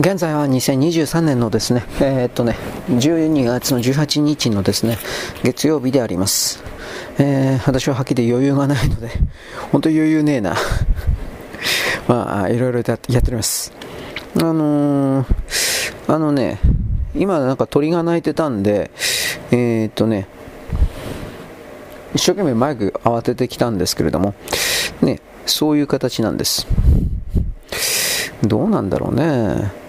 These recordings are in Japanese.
現在は2023年のですね、えー、っとね、12月の18日のですね、月曜日であります。えー、私ははっきり余裕がないので、本当余裕ねえな。まあ、いろいろやっております。あのー、あのね、今なんか鳥が鳴いてたんで、えー、っとね、一生懸命マイク慌ててきたんですけれども、ね、そういう形なんです。どうなんだろうね。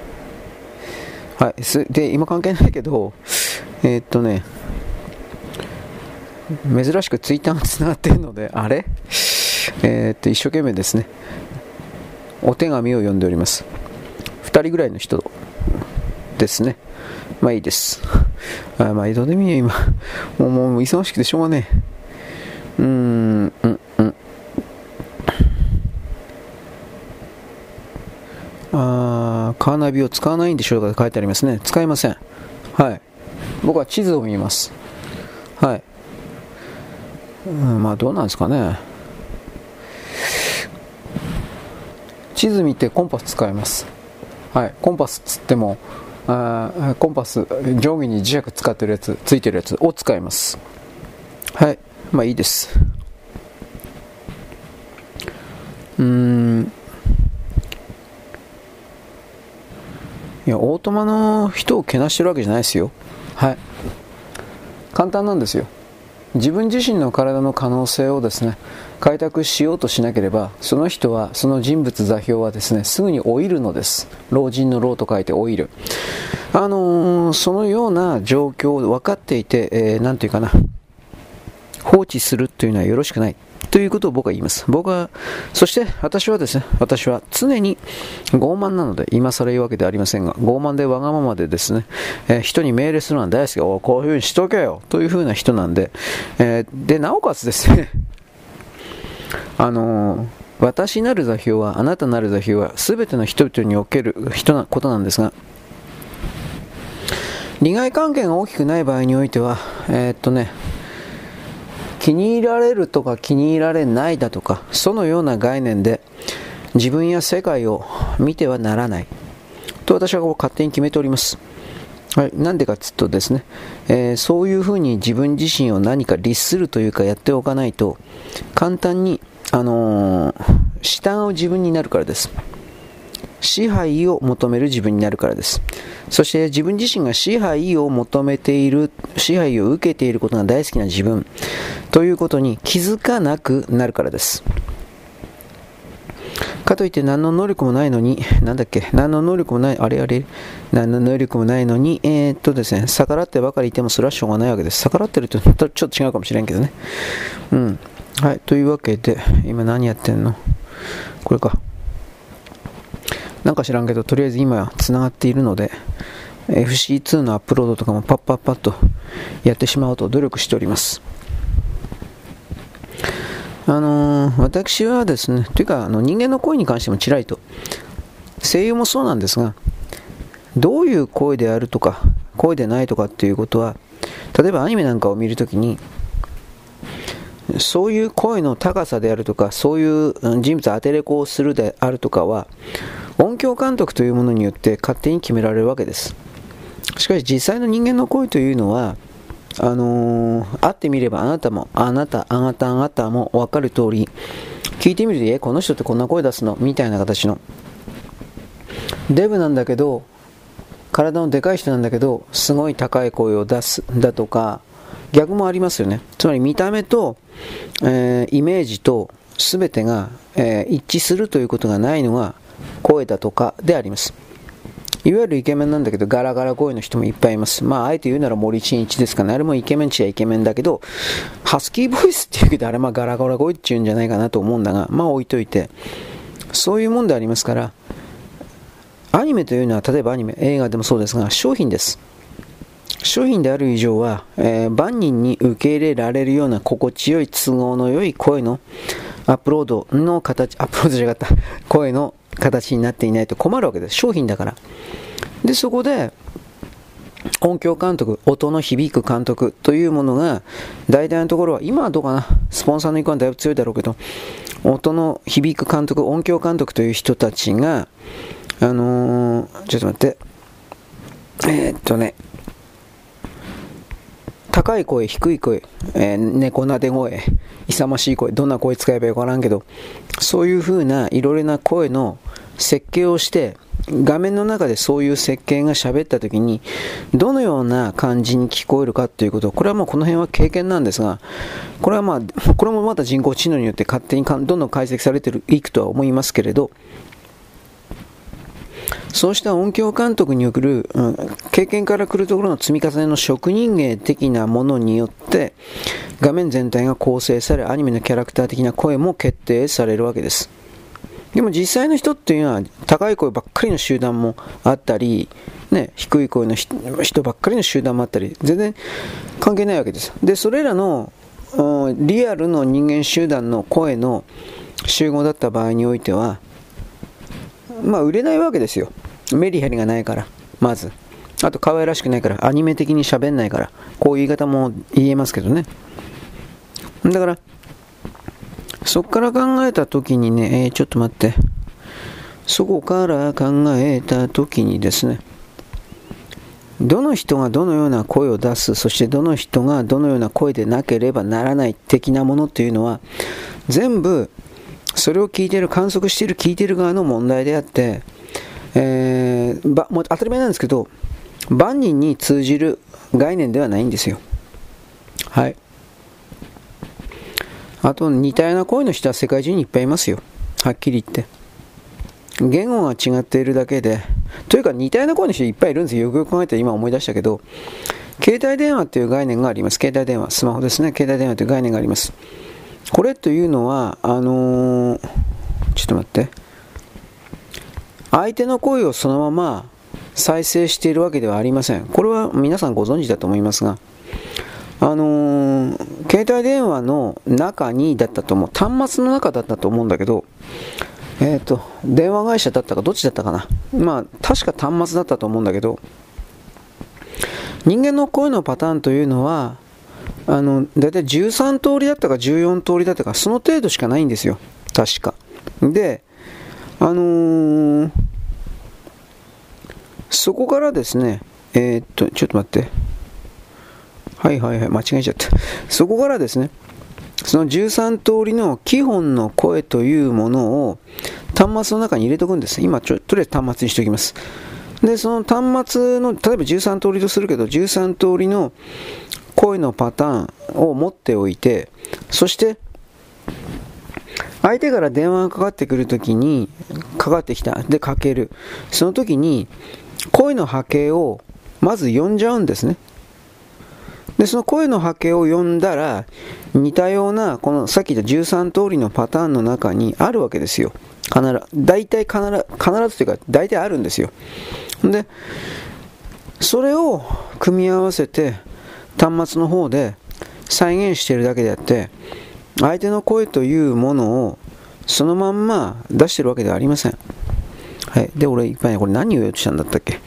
はい、すで今関係ないけど、えー、っとね、珍しくツイッターがつながっているので、あれ？えー、っと、一生懸命ですね、お手紙を読んでおります。2人ぐらいの人ですね。まあいいです。あまあ、どうでもいいよ、今。もうもう忙しくてしょうがねえ。うーん、うん、うん。あカーナビを使わないんでしょうかと書いてありますね。使いません。はい。僕は地図を見ます。はい。うん、まあどうなんですかね。地図見てコンパス使います。はい。コンパスつっても、あコンパス上下に磁石使ってるやつ、ついてるやつを使います。はい。まあいいです。うーん。いや、オートマの人をけなしてるわけじゃないですよ。はい。簡単なんですよ。自分自身の体の可能性をですね、開拓しようとしなければ、その人は、その人物座標はですね、すぐに老いるのです。老人の老と書いて老いる。あのー、そのような状況を分かっていて、えー、て言うかな、放置するというのはよろしくない。ということを僕は言います。僕は、そして私はですね、私は常に傲慢なので、今更言うわけではありませんが、傲慢でわがままでですね、えー、人に命令するのは大好き、おこういうふうにしとけよというふうな人なんで、えー、で、なおかつですね、あのー、私なる座標は、あなたなる座標は、すべての人々における人なことなんですが、利害関係が大きくない場合においては、え、っとね、気に入られるとか気に入られないだとかそのような概念で自分や世界を見てはならないと私は勝手に決めております。はい、なんでかっつうとですね、えー、そういうふうに自分自身を何か律するというかやっておかないと簡単に、あのー、従う自分になるからです。支配を求める自分になるからです。そして自分自身が支配を求めている、支配を受けていることが大好きな自分ということに気づかなくなるからです。かといって何の能力もないのに、なんだっけ、何の能力もない、あれあれ、何の能力もないのに、えー、っとですね、逆らってばかりいてもそれはしょうがないわけです。逆らってるとちょっと違うかもしれんけどね。うん。はい、というわけで、今何やってんの？これか。なんか知らんけど、とりあえず今繋がっているので、FC2 のアップロードとかもパッパッパッとやってしまおうと努力しております。あのー、私はですね、というかあの人間の声に関してもちらりと、声優もそうなんですが、どういう声であるとか、声でないとかっていうことは、例えばアニメなんかを見るときに、そういう声の高さであるとか、そういう人物当てれこをするであるとかは、音響監督というものによって勝手に決められるわけです。しかし実際の人間の声というのは、あのー、会ってみればあなたも、あなた、あなた、あなたも分かる通り、聞いてみると、え、この人ってこんな声出すの？みたいな形の。デブなんだけど、体のでかい人なんだけど、すごい高い声を出す、だとか、逆もありますよね。つまり見た目と、えー、イメージと全てが、えー、一致するということがないのが声だとかであります。いわゆるイケメンなんだけど、ガラガラ声の人もいっぱいいます。まあ、あえて言うなら森進一ですかね。あれもイケメンちゃイケメンだけど、ハスキーボイスって言うけど、あれまあガラガラ声って言うんじゃないかなと思うんだが、まあ置いといて、そういうもんでありますから、アニメというのは、例えばアニメ、映画でもそうですが、商品です。商品である以上は、えー、万人に受け入れられるような心地よい都合の良い声のアップロードの形、アップロードじゃなかった、声の形になっていないと困るわけです。商品だから。で、そこで、音響監督、音の響く監督というものが、大体のところは、今はどうかな、スポンサーの意向はだいぶ強いだろうけど、音の響く監督、音響監督という人たちが、あのー、ちょっと待って。えー、っとね、高い声、低い声、えー、猫なで声、勇ましい声、どんな声使えばよかわからんけど、そういう風ないろいろな声の設計をして、画面の中でそういう設計が喋った時に、どのような感じに聞こえるかということ、これはもうこの辺は経験なんですが、これはまあ、これもまた人工知能によって勝手にどんどん解析されていくとは思いますけれど、そうした音響監督による、うん、経験から来るところの積み重ねの職人芸的なものによって画面全体が構成されアニメのキャラクター的な声も決定されるわけです。でも実際の人っていうのは高い声ばっかりの集団もあったり、ね、低い声の人ばっかりの集団もあったり全然関係ないわけです。でそれらのリアルの人間集団の声の集合だった場合においてはまあ売れないわけですよ。メリハリがないから。まず。あと可愛らしくないから。アニメ的に喋んないから。こういう言い方も言えますけどね。だからそこから考えた時にね、えー、ちょっと待って。そこから考えた時にですね。どの人がどのような声を出すそしてどの人がどのような声でなければならない的なものっていうのは全部それを聞いている、観測している、聞いている側の問題であって、えー、ばもう当たり前なんですけど、万人に通じる概念ではないんですよ。はい。あと、似たような声の人は世界中にいっぱいいますよ。はっきり言って。言語が違っているだけで、というか似たような声の人いっぱいいるんですよ。よくよく考えて今思い出したけど、携帯電話という概念があります。携帯電話、スマホですね。携帯電話という概念があります。これというのは、あのー、ちょっと待って。相手の声をそのまま再生しているわけではありません。これは皆さんご存知だと思いますが、あのー、携帯電話の中にだったと思う、端末の中だったと思うんだけど、えっ、ー、と、電話会社だったかどっちだったかな。まあ、確か端末だったと思うんだけど、人間の声のパターンというのは、あの、だいたい13通りだったか14通りだったか、その程度しかないんですよ。確か。で、あのー、そこからですね、えー、っと、ちょっと待って。はいはいはい、間違えちゃった。そこからですね、その13通りの基本の声というものを端末の中に入れておくんです。今ちょ、とりあえず端末にしておきます。で、その端末の、例えば13通りとするけど、13通りの声のパターンを持っておいて、そして、相手から電話がかかってくるときに、かかってきた。で、かける。その時に、声の波形をまず呼んじゃうんですね。で、その声の波形を呼んだら、似たような、このさっき言った13通りのパターンの中にあるわけですよ。必ず。大体必ず、必ずというか、大体あるんですよ。で、それを組み合わせて、端末の方で再現しているだけであって相手の声というものをそのまんま出してるわけではありません。はい。で、俺、いっぱいこれ何を言おうとしたんだったっけ？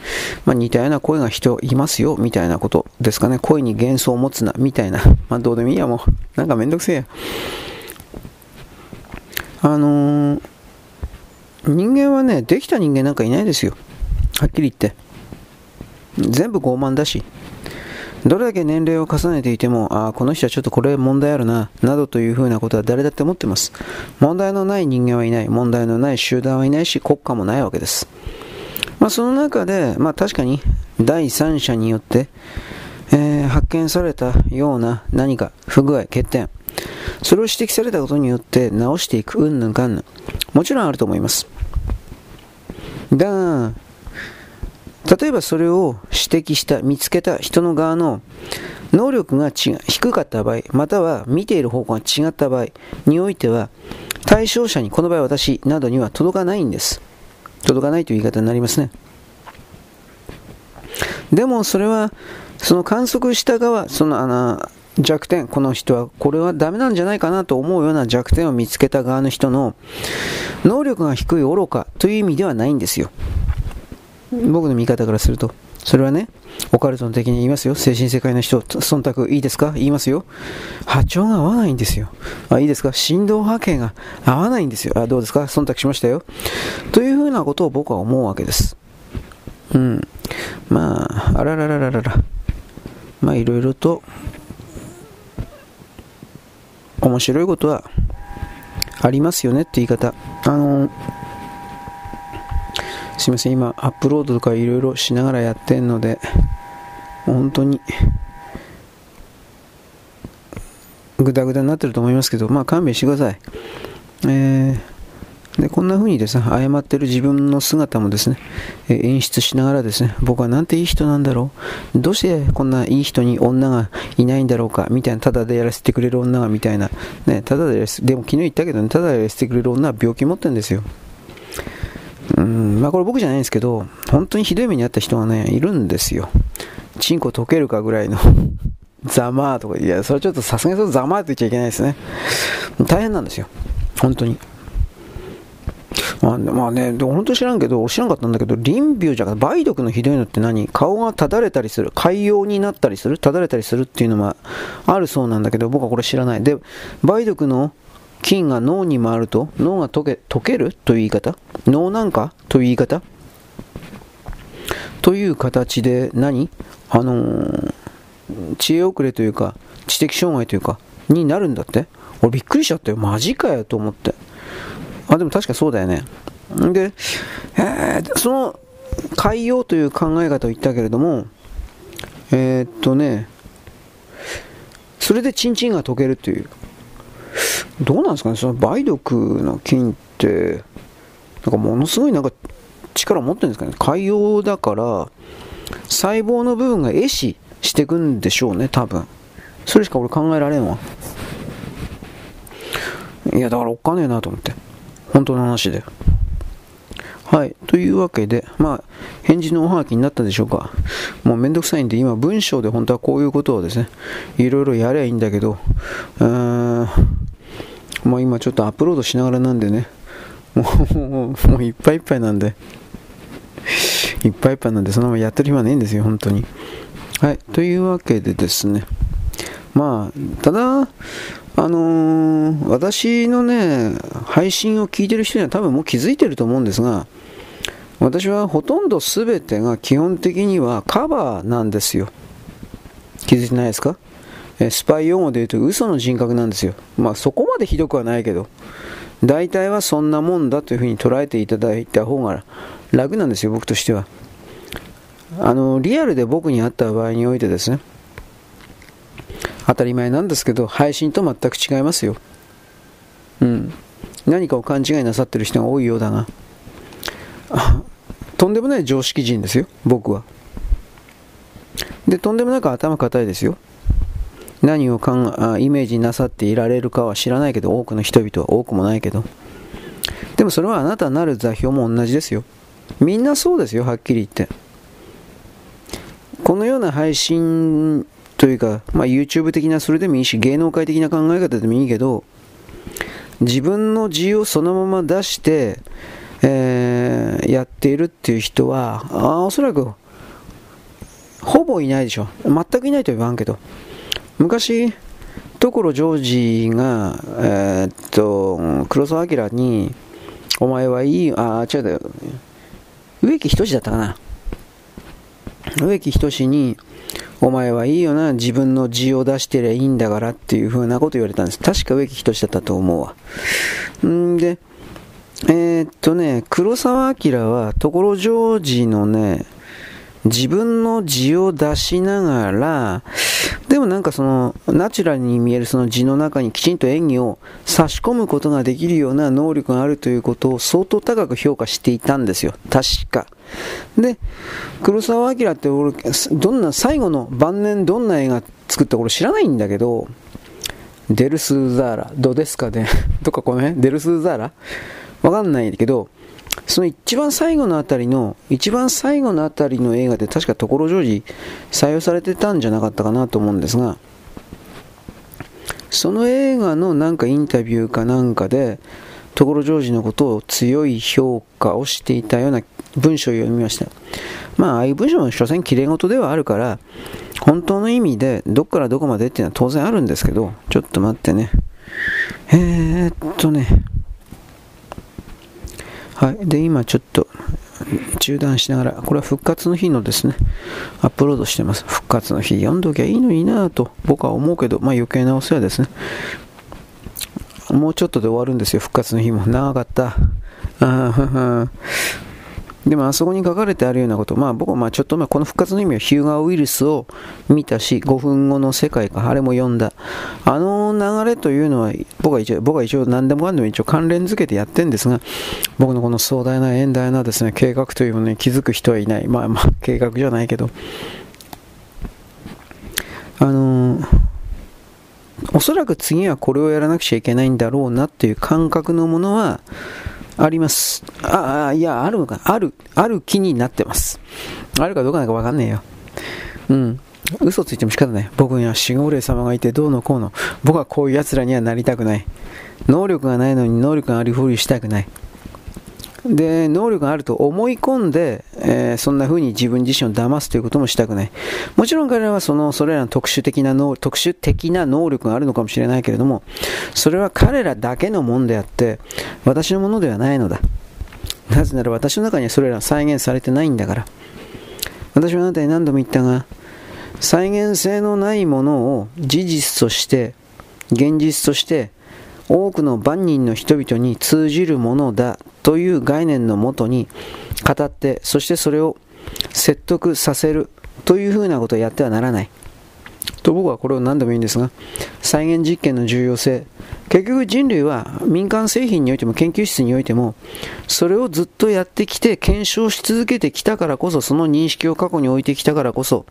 まあ、似たような声が人いますよ、みたいなことですかね。声に幻想を持つな、みたいな。まあ、どうでもいいや、もう。なんかめんどくせえや。あのー、人間はね、できた人間なんかいないですよ。はっきり言って。全部傲慢だし。どれだけ年齢を重ねていても、ああ、この人はちょっとこれ問題あるな、などというふうなことは誰だって思ってます。問題のない人間はいない、問題のない集団はいないし、国家もないわけです。まあ、その中で、まあ、確かに第三者によって、えー、発見されたような何か不具合、欠点、それを指摘されたことによって直していく、うんぬんかんぬん、もちろんあると思います。が、例えばそれを指摘した、見つけた人の側の能力が低かった場合、または見ている方向が違った場合においては、対象者に、この場合私などには届かないんです。届かないという言い方になりますね。でもそれは、その観測した側、そのあの弱点、この人はこれはダメなんじゃないかなと思うような弱点を見つけた側の人の能力が低い愚かという意味ではないんですよ。僕の見方からすると。それはね、オカルトの敵に言いますよ。精神世界の人、忖度いいですか？言いますよ。波長が合わないんですよ。あ、いいですか？振動波形が合わないんですよ。あ、どうですか？忖度しましたよ。というふうなことを僕は思うわけです。うん。まあ、あらららららら。まあ、いろいろと、面白いことはありますよねって言い方。あのすいません、今、アップロードとかいろいろしながらやってんので、本当に、ぐだぐだになってると思いますけど、まあ勘弁してください。えー、で、こんな風にですね、謝ってる自分の姿もですね、え演出しながらですね、僕はなんていい人なんだろう。どうしてこんないい人に女がいないんだろうか、みたいな、ただでやらせてくれる女が、みたいな。ね、ただでやらせ、でも昨日言ったけどね、ただでやらせてくれる女は病気持ってるんですよ。うん、まあこれ僕じゃないんですけど、本当にひどい目に遭った人がね、いるんですよ。チンコ溶けるかぐらいの ざまーとか、いや、それちょっとさすがにざまーと言っちゃいけないですね。大変なんですよ。本当に。まあ、まあね、本当知らんけど、知らんかったんだけど、臨病じゃ梅毒のひどいのって何？顔がただれたりする、潰瘍になったりする、ただれたりするっていうのはあるそうなんだけど、僕はこれ知らない。で、梅毒の菌が脳に回ると脳が溶け溶ける？という言い方？脳なんか？という言い方？という形で何？あのー、知恵遅れというか知的障害というかになるんだって？俺びっくりしちゃったよ。マジかよと思って。あでも確かそうだよね。で、えー、その海洋という考え方を言ったけれどもえー、っとねそれでチンチンが溶けるという。どうなんですかね、その梅毒の菌って、なんかものすごいなんか力を持ってるんですかね。海洋だから、細胞の部分が壊死していくんでしょうね、多分。それしか俺考えられんわ。いや、だからおっかねえなと思って。本当の話で。はい。というわけで、まあ、返事のおはがきになったでしょうか。もうめんどくさいんで、今文章で本当はこういうことをですね、いろいろやればいいんだけど、うーん、もう今ちょっとアップロードしながらなんでね、もう、もうもういっぱいいっぱいなんで、いっぱいいっぱいなんで、そのままやってる暇ないんですよ、本当に。はい、というわけでですね、まあ、ただ、あのー、私のね、配信を聞いてる人には多分もう気づいてると思うんですが、私はほとんど全てが基本的にはカバーなんですよ。気づいてないですか？スパイ用語で言うと嘘の人格なんですよ。まあそこまでひどくはないけど、大体はそんなもんだというふうに捉えていただいた方が楽なんですよ、僕としては。あの、リアルで僕に会った場合においてですね、当たり前なんですけど、配信と全く違いますよ。うん。何かを勘違いなさってる人が多いようだが、とんでもない常識人ですよ、僕は。で、とんでもなく頭固いですよ。何をかんイメージなさっていられるかは知らないけど、多くの人々は多くもないけど。でもそれはあなたなる座標も同じですよ。みんなそうですよ、はっきり言って。このような配信というか、まあ、YouTube 的なそれでもいいし、芸能界的な考え方でもいいけど、自分の字をそのまま出して、えー、やっているっていう人は、あおそらく、ほぼいないでしょ。全くいないとは言わんけど。昔、所ジョージが、えー、っと、黒澤明に、お前はいい、あ、違うだよ。植木仁だったかな。植木仁に、お前はいいよな、自分の字を出してりゃいいんだからっていう風なこと言われたんです。確か植木仁だったと思うわ。んで、えー、っとね、黒澤明は、所ジョージのね、自分の字を出しながら、でもなんかその、ナチュラルに見えるその字の中にきちんと演技を差し込むことができるような能力があるということを相当高く評価していたんですよ。確か。で、黒澤明って俺、どんな、最後の晩年どんな映画作ったか俺知らないんだけど、デルスーザーラ、どうですかね？どっかこの辺デルスーザーラ？わかんないけど、その一番最後のあたりの、一番最後のあたりの映画で確か所ジョージ採用されてたんじゃなかったかなと思うんですが、その映画のなんかインタビューかなんかで、所ジョージのことを強い評価をしていたような文章を読みました。まあ、ああいう文章の所詮きれ事ではあるから、本当の意味でどっからどこまでっていうのは当然あるんですけど、ちょっと待ってね。えー、っとね。はい。で、今ちょっと中断しながら、これは復活の日のですね、アップロードしてます。復活の日読んどきゃいいのになぁと僕は思うけど、まあ余計なお世話ですね。もうちょっとで終わるんですよ、復活の日も。長かった。あでもあそこに書かれてあるようなこと、まあ僕はまあちょっとまあこの復活の意味はヒューガーウイルスを見たし、5分後の世界か、あれも読んだ。あの流れというのは、僕は一応、僕は一応何でもかんでも一応関連づけてやってるんですが、僕のこの壮大な遠大なですね、計画というものに気づく人はいない。まあまあ計画じゃないけど、あのーおそらく次はこれをやらなくちゃいけないんだろうなっていう感覚のものはあります。ああ、いや、あるのかな。ある、ある気になってます。あるかどうかなんかわかんねえよ。うん。嘘ついても仕方ない。僕には守護霊様がいてどうのこうの。僕はこういう奴らにはなりたくない。能力がないのに能力がありふりしたくない。で、能力があると思い込んで、えー、そんな風に自分自身を騙すということもしたくない。もちろん彼らはその、それらの特殊的な能、特殊的な能力があるのかもしれないけれども、それは彼らだけのもんであって、私のものではないのだ。なぜなら私の中にはそれら再現されてないんだから。私はあなたに何度も言ったが、再現性のないものを事実として、現実として、多くの万人の人々に通じるものだという概念のもとに語ってそしてそれを説得させるというふうなことをやってはならない。と僕はこれを何でもいいんですが再現実験の重要性。結局人類は民間製品においても研究室においてもそれをずっとやってきて検証し続けてきたからこそその認識を過去に置いてきたからこそ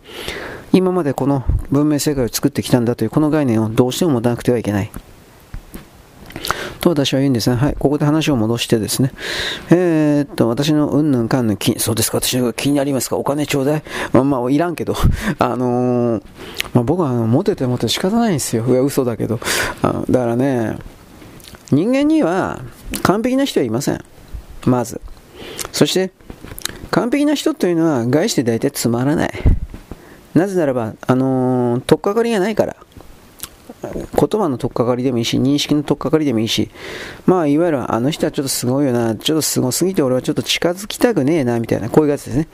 今までこの文明世界を作ってきたんだというこの概念をどうしても持たなくてはいけない。と私は言うんですね。はい、ここで話を戻してですね。えー、っと、私のうんぬんかんぬん、そうですか、私の気になりますか、お金ちょうだい。まあ、まあ、いらんけど、あのー、まあ、僕はモテてモテて仕方ないんですよ。いや、嘘だけど。あだからね、人間には完璧な人はいません。まず。そして、完璧な人というのは、概して大体つまらない。なぜならば、あのー、とっかかりがないから。言葉の取っかかりでもいいし、認識の取っかかりでもいいし、まあ、いわゆるあの人はちょっとすごいよな、ちょっとすごすぎて俺はちょっと近づきたくねえな、みたいな、こういうやつですね。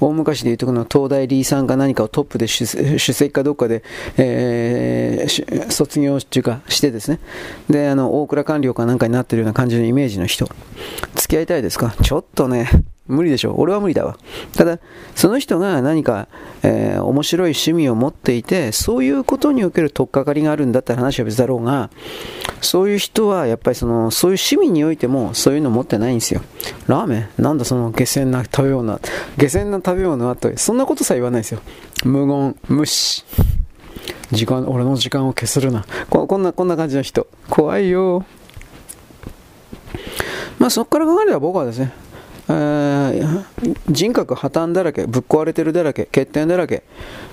大昔で言うとこの東大リーさんか何かをトップで主席かどっかで、えー、卒業っていうかしてですね。で、あの、大蔵官僚かなんかになってるような感じのイメージの人。付き合いたいですか？ちょっとね、無理でしょ。俺は無理だわ。ただ、その人が何か、えー、面白い趣味を持っていて、そういうことにおける取っかかりがあるんだったら話は別だろうが、そういう人はやっぱりその、そういう趣味においてもそういうの持ってないんですよ。ラーメン？なんだその下船な食べ物下船な食べ物はと、そんなことさえ言わないですよ。無言、無視。時間、俺の時間を消するな。ここんな、こんな感じの人。怖いよ。まあそこから考えれば僕はですね、人格破綻だらけ、ぶっ壊れてるだらけ、欠点だらけ。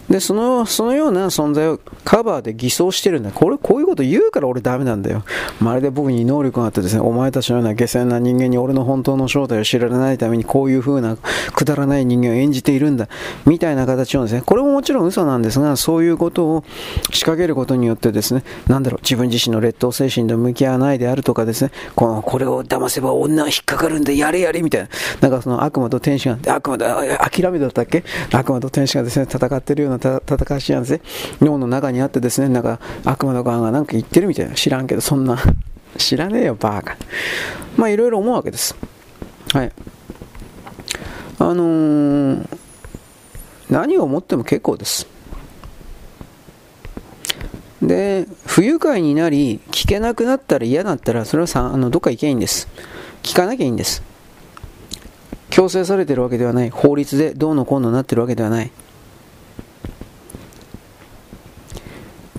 で、その、そのような存在をカバーで偽装してるんだ。これ、こういうこと言うから俺ダメなんだよ。まるで僕に能力があってですね、お前たちのような下船な人間に俺の本当の正体を知られないためにこういう風なくだらない人間を演じているんだ。みたいな形のですね、これももちろん嘘なんですが、そういうことを仕掛けることによってですね、なんだろう、自分自身の劣等精神と向き合わないであるとかですね、この、これを騙せば女は引っかかるんで、やれやれみたいな。なんかその悪魔と天使が、悪魔だ、諦めだったっけ？悪魔と天使がですね、戦ってるような戦いしなんですね。脳の中にあってですね、なんか悪魔の側がなんか言ってるみたいな。知らんけど、そんな。知らねえよ、バーカ。まあ、いろいろ思うわけです。はい。あのー、何を思っても結構です。で、不愉快になり、聞けなくなったら嫌だったら、それはさあのどっか行けばいいんです。聞かなきゃいいんです。強制されてるわけではない。法律でどうのこうのなってるわけではない。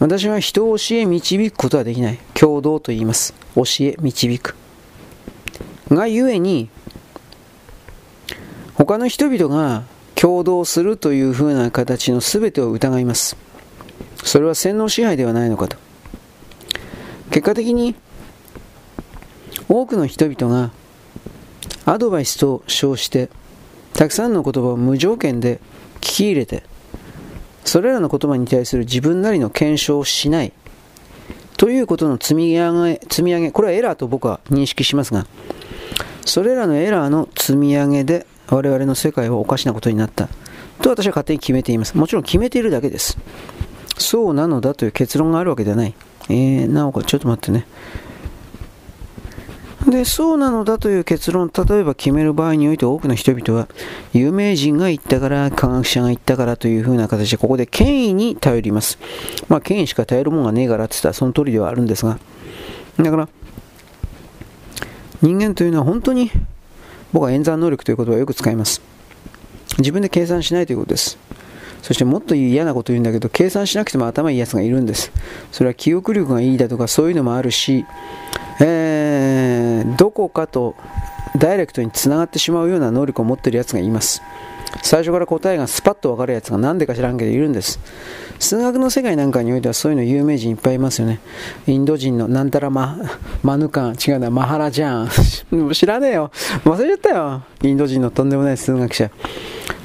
私は人を教え導くことはできない。共同と言います。教え導く。がゆえに、他の人々が共同するというふうな形の全てを疑います。それは洗脳支配ではないのかと。結果的に、多くの人々がアドバイスと称してたくさんの言葉を無条件で聞き入れてそれらの言葉に対する自分なりの検証をしないということの積み上げ、積み上げ、これはエラーと僕は認識しますが、それらのエラーの積み上げで我々の世界はおかしなことになったと私は勝手に決めています。もちろん決めているだけです。そうなのだという結論があるわけではない。えー、なおかちょっと待ってね。で、そうなのだという結論、例えば決める場合において多くの人々は、有名人が言ったから、科学者が言ったからというふうな形で、ここで権威に頼ります。まあ、権威しか頼るもんがねえからって言ったらその通りではあるんですが、だから、人間というのは本当に、僕は演算能力という言葉をよく使います。自分で計算しないということです。そしてもっと嫌なこと言うんだけど、計算しなくても頭いいやつがいるんです。それは記憶力がいいだとかそういうのもあるし、えー、どこかとダイレクトにつながってしまうような能力を持っているやつがいます。最初から答えがスパッと分かるやつが何でか知らんけどいるんです。数学の世界なんかにおいてはそういうの有名人いっぱいいますよね。インド人のなんたらママヌカン、違うな、マハラジャン。知らねえよ。忘れちゃったよ。インド人のとんでもない数学者。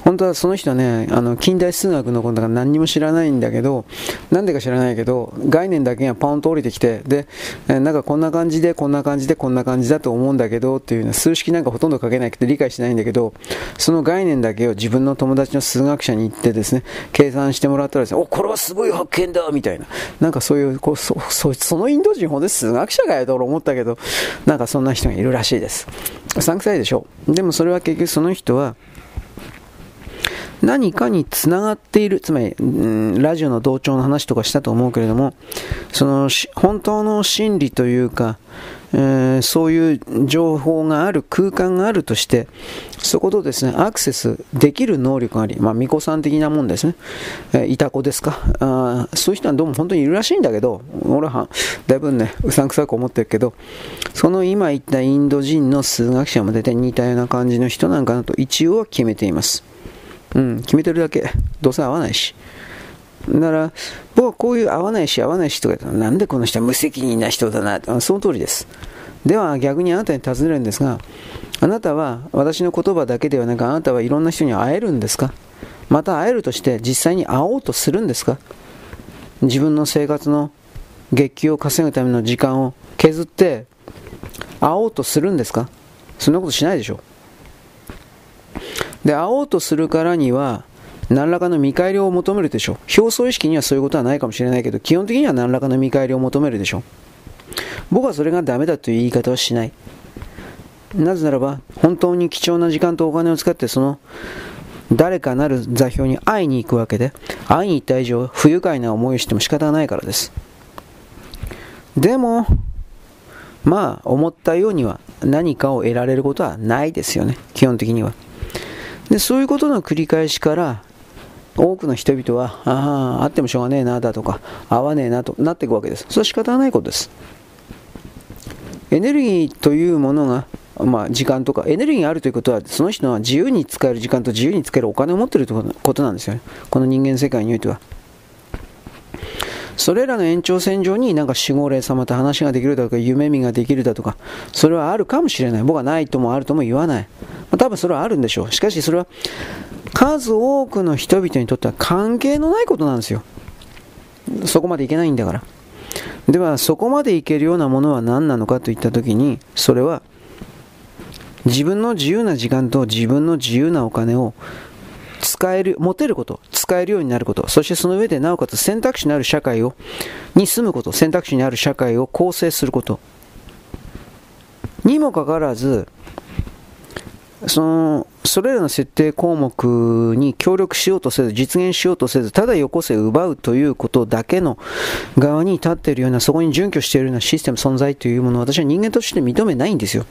本当はその人はね、あの近代数学のことが何にも知らないんだけど、なんでか知らないけど、概念だけがポンと降りてきて、で、なんかこんな感じで、こんな感じで、こんな感じだと思うんだけどっていうの数式なんかほとんど書けなくて理解しないんだけど、その概念だけを自分の友達の数学者に行ってですね、計算してもらったらですね、お、これはすごい発見だみたいな。なんかそういう、こうそそそのインド人、ほんで数学者かよと思ったけど、なんかそんな人がいるらしいです。うさんくさいでしょ？でもそれは結局その人は、何かにつながっている、つまり、ラジオの同調の話とかしたと思うけれども、その本当の真理というか、えー、そういう情報がある空間があるとして、そことですね、アクセスできる能力があり、まあ、巫女さん的なもんですね、えー、いた子ですかあ、そういう人はどうも本当にいるらしいんだけど、俺はだいぶね、うさんくさく思ってるけど、その今言ったインド人の数学者も出て似たような感じの人なんかなと一応は決めています。うん、決めてるだけ。どうせ合わないし。だから、僕はこういう合わないし合わないしとか言ったら、なんでこの人は無責任な人だな。その通りです。では逆にあなたに尋ねるんですが、あなたは私の言葉だけではなく、あなたはいろんな人に会えるんですか？また会えるとして実際に会おうとするんですか？自分の生活の月給を稼ぐための時間を削って会おうとするんですか？そんなことしないでしょで、会おうとするからには、何らかの見返りを求めるでしょう。表層意識にはそういうことはないかもしれないけど、基本的には何らかの見返りを求めるでしょう。僕はそれがダメだという言い方はしない。なぜならば、本当に貴重な時間とお金を使って、その、誰かなる座標に会いに行くわけで、会いに行った以上、不愉快な思いをしても仕方がないからです。でも、まあ、思ったようには何かを得られることはないですよね、基本的には。でそういうことの繰り返しから多くの人々はあああってもしょうがねえなだとか合わねえなとなっていくわけです。それは仕方がないことです。エネルギーというものがまあ、時間とかエネルギーがあるということはその人は自由に使える時間と自由に使えるお金を持っているということなんですよね。この人間世界においては。それらの延長線上になんか守護霊様と話ができるだとか夢見ができるだとかそれはあるかもしれない。僕はないともあるとも言わない、まあ、多分それはあるんでしょう。しかしそれは数多くの人々にとっては関係のないことなんですよ。そこまでいけないんだから。ではそこまでいけるようなものは何なのかといった時にそれは自分の自由な時間と自分の自由なお金を使える、持てること、使えるようになること、そしてその上でなおかつ選択肢のある社会を、に住むこと、選択肢にある社会を構成すること。にもかかわらず、その、それらの設定項目に協力しようとせず、実現しようとせず、ただよこせ奪うということだけの側に立っているような、そこに準拠しているようなシステム存在というものを私は人間として認めないんですよ。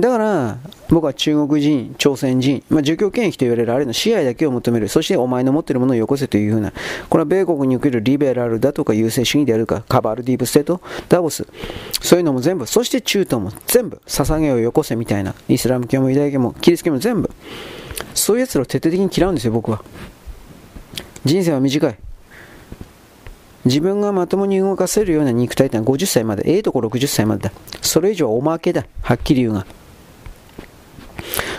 だから、僕は中国人、朝鮮人、まあ、儒教権益と言われるあれの支配だけを求める。そしてお前の持っているものをよこせというふうな。これは米国におけるリベラルだとか優勢主義であるか、カバールディーブステート、ダボス。そういうのも全部。そして中東も全部。捧げをよこせみたいな。イスラム教もユダヤ教もキリスト教も全部。そういう奴らを徹底的に嫌うんですよ、僕は。人生は短い。自分がまともに動かせるような肉体ってのは50歳まで、ええとこ60歳までだ。それ以上はおまけだ。はっきり言うが。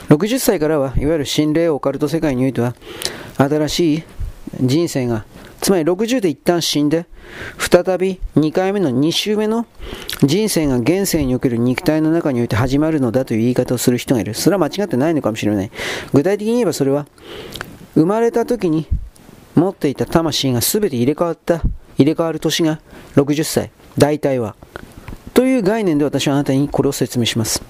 60歳からは、いわゆる心霊オカルト世界においては、新しい人生が、つまり60で一旦死んで、再び2回目の2週目の人生が現世における肉体の中において始まるのだという言い方をする人がいる。それは間違ってないのかもしれない。具体的に言えばそれは、生まれた時に持っていた魂が全て入れ替わった、入れ替わる年が60歳。大体は。という概念で私はあなたにこれを説明します。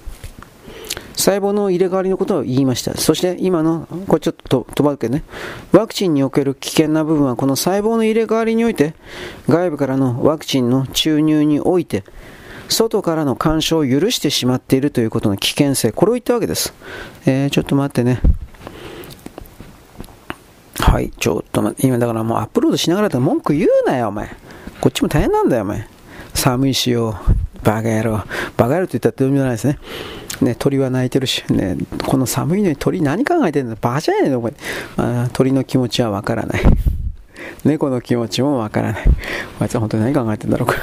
細胞の入れ替わりのことを言いました。そして今の、これちょっと飛ばるけどね、ワクチンにおける危険な部分はこの細胞の入れ替わりにおいて、外部からのワクチンの注入において、外からの干渉を許してしまっているということの危険性、これを言ったわけです。えー、ちょっと待ってね。はい、ちょっと待って、今だからもうアップロードしながら文句言うなよ、お前。こっちも大変なんだよ、お前。寒いしよう。バカ野郎。バカ野郎って言ったらどうにもないですね。ね、鳥は鳴いてるし、ね、この寒いのに鳥何考えてんのバカじゃないの？これあ鳥の気持ちはわからない。猫の気持ちもわからない。あいつは本当に何考えてんだろう？か。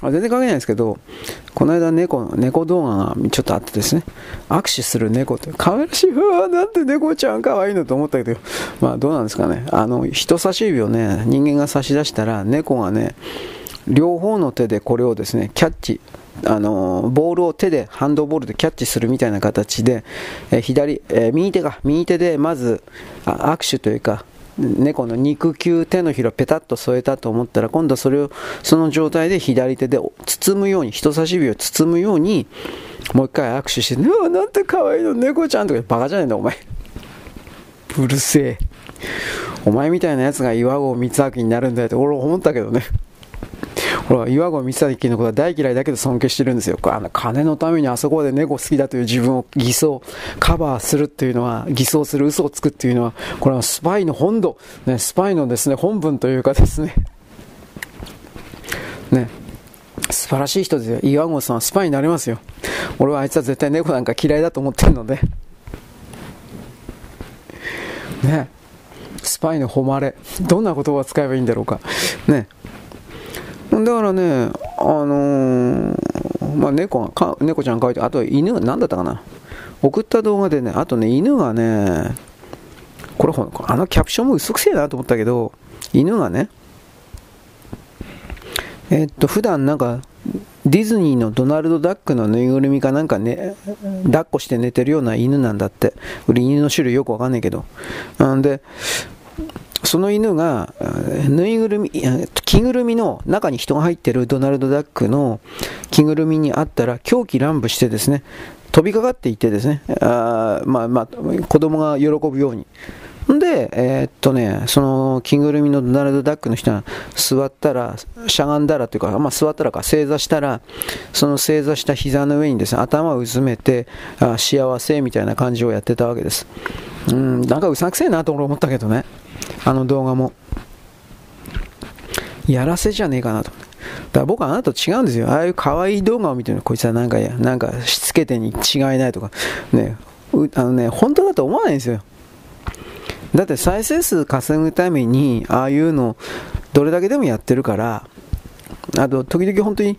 あ全然関係ないですけど、この間猫、猫動画がちょっとあってですね、握手する猫って、可愛らしい、わなんて猫ちゃん可愛いのと思ったけど、まあどうなんですかね、あの、人差し指をね、人間が差し出したら、猫がね、両方の手でこれをですね、キャッチ、あのボールを手でハンドボールでキャッチするみたいな形で、え左、え右手が右手でまず握手というか猫の肉球手のひらをペタッと添えたと思ったら今度はそれをその状態で左手で包むように人差し指を包むようにもう一回握手して「うわなんて可愛いの猫ちゃん」とかバカじゃねえんだお前。うるせえ。お前みたいなやつが岩合光明になるんだよって俺思ったけどね。ほら、岩合光明のことは大嫌いだけど尊敬してるんですよ。あの金のためにあそこで猫好きだという自分を偽装、カバーするっていうのは、偽装する嘘をつくっていうのは、これはスパイの本土、ね、スパイのですね、本文というかですね、ね、素晴らしい人ですよ。岩合さんはスパイになりますよ。俺はあいつは絶対猫なんか嫌いだと思ってるので。ね。スパイの誉れ。どんな言葉を使えばいいんだろうか。ね。だからね、あのー、まあ、猫が、猫ちゃん描いて、あと犬、なんだったかな。送った動画でね、あとね、犬がね、これ、あのキャプションも嘘くせえなと思ったけど、犬がね、えっと、普段なんか、ディズニーのドナルド・ダックのぬいぐるみかなんかね、抱っこして寝てるような犬なんだって。俺犬の種類よくわかんないけど。んで、その犬が、ぬいぐるみ、着ぐるみの中に人が入ってるドナルド・ダックの着ぐるみにあったら狂気乱舞してですね、飛びかかっていってですね、あまあまあ、子供が喜ぶように。んで、えー、っとね、その着ぐるみのドナルド・ダックの人が座ったら、しゃがんだらというか、まあ、座ったらか、正座したら、その正座した膝の上にですね、頭をうずめて、あ幸せみたいな感じをやってたわけです。うん、なんかうさくせえなと思ったけどね。あの動画も。やらせじゃねえかなと。だから僕はあなたと違うんですよ。ああいう可愛い動画を見てるのこいつはなんか、なんかしつけてに違いないとか。ね、あのね、本当だと思わないんですよ。だって再生数稼ぐために、ああいうの、どれだけでもやってるから、あと、時々本当に、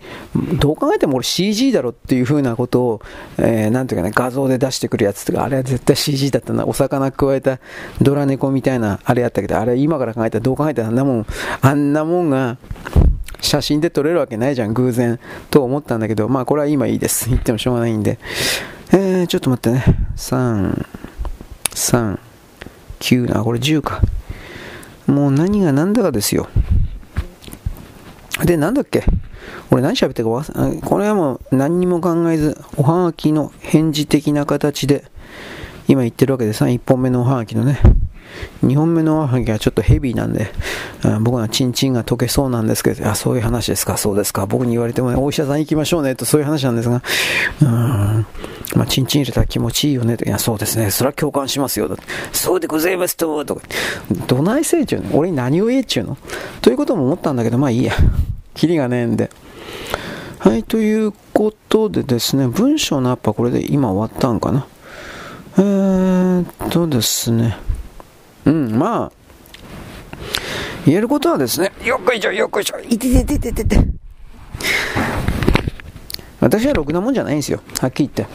どう考えても俺 CG だろっていう風なことを、えー、なんていうかね、画像で出してくるやつとか、あれは絶対 CG だったな。お魚加えたドラ猫みたいな、あれやったけど、あれ今から考えたらどう考えたらあんなもん、あんなもんが、写真で撮れるわけないじゃん、偶然。と思ったんだけど、まあこれは今いいです。言ってもしょうがないんで。えー、ちょっと待ってね。3、3、9な、これ10か。もう何が何だかですよ。で、なんだっけ？俺何喋ってるか忘これはもう何にも考えず、おはがきの返事的な形で、今言ってるわけでさ、1本目のおはがきのね。2本目のおはがきはちょっとヘビーなんで、僕はチンチンが溶けそうなんですけど、あ、そういう話ですか、そうですか。僕に言われてもね、お医者さん行きましょうね、とそういう話なんですが、うん、まあ、チンチン入れたら気持ちいいよね、と。いや、そうですね、それは共感しますよ、そうでございますと、とか。どないせいちゅうの？俺に何を言えっちゅうの？ということも思ったんだけど、まあいいや。キリがねえんで。はい、ということでですね、文章のアップはこれで今終わったんかな。えーっとですね、うん、まあ、言えることはですね、よっこいしょ、よっこいしょ、いてててててて。私はろくなもんじゃないんですよ、はっきり言って。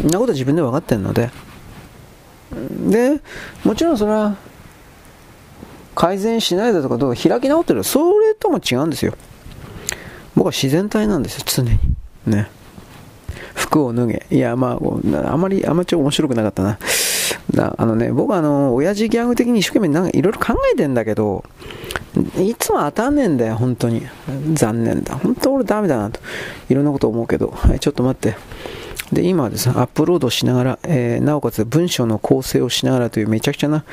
そんなこと自分で分かってるので。で、もちろんそれは、改善しないだとかどうか開き直ってるそれとも違うんですよ。僕は自然体なんですよ、常に。ね。服を脱げ。いや、まあ、あまり、あまりちょ面白くなかったな。だあのね、僕はあの、親父ギャグ的に一生懸命なんかいろいろ考えてんだけど、いつも当たんねえんだよ、本当に。残念だ。本当俺ダメだなと。いろんなこと思うけど。はい、ちょっと待って。で、今はですね、アップロードしながら、えー、なおかつ文章の構成をしながらというめちゃくちゃな、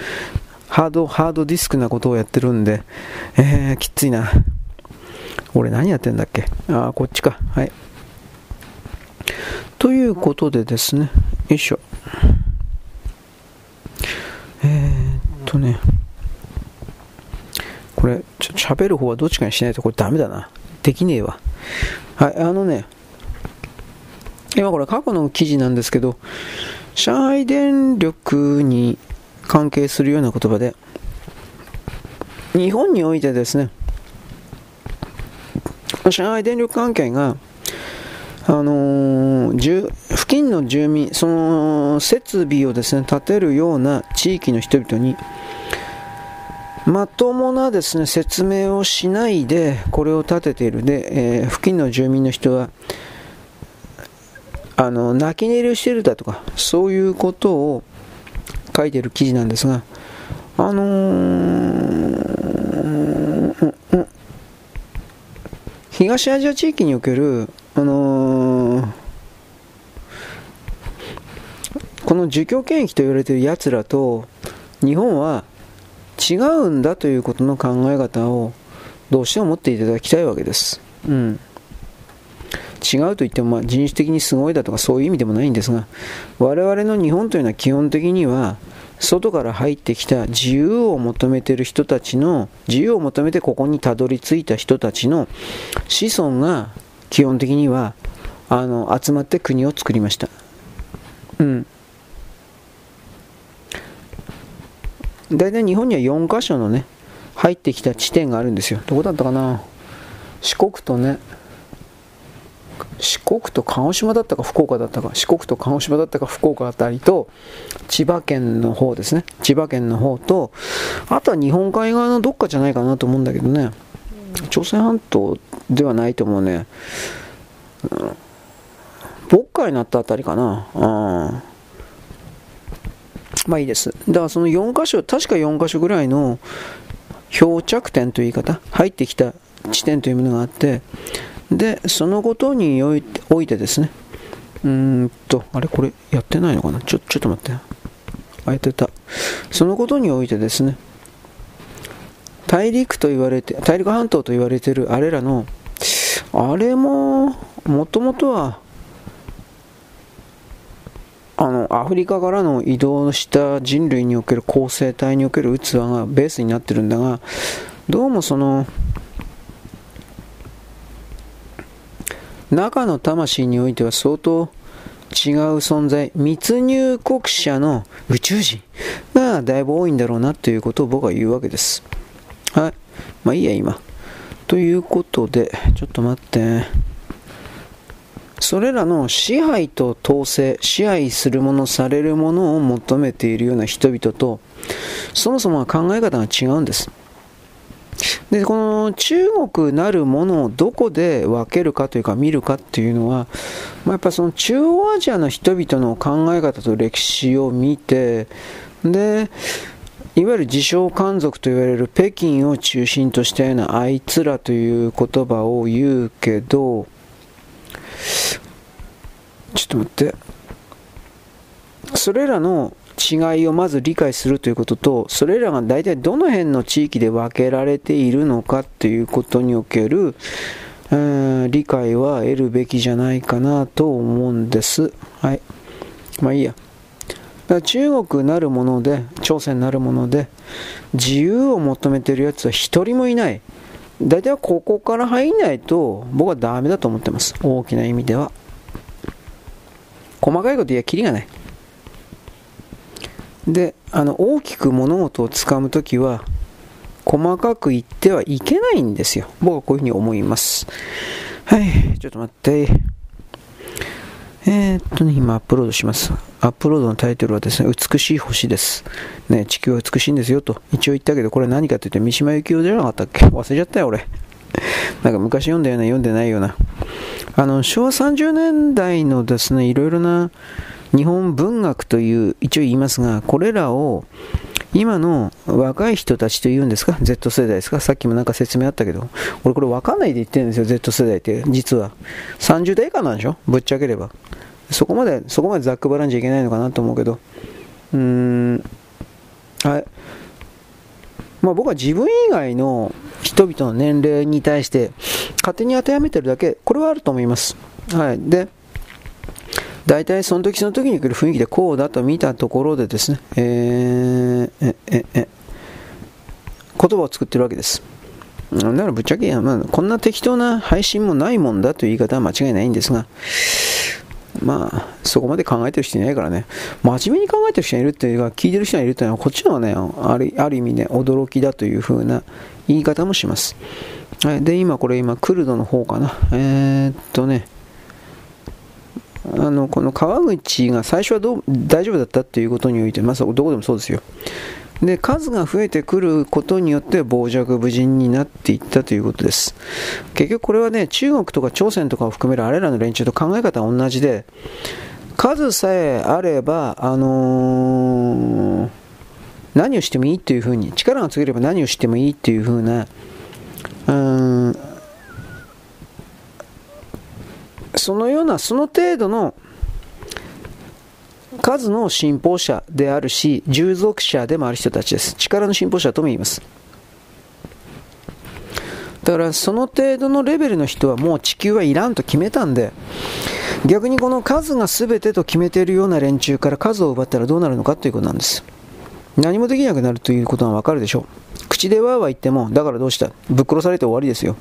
ハード、ハードディスクなことをやってるんで、えー、きついな。俺何やってんだっけ？あ、こっちか。はい。ということでですね、よいしょ。えー、っとね、これ、ちょ喋る方はどっちかにしないとこれダメだな。できねえわ。はい、あのね、今これ過去の記事なんですけど、上海電力に関係するような言葉で、日本においてですね、上海電力関係があのー、付近の住民、その設備をですね建てるような地域の人々にまともなですね説明をしないでこれを建てている。で、えー、付近の住民の人はあの泣き寝入りをしているだとかそういうことを書いている記事なんですがあのー、東アジア地域におけるあのー、この儒教権益と言われている奴らと日本は違うんだということの考え方をどうしても持っていただきたいわけです。うん。違うと言っても、まあ、人種的にすごいだとかそういう意味でもないんですが我々の日本というのは基本的には外から入ってきた自由を求めている人たちの自由を求めてここにたどり着いた人たちの子孫が基本的にはあの集まって国を作りました。うん。大体日本には4カ所のね、入ってきた地点があるんですよ。どこだったかな？四国とね、四国と鹿児島だったか福岡だったか、四国と鹿児島だったか福岡あたりと、千葉県の方ですね。千葉県の方と、あとは日本海側のどっかじゃないかなと思うんだけどね。朝鮮半島ではないと思うね。うん、渤海になったあたりかな。うん。まあいいです。だからその4箇所、確か4箇所ぐらいの漂着点という言い方、入ってきた地点というものがあって、で、そのことにおいておいてですね、うーんと、あれこれやってないのかな？ちょ、ちょっと待って。あ、やってた。そのことにおいてですね、大陸と言われて、大陸半島と言われてるあれらの、あれも、もともとは、あの、アフリカからの移動した人類における構成体における器がベースになってるんだが、どうもその、中の魂においては相当違う存在、密入国者の宇宙人がだいぶ多いんだろうなということを僕は言うわけです。はい。まあいいや、今。ということで、ちょっと待って。それらの支配と統制、支配するもの、されるものを求めているような人々と、そもそも考え方が違うんです。で、この中国なるものをどこで分けるかというか見るかっていうのは、まあ、やっぱその中央アジアの人々の考え方と歴史を見て、で、いわゆる自称漢族と言われる北京を中心としたようなあいつらという言葉を言うけど、ちょっと待って。それらの違いをまず理解するということと、それらが大体どの辺の地域で分けられているのかということにおける、理解は得るべきじゃないかなと思うんです。はい。まあいいや。だ中国なるもので、朝鮮なるもので、自由を求めてるやつは一人もいない。大体ここから入んないと僕はダメだと思ってます。大きな意味では。細かいこと言えばキリがない。で、あの、大きく物事をつかむときは、細かく言ってはいけないんですよ。僕はこういうふうに思います。はい、ちょっと待って。えー、っとね、今アップロードします。アップロードのタイトルはですね、美しい星です。ね、地球は美しいんですよと一応言ったけど、これ何かって言って三島由紀夫じゃなかったっけ？忘れちゃったよ、俺。なんか昔読んだような、読んでないような。あの、昭和30年代のですね、いろいろな日本文学という、一応言いますが、これらを今の若い人たちというんですか ?Z 世代ですか？さっきもなんか説明あったけど、俺これ分かんないで言ってるんですよ、Z 世代って。実は。30代以下なんでしょ？ぶっちゃければ。そこまで、そこまでざっくばらんじゃいけないのかなと思うけど。うーん。はい。まあ僕は自分以外の人々の年齢に対して勝手に当てはめてるだけ、これはあると思います。はい。で、大体その時その時に来る雰囲気でこうだと見たところでですね、えー、え、え、え、言葉を作ってるわけです。だからぶっちゃけ、まあ、こんな適当な配信もないもんだという言い方は間違いないんですが、まあ、そこまで考えてる人いないからね、真面目に考えてる人がいるっていうか、聞いてる人がいるっていうのは、こっちのはね、あるある意味ね、驚きだというふうな言い方もします。はい、で、今、これ、今、クルドの方かな。えー、っとね、あのこの川口が最初はどう大丈夫だったっていうことにおいて、まあ、どこでもそうですよ。で数が増えてくることによって傍若無人になっていったということです。結局これはね、中国とか朝鮮とかを含めるあれらの連中と考え方は同じで、数さえあれば、あのー、何をしてもいいっていうふうに、力がつければ何をしてもいいっていうふうな、うんそのような、その程度の数の信奉者であるし、従属者でもある人たちです。力の信奉者とも言います。だからその程度のレベルの人はもう地球はいらんと決めたんで、逆にこの数が全てと決めているような連中から数を奪ったらどうなるのかということなんです。何もできなくなるということはわかるでしょう。口でわーわー言っても、だからどうした？ぶっ殺されて終わりですよ。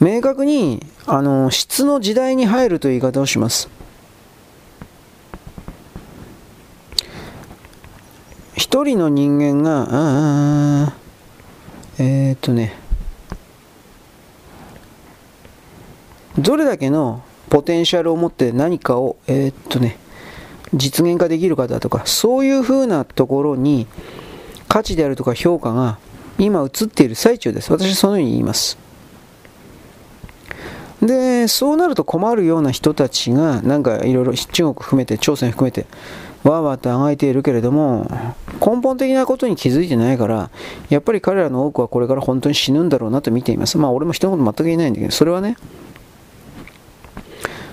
明確にあの質の時代に入るという言い方をします。一人の人間があえー、っとねどれだけのポテンシャルを持って何かをえー、っとね実現化できるかだとかそういうふうなところに価値であるとか評価が今映っている最中です。私はそのように言います。で、そうなると困るような人たちが、なんかいろいろ中国含めて、朝鮮含めて、わーわーとあがいているけれども、根本的なことに気づいてないから、やっぱり彼らの多くはこれから本当に死ぬんだろうなと見ています。まあ俺も人のこと全く言えないんだけど、それはね、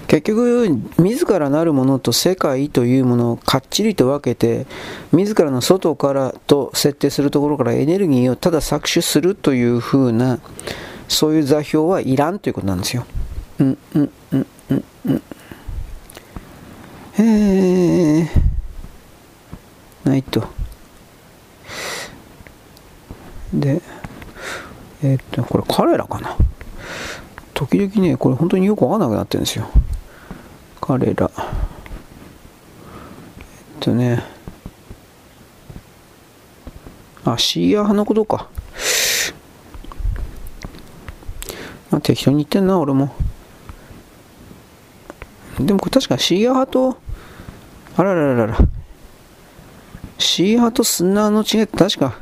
結局、自らなるものと世界というものをかっちりと分けて、自らの外からと設定するところからエネルギーをただ搾取するというふうな、そういう座標はいらんということなんですよ。うんうんうんうんうん。えー、ないと。でえー、っとこれ彼らかな。時々ねこれ本当によくわかんなくなってるんですよ。彼ら。えっとね。あシーア派のことか。まあ適当に言ってんな俺もでもこれ確かシーア派と、あららららら、シーア派とスンナーの違いって確か、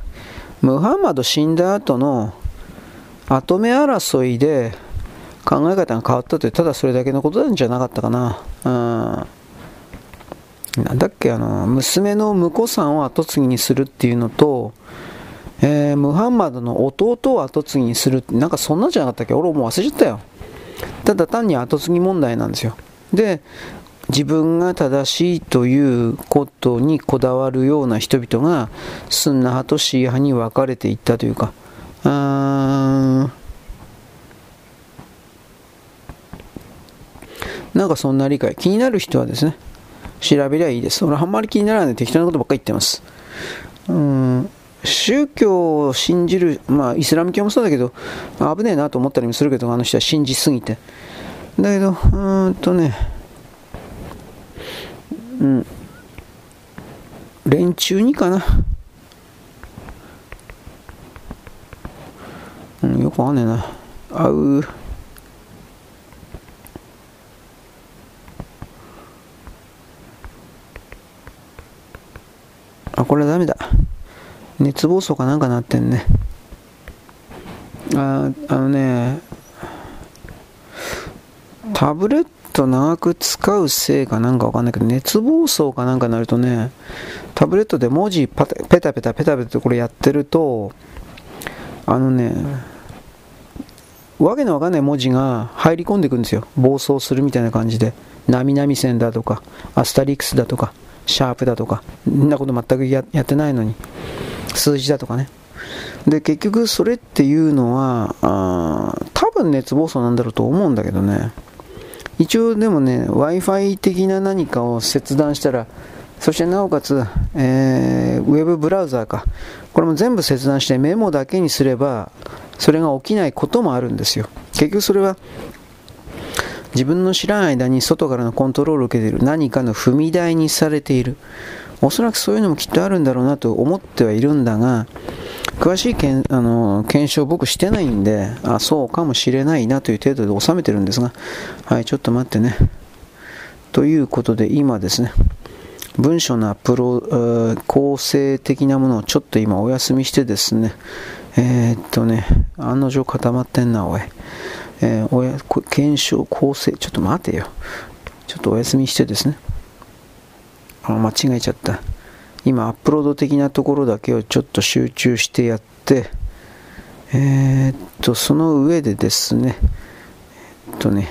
ムハンマド死んだ後の跡目争いで考え方が変わったという、ただそれだけのことなんじゃなかったかな。うん。なんだっけ、あの、娘の婿さんを後継ぎにするっていうのと、えー、ムハンマドの弟を後継ぎにするって、なんかそんなんじゃなかったっけ？俺もう忘れちゃったよ。ただ単に後継ぎ問題なんですよ。で自分が正しいということにこだわるような人々がスンナ派とシー派に分かれていったというか。あなんかそんな理解。気になる人はですね調べりゃいいです。俺あんまり気にならないで適当なことばっかり言ってます。うん。宗教を信じる、まあ、イスラム教もそうだけど、危ねえなと思ったりもするけど、あの人は信じすぎて。だけど、うーんとね、うん、連中にかな。うん、よくわかんねえな。あう。あ、これはダメだ。熱暴走かなんかなってんね。あ、あのね、タブレット長く使うせいかなんかわかんないけど、熱暴走かなんかなるとね、タブレットで文字パペタペタペタペタこれやってると、あのね、わけのわかんない文字が入り込んでいくんですよ。暴走するみたいな感じで。なみなみ線だとか、アスタリクスだとか、シャープだとか、んなこと全くやってないのに、数字だとかね。で、結局それっていうのは、あ多分熱暴走なんだろうと思うんだけどね。一応でもね、Wi-Fi 的な何かを切断したら、そしてなおかつ、えー、ウェブブラウザーか。これも全部切断してメモだけにすれば、それが起きないこともあるんですよ。結局それは、自分の知らん間に外からのコントロールを受けている何かの踏み台にされている。おそらくそういうのもきっとあるんだろうなと思ってはいるんだが、詳しいけんあの検証僕してないんで、あ、そうかもしれないなという程度で収めてるんですが、はい、ちょっと待ってね。ということで、今ですね、文章のアプロ、構成的なものをちょっと今お休みしてですね、えー、っとね、案の定固まってんな、おい。えー、おや検証、構成、ちょっと待てよ。ちょっとお休みしてですね。あ、間違えちゃった。今アップロード的なところだけをちょっと集中してやってえー、っとその上でですね。えっとね。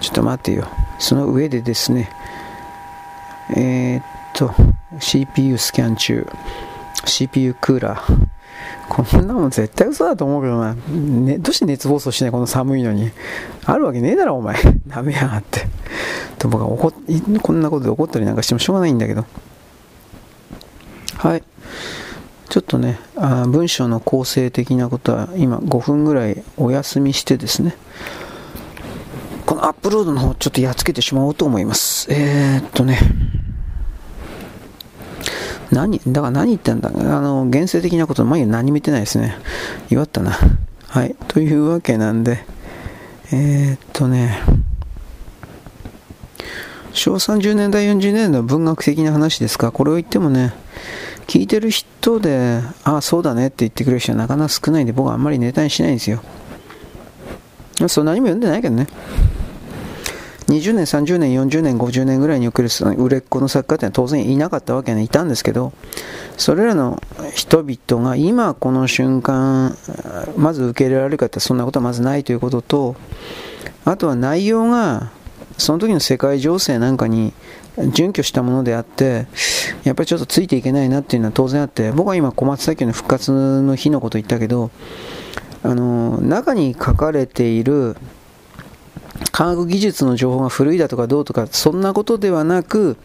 ちょっと待ってよ。その上でですね。えー、っと CPU スキャン中。CPU クーラー。こんなもん絶対嘘だと思うけどな、ね、どうして熱暴走しないこの寒いのに。あるわけねえだろお前。ダメやがって。と僕は怒こんなことで怒ったりなんかしてもしょうがないんだけどはい。ちょっとね、あ文章の構成的なことは今5分ぐらいお休みしてですね、このアップロードの方ちょっとやっつけてしまおうと思います。えー、っとね、何、だから何言ってんだあの、原生的なこと、前何も言ってないですね。弱ったな。はい。というわけなんで、えー、っとね、昭和30年代、40年代の文学的な話ですか、これを言ってもね、聞いてる人で、ああ、そうだねって言ってくれる人はなかなか少ないんで、僕はあんまりネタにしないんですよ。そんなにも読んでないけどね。20年、30年、40年、50年ぐらいにおける売れっ子の作家ってのは当然いなかったわけね、いたんですけど、それらの人々が今この瞬間、まず受け入れられるかってそんなことはまずないということと、あとは内容がその時の世界情勢なんかに準拠したものであって、やっぱりちょっとついていけないなっていうのは当然あって、僕は今小松左京の復活の日のこと言ったけど、あの、中に書かれている科学技術の情報が古いだとかどうとか、そんなことではなく、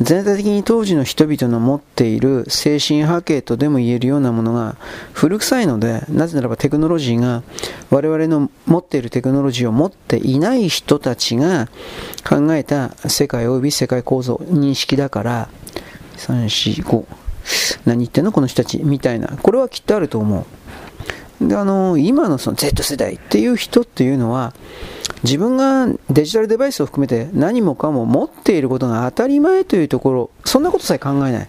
全体的に当時の人々の持っている精神波形とでも言えるようなものが古臭いので、なぜならばテクノロジーが我々の持っているテクノロジーを持っていない人たちが考えた世界及び世界構造、認識だから、3、4、5、何言ってんの？この人たち。みたいな、これはきっとあると思う。で、あの、今のその Z 世代っていう人っていうのは、自分がデジタルデバイスを含めて何もかも持っていることが当たり前というところ、そんなことさえ考えない。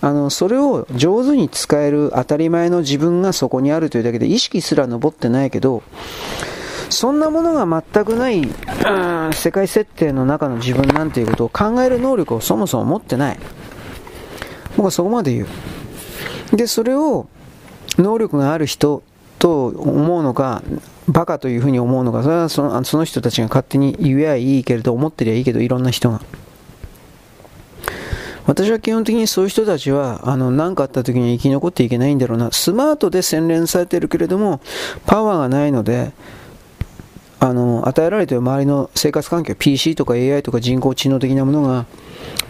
あの、それを上手に使える当たり前の自分がそこにあるというだけで意識すら登ってないけど、そんなものが全くない、世界設定の中の自分なんていうことを考える能力をそもそも持ってない。僕はそこまで言う。で、それを能力がある人と思うのか、バカというふうに思うのか、それはそのその人たちが勝手に言えばいいけれど、思ってりゃいいけど、いろんな人が。私は基本的にそういう人たちは、あの、何かあった時に生き残っていけないんだろうな。スマートで洗練されてるけれども、パワーがないので、あの、与えられている周りの生活環境、PC とか AI とか人工知能的なものが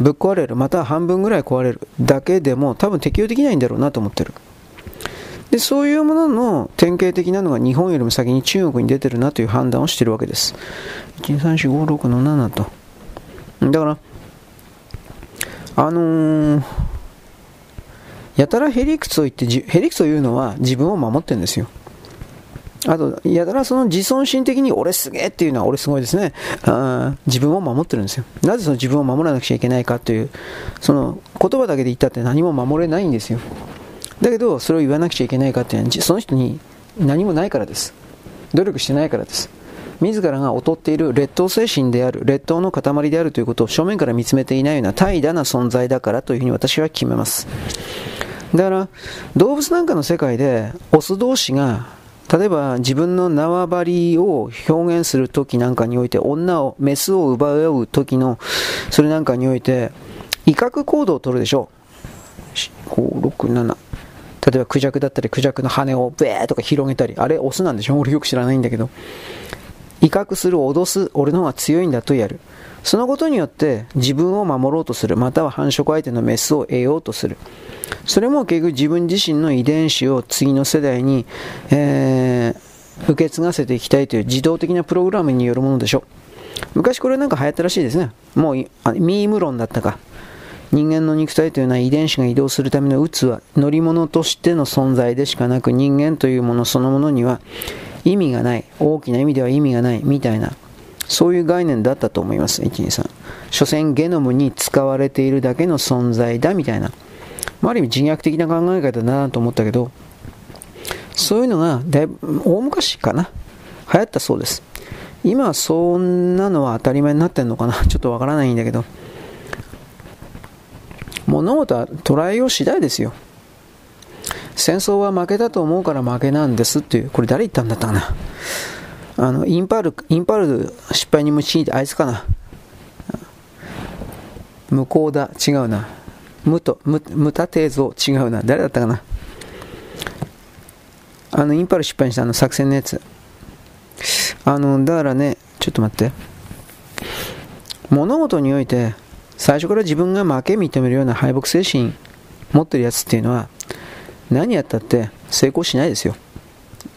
ぶっ壊れる、または半分ぐらい壊れるだけでも多分適用できないんだろうなと思ってる。で、そういうものの典型的なのが日本よりも先に中国に出てるなという判断をしているわけです。1234567と。だから、あのー、やたらへりくつを言って、へりくつを言うのは自分を守ってるんですよ。あと、やたらその自尊心的に俺すげえっていうのは俺すごいですね。あ自分を守ってるんですよ。なぜその自分を守らなくちゃいけないかという、その言葉だけで言ったって何も守れないんですよ。だけど、それを言わなくちゃいけないかっていうのは、その人に何もないからです。努力してないからです。自らが劣っている劣等精神である、劣等の塊であるということを正面から見つめていないような怠惰な存在だからというふうに私は決めます。だから、動物なんかの世界で、オス同士が例えば自分の縄張りを表現するときなんかにおいて女を、メスを奪い合うときのそれなんかにおいて威嚇行動を取るでしょう。5、6、7。例えばクジャクだったりクジャクの羽をブーとか広げたり、あれオスなんでしょ？俺よく知らないんだけど。威嚇する、脅す、俺の方が強いんだとやる。そのことによって自分を守ろうとする、または繁殖相手のメスを得ようとする。それも結局自分自身の遺伝子を次の世代に、えー、受け継がせていきたいという自動的なプログラムによるものでしょう。昔これなんか流行ったらしいですね。もうミーム論だったか。人間の肉体というのは遺伝子が移動するための器、乗り物としての存在でしかなく人間というものそのものには意味がない。大きな意味では意味がない。みたいな。そういう概念だったと思います。123。所詮ゲノムに使われているだけの存在だみたいな。まある意味自虐的な考え方だなと思ったけど、そういうのがだいぶ大昔かな。流行ったそうです。今はそんなのは当たり前になってんのかな。ちょっとわからないんだけど。物事は捉えよう次第ですよ。戦争は負けたと思うから負けなんですっていう、これ誰言ったんだったかな。あの、インパール、インパール失敗に導いてあいつかな。向こうだ、違うな。無と、無、牟田口廉也像、違うな。誰だったかな。あの、インパール失敗したあの作戦のやつ。あの、だからね、ちょっと待って。物事において、最初から自分が負け認めるような敗北精神持ってるやつっていうのは、何やったって成功しないですよ。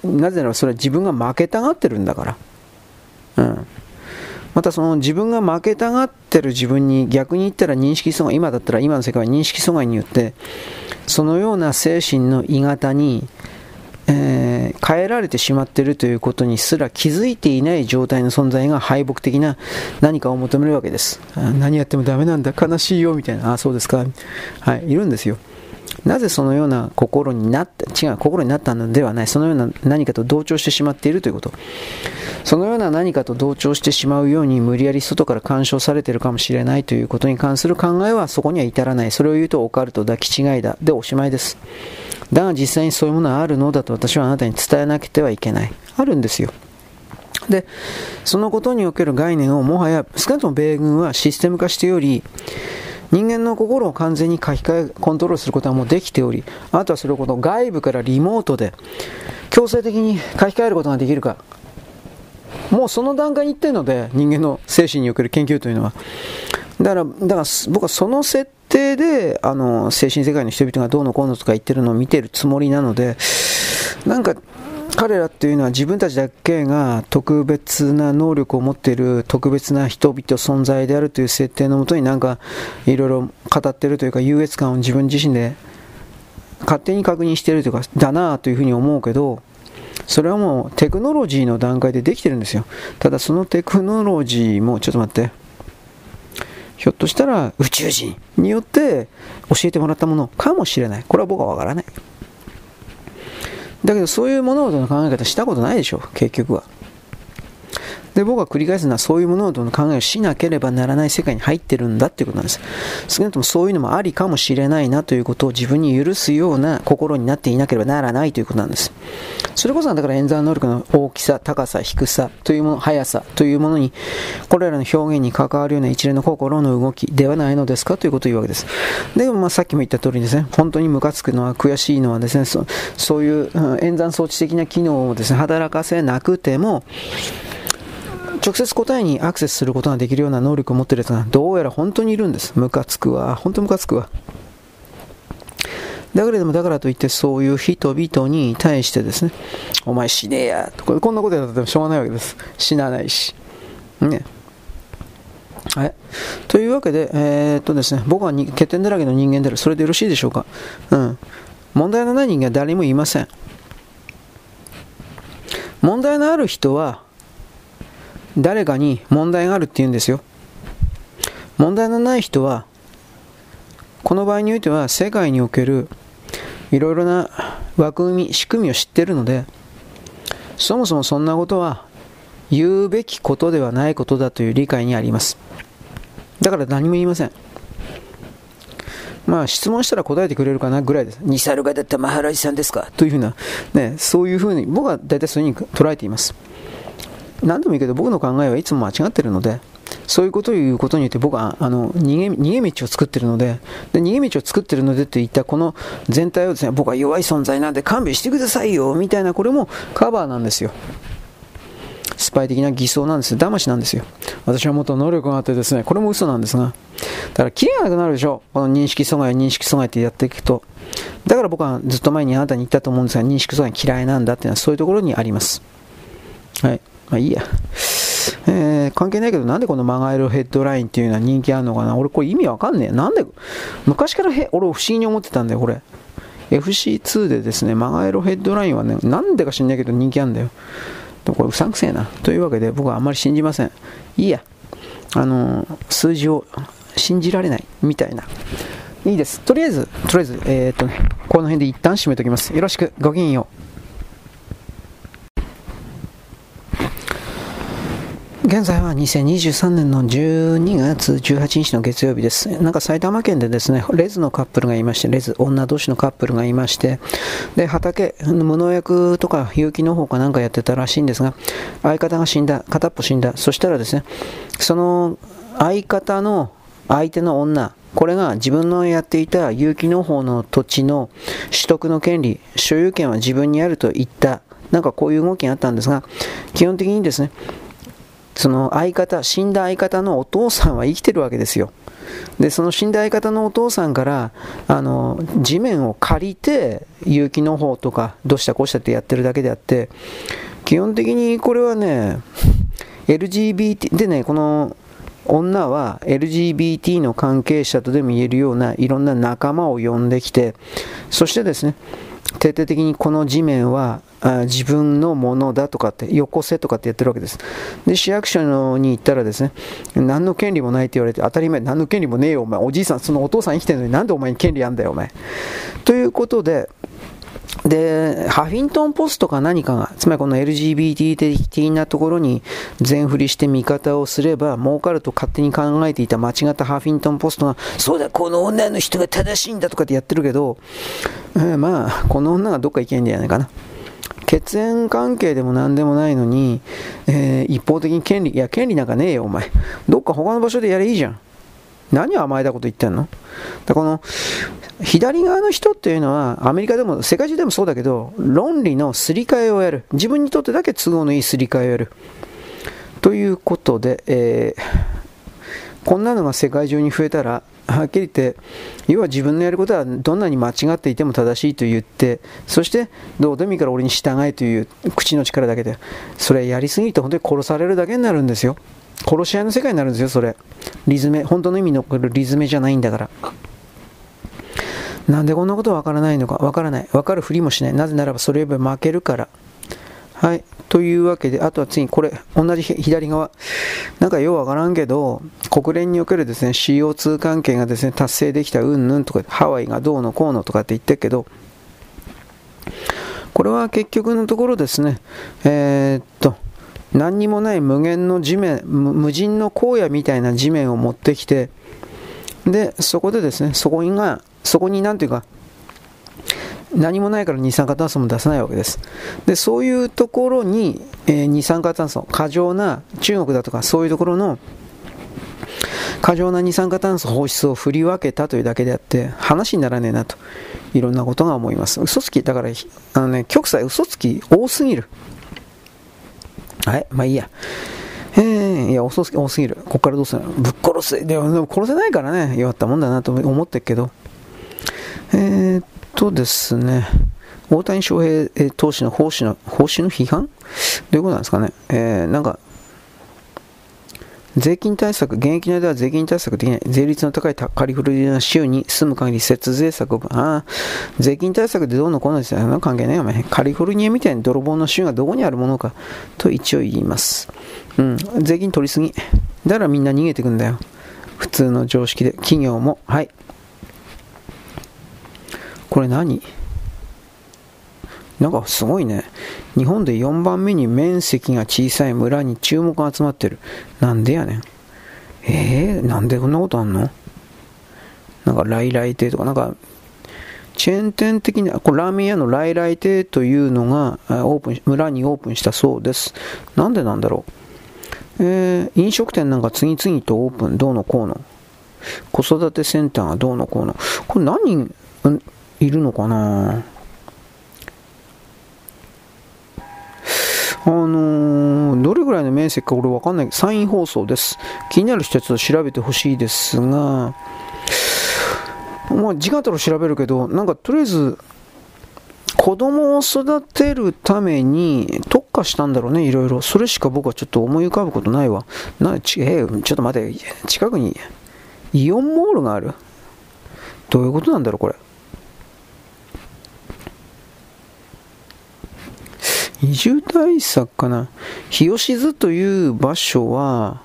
なぜならそれは自分が負けたがってるんだから。うん。またその自分が負けたがってる自分に逆に言ったら認識阻害、今だったら今の世界は認識阻害によって、そのような精神の鋳型に、えー、変えられてしまっているということにすら気づいていない状態の存在が敗北的な何かを求めるわけです。何やってもダメなんだ、悲しいよ、みたいな。あ、そうですか。はい、いるんですよ。なぜそのような心になって、違う、心になったのではない、そのような何かと同調してしまっているということ。そのような何かと同調してしまうように無理やり外から干渉されているかもしれないということに関する考えはそこには至らない。それを言うとオカルトだ、気違いだ。で、おしまいです。だが実際にそういうものはあるのだと私はあなたに伝えなくてはいけない。あるんですよ。で、そのことにおける概念をもはや少なくとも米軍はシステム化しており、人間の心を完全に書き換え、コントロールすることはもうできており、あとはそれをこの外部からリモートで強制的に書き換えることができるか。もうその段階に行ってるので、人間の精神における研究というのは。だから、だから僕はその設定で、あの、精神世界の人々がどうのこうのとか言ってるのを見てるつもりなので、なんか、彼らっていうのは自分たちだけが特別な能力を持っている特別な人々存在であるという設定のもとになんかいろいろ語ってるというか優越感を自分自身で勝手に確認してるというかだなというふうに思うけどそれはもうテクノロジーの段階でできてるんですよ。ただそのテクノロジーもちょっと待って。ひょっとしたら宇宙人によって教えてもらったものかもしれない。これは僕はわからない。だけどそういう物事の考え方したことないでしょ、結局は。で、僕が繰り返すのはそういう物事の考えをしなければならない世界に入ってるんだっていうことなんです。少なくともそういうのもありかもしれないなということを自分に許すような心になっていなければならないということなんです。それこそだから演算能力の大きさ、高さ、低さというもの、速さというものに、これらの表現に関わるような一連の心の動きではないのですかということを言うわけです。でもまあさっきも言った通りですね、本当にムカつくのは悔しいのはですね、そそういう、演算装置的な機能をですね、働かせなくても、直接答えにアクセスすることができるような能力を持っているやつがどうやら本当にいるんです。ムカつくわ。本当ムカつくわ。だからでもだからといってそういう人々に対してですね、お前死ねえやとこんなことやってもしょうがないわけです。死なないし。ね。はい。というわけで、えー、っとですね、僕は欠点だらけの人間である。それでよろしいでしょうか。うん。問題のない人間は誰もいません。問題のある人は、誰かに問題があるって言うんですよ。問題のない人は、この場合においては世界におけるいろいろな枠組み、仕組みを知っているので、そもそもそんなことは言うべきことではないことだという理解にあります。だから何も言いません。まあ質問したら答えてくれるかなぐらいです。ニサルガダッタマハラジさんですか？というふうな、ね、そういうふうに僕は大体そういうふうに捉えています。何でもいいけど僕の考えはいつも間違ってるので、そういうことを言うことによって僕はあの逃げ逃げ道を作ってるのでで、逃げ道を作ってるのでといったこの全体をですね、僕は弱い存在なんで勘弁してくださいよみたいなこれもカバーなんですよ。スパイ的な偽装なんですよ。騙しなんですよ。私はもっと能力があってですね、これも嘘なんですが。だから、キレがなくなるでしょ。この認識阻害、認識阻害ってやっていくと。だから僕はずっと前にあなたに言ったと思うんですが、認識阻害嫌いなんだっていうのはそういうところにあります。はい。まあいいや。えー、関係ないけど、なんでこのマガエルヘッドラインっていうのは人気あるのかな？俺これ意味わかんねえ。なんで、昔からへ俺不思議に思ってたんだよ、これ。FC2 でですね、マガエロヘッドラインはね、なんでか知んないけど人気あるんだよ。でもこれうさんくせえな。というわけで僕はあんまり信じません。いいや。あの数字を信じられないみたいな。いいです。とりあえず、とりあえず、えー、っとね、この辺で一旦締めておきます。よろしく、ごきげんよう。現在は2023年の12月18日の月曜日です。なんか埼玉県でですね、レズのカップルがいまして、レズ、女同士のカップルがいまして、で、畑、無農薬とか有機農法かなんかやってたらしいんですが、相方が死んだ、片っぽ死んだ。そしたらですね、その相方の相手の女、これが自分のやっていた有機農法の土地の取得の権利、所有権は自分にあると言った、なんかこういう動きがあったんですが、基本的にですね、その相方、死んだ相方のお父さんは生きてるわけですよ。で、その死んだ相方のお父さんから、あの、地面を借りて、有機の方とか、どうしたこうしたってやってるだけであって、基本的にこれはね、LGBT、でね、この女は LGBT の関係者とでも言えるようないろんな仲間を呼んできて、そしてですね、徹底的にこの地面は自分のものだとかって、よこせとかってやってるわけです。で、市役所に行ったらですね、何の権利もないって言われて、当たり前、何の権利もねえよ、お前。おじいさん、そのお父さん生きてるのになんでお前に権利あんだよ、お前。ということで、で、ハフィントンポストか何かが、つまりこの LGBT 的なところに全振りして味方をすれば儲かると勝手に考えていた間違ったハフィントンポストが、そうだ、この女の人が正しいんだとかってやってるけど、えー、まあ、この女がどっか行けんじゃないかな。血縁関係でも何でもないのに、えー、一方的に権利、いや、権利なんかねえよ、お前。どっか他の場所でやれいいじゃん。何を甘えたこと言ってんの？だこの左側の人っていうのはアメリカでも世界中でもそうだけど論理のすり替えをやる自分にとってだけ都合のいいすり替えをやるということで、えー、こんなのが世界中に増えたらはっきり言って、要は自分のやることはどんなに間違っていても正しいと言って、そしてどうでもいいから俺に従えという口の力だけで、それやりすぎると本当に殺されるだけになるんですよ。殺し合いの世界になるんですよ、それ。リズメ、本当の意味のリズメじゃないんだから。なんでこんなことわからないのかわからない。わかるふりもしない。なぜならばそれより負けるから。はい。というわけで、あとは次にこれ、同じ左側。なんかようわからんけど、国連におけるですね、CO2 関係がですね、達成できたうんぬんとか、ハワイがどうのこうのとかって言ってるけど、これは結局のところですね、えー、っと、何にもない無限の地面、無人の荒野みたいな地面を持ってきて、で、そこでですね、そこが、そこになんていうか、何もないから二酸化炭素も出さないわけです。で、そういうところに、えー、二酸化炭素、過剰な中国だとかそういうところの過剰な二酸化炭素放出を振り分けたというだけであって、話にならねえなと、いろんなことが思います。嘘つき、だから、あのね、極左嘘つき多すぎる。はい、まあいいや。えー、いや、遅すぎ多すぎる。こっからどうするの？ぶっ殺せ。でも殺せないからね、弱ったもんだなと思ってるけど。えー、っとですね、大谷翔平投手の方針の方針の批判？どういうことなんですかね？えー、なんか、税金対策、現役内では税金対策できない。税率の高いカリフォルニア州に住む限り節税策を、ああ、税金対策でどうのこうのですよ。関係ないよ、お前。カリフォルニアみたいに泥棒の州がどこにあるものかと一応言います。うん、税金取りすぎ。だからみんな逃げてくんだよ。普通の常識で。企業も。はい。これ何？なんかすごいね。日本で4番目に面積が小さい村に注目が集まってる。なんでやねん。えー、なんでこんなことあんの？なんか来来亭とか、なんか、チェーン店的な、これラーメン屋の来来亭というのがオープン、村にオープンしたそうです。なんでなんだろう。えー、飲食店なんか次々とオープン、どうのこうの。子育てセンターがどうのこうの。これ何？いるのかな？あのー、どれぐらいの面積か俺わかんない山陰放送です。気になる人はちょっと調べてほしいですが、まあ、時間あったら調べるけど、なんかとりあえず、子供を育てるために特化したんだろうね、いろいろ。それしか僕はちょっと思い浮かぶことないわ。なちえー、ちょっと待って、近くにイオンモールがあるどういうことなんだろう、これ。移住対策かな。日吉津という場所は、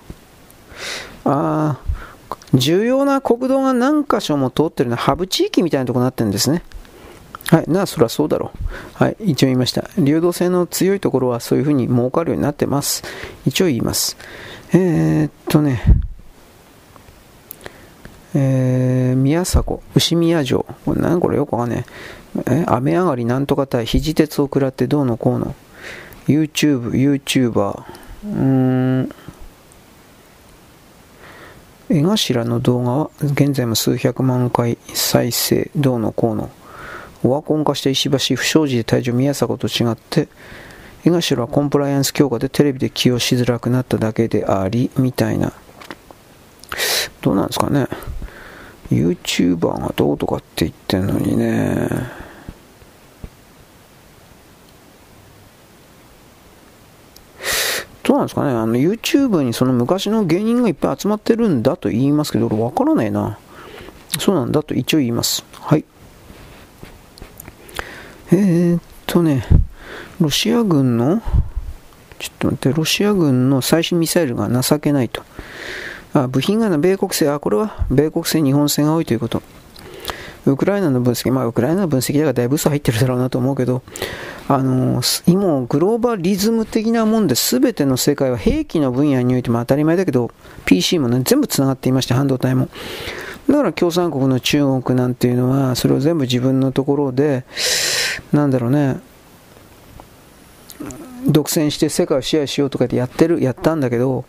あ重要な国道が何箇所も通ってるのはハブ地域みたいなとこになってるんですね。はい、なあ、そりゃそうだろう。はい、一応言いました。流動性の強いところはそういうふうに儲かるようになってます。一応言います。えー、っとね、えー、宮迫、牛宮城。これ何これよくわかんねえ。え、雨上がりなんとか対肘鉄を食らってどうのこうの。YouTube、YouTuber、うーん、江頭の動画は現在も数百万回再生、どうのこうの。オワコン化した石橋、不祥事で退場、宮迫と違って、江頭はコンプライアンス強化でテレビで起用しづらくなっただけであり、みたいな。どうなんですかね。YouTuber がどうとかって言ってんのにね。どうなんですかね、あの YouTube にその昔の芸人がいっぱい集まってるんだと言いますけど、俺分からないな。そうなんだと一応言います。はい。えー、っとね、ロシア軍の、ちょっと待って、ロシア軍の最新ミサイルが情けないと。あ、部品がな、米国製、あ、これは米国製、日本製が多いということ。ウクライナの分析、まあ、ウクライナの分析だからだいぶ嘘入ってるだろうなと思うけど、あの今、グローバリズム的なもんで、全ての世界は兵器の分野においても当たり前だけど、PC もね、全部つながっていまして、半導体も。だから共産国の中国なんていうのは、それを全部自分のところで、なんだろうね、独占して世界を支配しようとかってやってる、やったんだけど、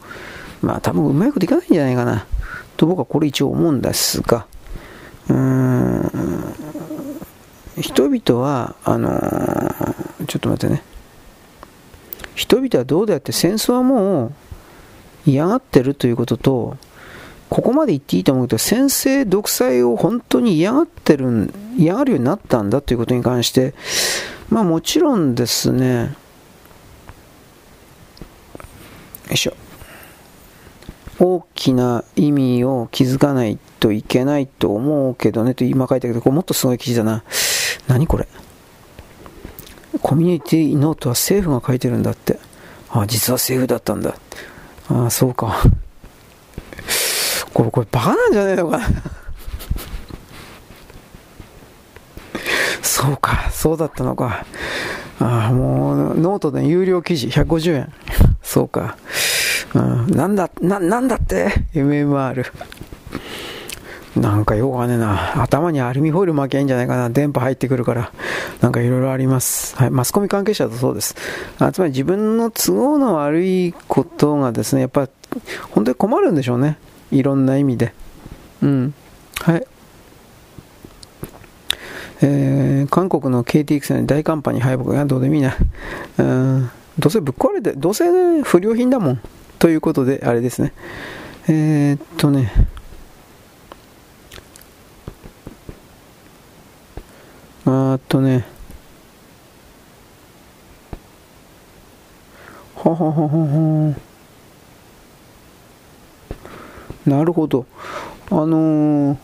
まあ多分うまいこといかないんじゃないかな、と僕はこれ一応思うんですが、うん、人々は、あのー、ちょっと待ってね。人々はどうであって戦争はもう嫌がってるということと、ここまで言っていいと思うけど、先制独裁を本当に嫌がってる、嫌がるようになったんだということに関して、まあもちろんですね、よいしょ。大きな意味を気づかないといけないと思うけどねと今書いたけど、これもっとすごい記事だな。何これ？コミュニティノートは政府が書いてるんだって。あ、実は政府だったんだ。ああ、そうか。これ、これバカなんじゃねえのかなそうか、そうだったのか。ああ、もう、ノートで有料記事150円。そうか。うん、なんだ、な、なんだって ?MMR。なんかよくわねえな。頭にアルミホイル巻きゃいいんじゃないかな。電波入ってくるから。なんかいろいろあります。はい。マスコミ関係者だとそうです。あつまり自分の都合の悪いことがですね、やっぱ本当に困るんでしょうね。いろんな意味で。うん。はい。えー、韓国の KTX の大寒波に敗北がどうでもいいな。うん。どうせぶっ壊れて、どうせ、不良品だもん。ということで、あれですね。えー、っとね。あっとね。ははははは。なるほど。あのー、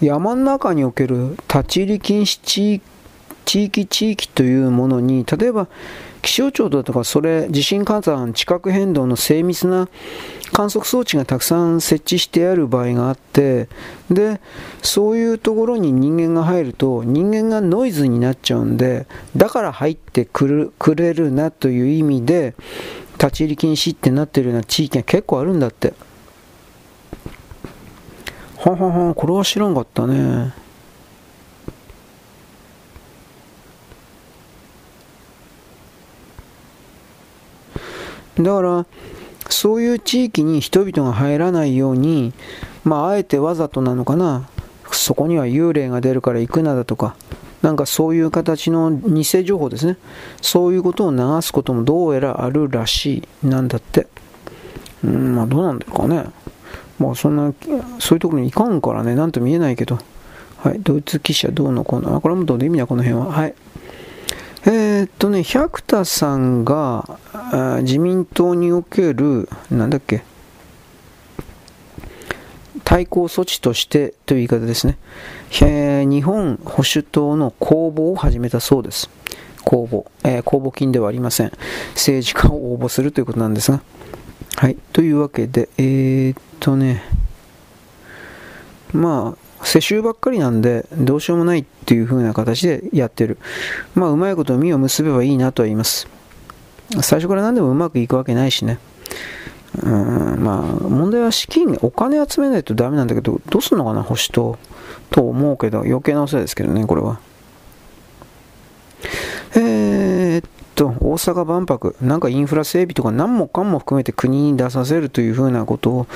山の中における立ち入り禁止地域地域地域というものに、例えば気象庁だとか、それ、地震火山、地殻変動の精密な観測装置がたくさん設置してある場合があって、で、そういうところに人間が入ると、人間がノイズになっちゃうんで、だから入ってくれるなという意味で、立ち入り禁止ってなってるような地域が結構あるんだって。ははは、これは知らんかったね。だから、そういう地域に人々が入らないように、まあ、あえてわざとなのかな、そこには幽霊が出るから行くなだとか、なんかそういう形の偽情報ですね。そういうことを流すこともどうやらあるらしいなんだって。うん、まあどうなんだろうかね。まあそんな、そういうところに行かんからね、なんと見えないけど。はい、ドイツ記者どうのこうの。これもどうで意味だ、この辺は。はい。えー、っとね、百田さんが自民党における、なんだっけ、対抗措置としてという言い方ですね、えー、日本保守党の公募を始めたそうです。公募、えー、公募金ではありません。政治家を応募するということなんですが。はい。というわけで、えー、っとね、まあ、世襲ばっかりなんで、どうしようもないっていう風な形でやってる。まあ、うまいこと実を結べばいいなとは言います。最初から何でもうまくいくわけないしね。うん、まあ、問題は資金、お金集めないとダメなんだけど、どうすんのかな、星と、と思うけど、余計なお世話ですけどね、これは。えー、っと、大阪万博、なんかインフラ整備とか何もかも含めて国に出させるというふうなことを、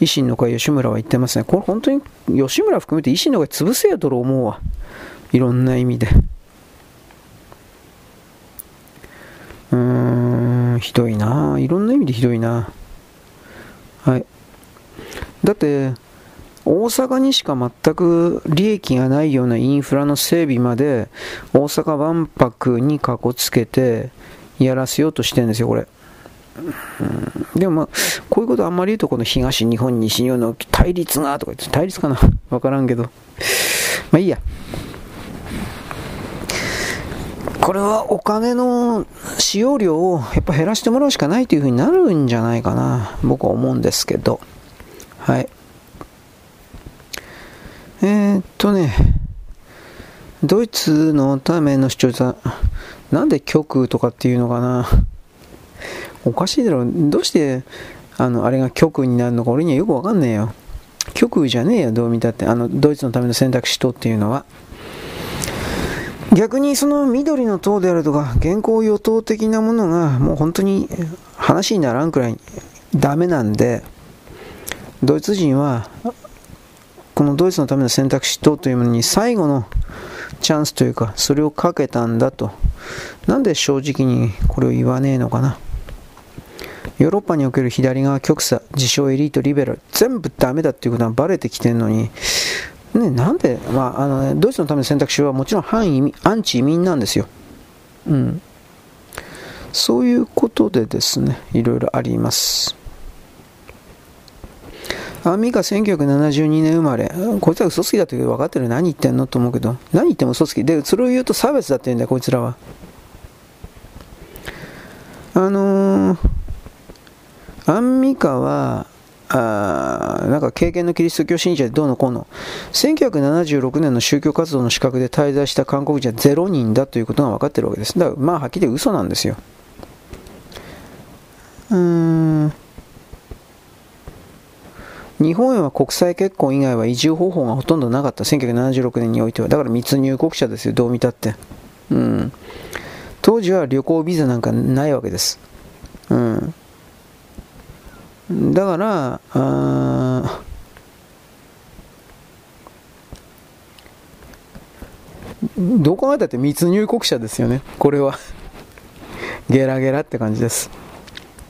維新の会、吉村は言ってますね。これ本当に、吉村含めて維新の会潰せやと思うわ。いろんな意味で。うーん、ひどいな。いろんな意味でひどいな。はい。だって、大阪にしか全く利益がないようなインフラの整備まで大阪万博にかこつけてやらせようとしてるんですよ、これ。うん、でもまあ、こういうことあんまり言うと、この東日本、西日本の対立がとか言って、対立かな？わからんけど。まあいいや。これはお金の使用量をやっぱ減らしてもらうしかないというふうになるんじゃないかな、僕は思うんですけど。はい。えー、っとね、ドイツのための主張さ、なんで極右とかっていうのかな。おかしいだろ。どうして、あの、あれが極右になるのか俺にはよくわかんねえよ。極右じゃねえよ、どう見たって。あの、ドイツのための選択肢とっていうのは。逆にその緑の党であるとか、現行与党的なものがもう本当に話にならんくらいダメなんで、ドイツ人は、このドイツのための選択肢党というものに最後のチャンスというか、それをかけたんだと。なんで正直にこれを言わねえのかな。ヨーロッパにおける左側極左、自称エリート、リベラル、全部ダメだっていうことはバレてきてるのに、ね、なんで、まああのね、ドイツのための選択肢はもちろん反移民アンチ移民なんですよ。うん。そういうことでですね、いろいろあります。アンミカ1972年生まれ。こいつは嘘つきだって分かってる何言ってんの？と思うけど、何言っても嘘つき。で、それを言うと差別だって言うんだよ、こいつらは。あのー、アンミカは、あなんか経験のキリスト教信者でどうのこうの。1976年の宗教活動の資格で滞在した韓国人は0人だということが分かってるわけです。だからまあはっきり嘘なんですよ。うーん。日本へは国際結婚以外は移住方法がほとんどなかった。1976年においては。だから密入国者ですよ。どう見たって。うん。当時は旅行ビザなんかないわけです。うん。だから、あどう考えたって密入国者ですよね、これは。ゲラゲラって感じです。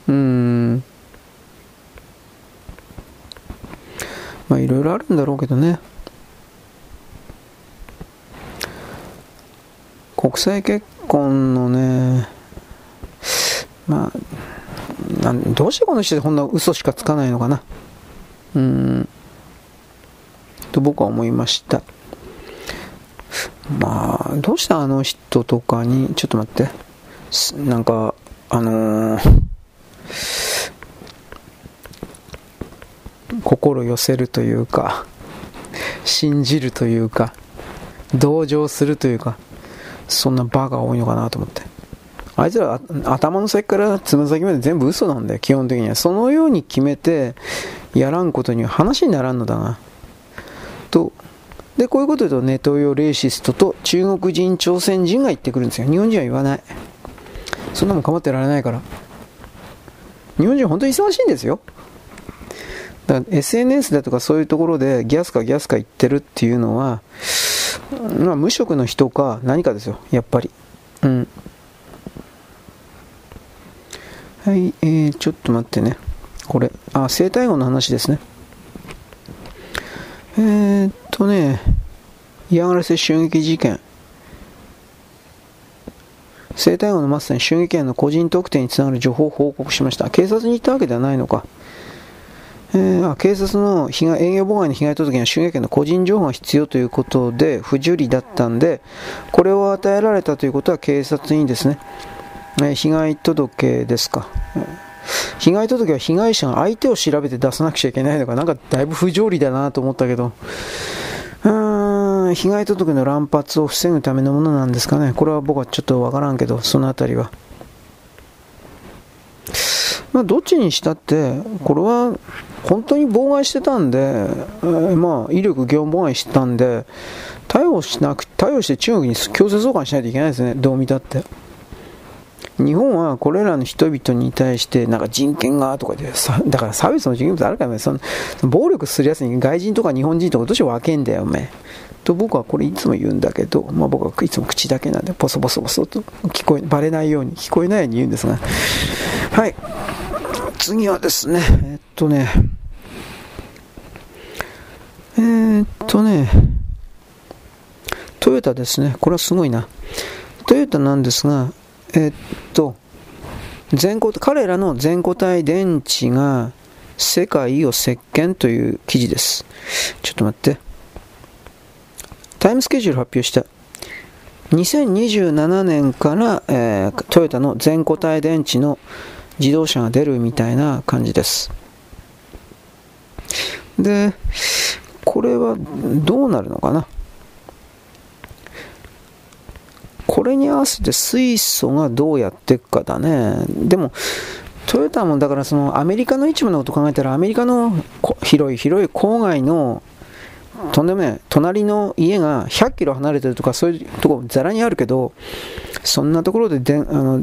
うーん。まあいろいろあるんだろうけどね。国際結婚のね、まあ、なんどうしてこの人でこんな嘘しかつかないのかな。うんと僕は思いましたまあどうしてあの人とかにちょっと待ってなんかあのー、心寄せるというか信じるというか同情するというかそんなバカが多いのかなと思って。あいつら頭の先からつま先まで全部嘘なんだよ基本的には。そのように決めてやらんことには話にならんのだな。とでこういうこと言うとネトウヨレーシストと中国人朝鮮人が言ってくるんですよ。日本人は言わない。そんなもん構ってられないから。日本人本当に忙しいんですよ。だから SNS だとかそういうところでギャスかギャスか言ってるっていうのは、まあ、無職の人か何かですよやっぱり。うん。はい、えー、ちょっと待ってね。これあ生体語の話ですね。えー、っとね嫌がらせ襲撃事件。生体後のマスターに襲撃案の個人特定につながる情報を報告しました。警察に行ったわけではないのか。えー、警察の被害営業妨害の被害届には襲撃案の個人情報が必要ということで不受理だったんで、これを与えられたということは警察にですね、えー、被害届ですか。被害届は被害者が相手を調べて出さなくちゃいけないのか、なんかだいぶ不条理だなと思ったけど、うーん、被害届の乱発を防ぐためのものなんですかね。これは僕はちょっとわからんけど、そのあたりは。まあ、どっちにしたって、これは本当に妨害してたんで、えー、まあ、威力業務妨害してたんで、逮捕しなく、逮捕して中国に強制送還しないといけないですね、どう見たって。日本はこれらの人々に対してなんか人権がとかでだから差別の人権物あるからねその暴力するやつに外人とか日本人とかどうして分けんだよおめと僕はこれいつも言うんだけど、まあ、僕はいつも口だけなんでボソボソボソと聞こえバレないように聞こえないように言うんですがはい次はですねえっとねえー、っとねトヨタですねこれはすごいなトヨタなんですがえっと、全固彼らの全固体電池が世界を席巻という記事です。ちょっと待って。タイムスケジュール発表した。2027年から、えー、トヨタの全固体電池の自動車が出るみたいな感じです。で、これはどうなるのかな？これに合わせて水素がどうやっていくかだね。でも、トヨタもだからそのアメリカの一部のこと考えたらアメリカの広い広い郊外のとんでもない。隣の家が100キロ離れてるとかそういうとこざらにあるけどそんなところでであの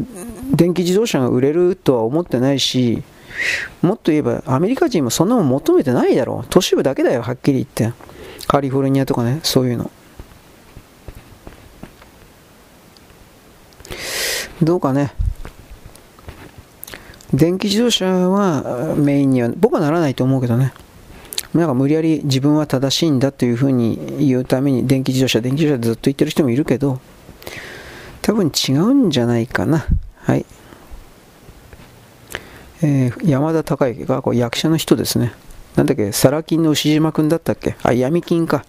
電気自動車が売れるとは思ってないしもっと言えばアメリカ人もそんなもん求めてないだろう。都市部だけだよはっきり言って。カリフォルニアとかねそういうの。どうかね、電気自動車はメインには、僕はならないと思うけどね。なんか無理やり自分は正しいんだというふうに言うために電気自動車、電気自動車ずっと言ってる人もいるけど、多分違うんじゃないかな。はい。えー、山田孝之がこう役者の人ですね。なんだっけ、サラ金の牛島くんだったっけ？あ、闇金か。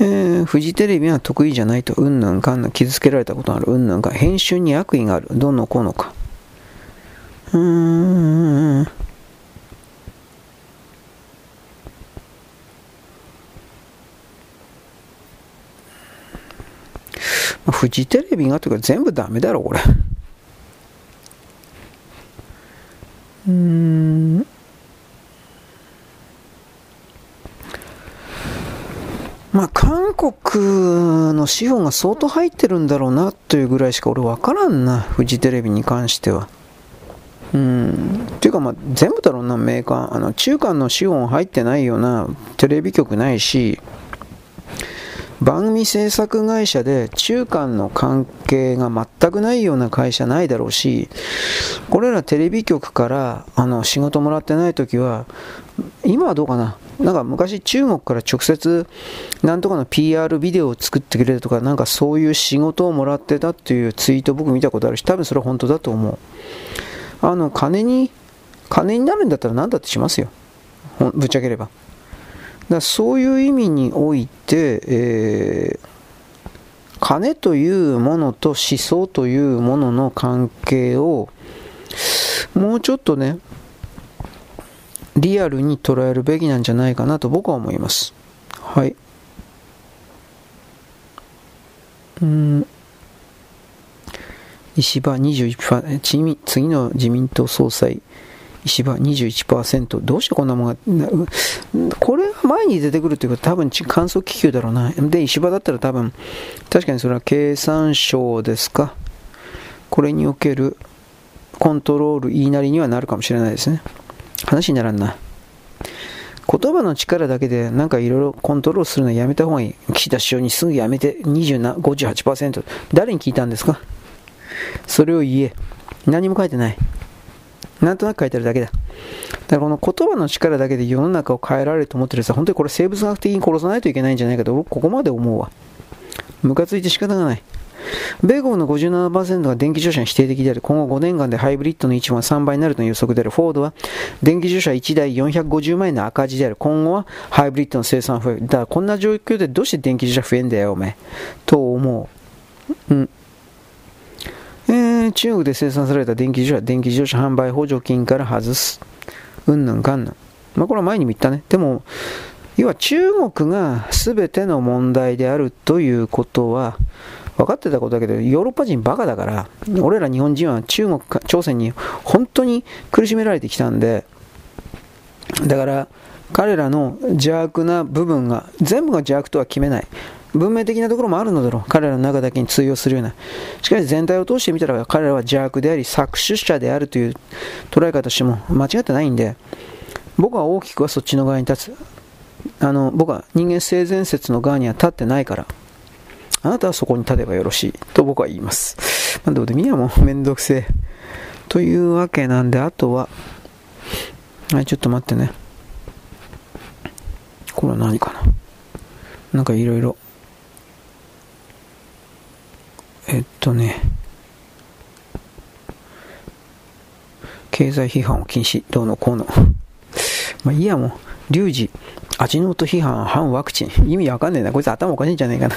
えー、フジテレビは得意じゃないと、うんぬんかんぬん、傷つけられたことがある、うんぬんか、編集に悪意がある、どうのこうのか。うーん。まあ、フジテレビがというか全部ダメだろ、これ。うん。まあ、韓国の資本が相当入ってるんだろうなというぐらいしか俺分からんな、フジテレビに関しては。うん。っていうか、まあ、全部だろうな、メーカー。あの、中間の資本入ってないようなテレビ局ないし、番組制作会社で中間の関係が全くないような会社ないだろうし、これらテレビ局からあの仕事もらってない時は、今はどうかな？なんか昔中国から直接なんとかの PR ビデオを作ってくれるとかなんかそういう仕事をもらってたっていうツイート僕見たことあるし多分それは本当だと思うあの金に金になるんだったら何だってしますよ。ぶっちゃければ。だそういう意味において、えー、金というものと思想というものの関係をもうちょっとね、リアルに捉えるべきなんじゃないかなと僕は思います。はい。うん。石破21%、次の自民党総裁、石破21%、どうしてこんなもんが、これが前に出てくるということは多分観測気球だろうな。で、石破だったら多分、確かにそれは経産省ですか。これにおけるコントロール言いなりにはなるかもしれないですね。話にならんな。言葉の力だけでなんかいろいろコントロールするのやめた方がいい。岸田首相にすぐやめて58%。誰に聞いたんですか？それを言え。何も書いてない。なんとなく書いてあるだけだ。だからこの言葉の力だけで世の中を変えられると思ってるやつは本当にこれ生物学的に殺さないといけないんじゃないかと僕ここまで思うわ。ムカついて仕方がない。米国の57%が電気自動車に否定的である。今後5年間でハイブリッドの位置は3倍になるという予測である。フォードは電気自動車1台450万円の赤字である。今後はハイブリッドの生産増える。だからこんな状況でどうして電気自動車増えんだよ、お前。と思う。うん。えー、中国で生産された電気自動車、電気自動車販売補助金から外す。うんぬんかんぬん。まあ、これは前にも言ったね。でも、要は中国が全ての問題であるということは、分かってたことだけど、ヨーロッパ人バカだから、俺ら日本人は中国か朝鮮に本当に苦しめられてきたんで、だから彼らの邪悪な部分が、全部が邪悪とは決めない。文明的なところもあるのだろう。彼らの中だけに通用するような。しかし全体を通してみたら彼らは邪悪であり、搾取者であるという捉え方しても間違ってないんで、僕は大きくはそっちの側に立つ。あの、僕は人間性善説の側には立ってないから。あなたはそこに立てばよろしいと僕は言います。まあ、どうでもいいやもうめんどくせえ。というわけなんで、あとは、はい、ちょっと待ってね。これは何かな。なんかいろいろ。えっとね。経済批判を禁止、どうのこうの。まあいいやもう、リュウジ、味の素批判、反ワクチン。意味わかんねえな。こいつ頭おかしいんじゃねえかな。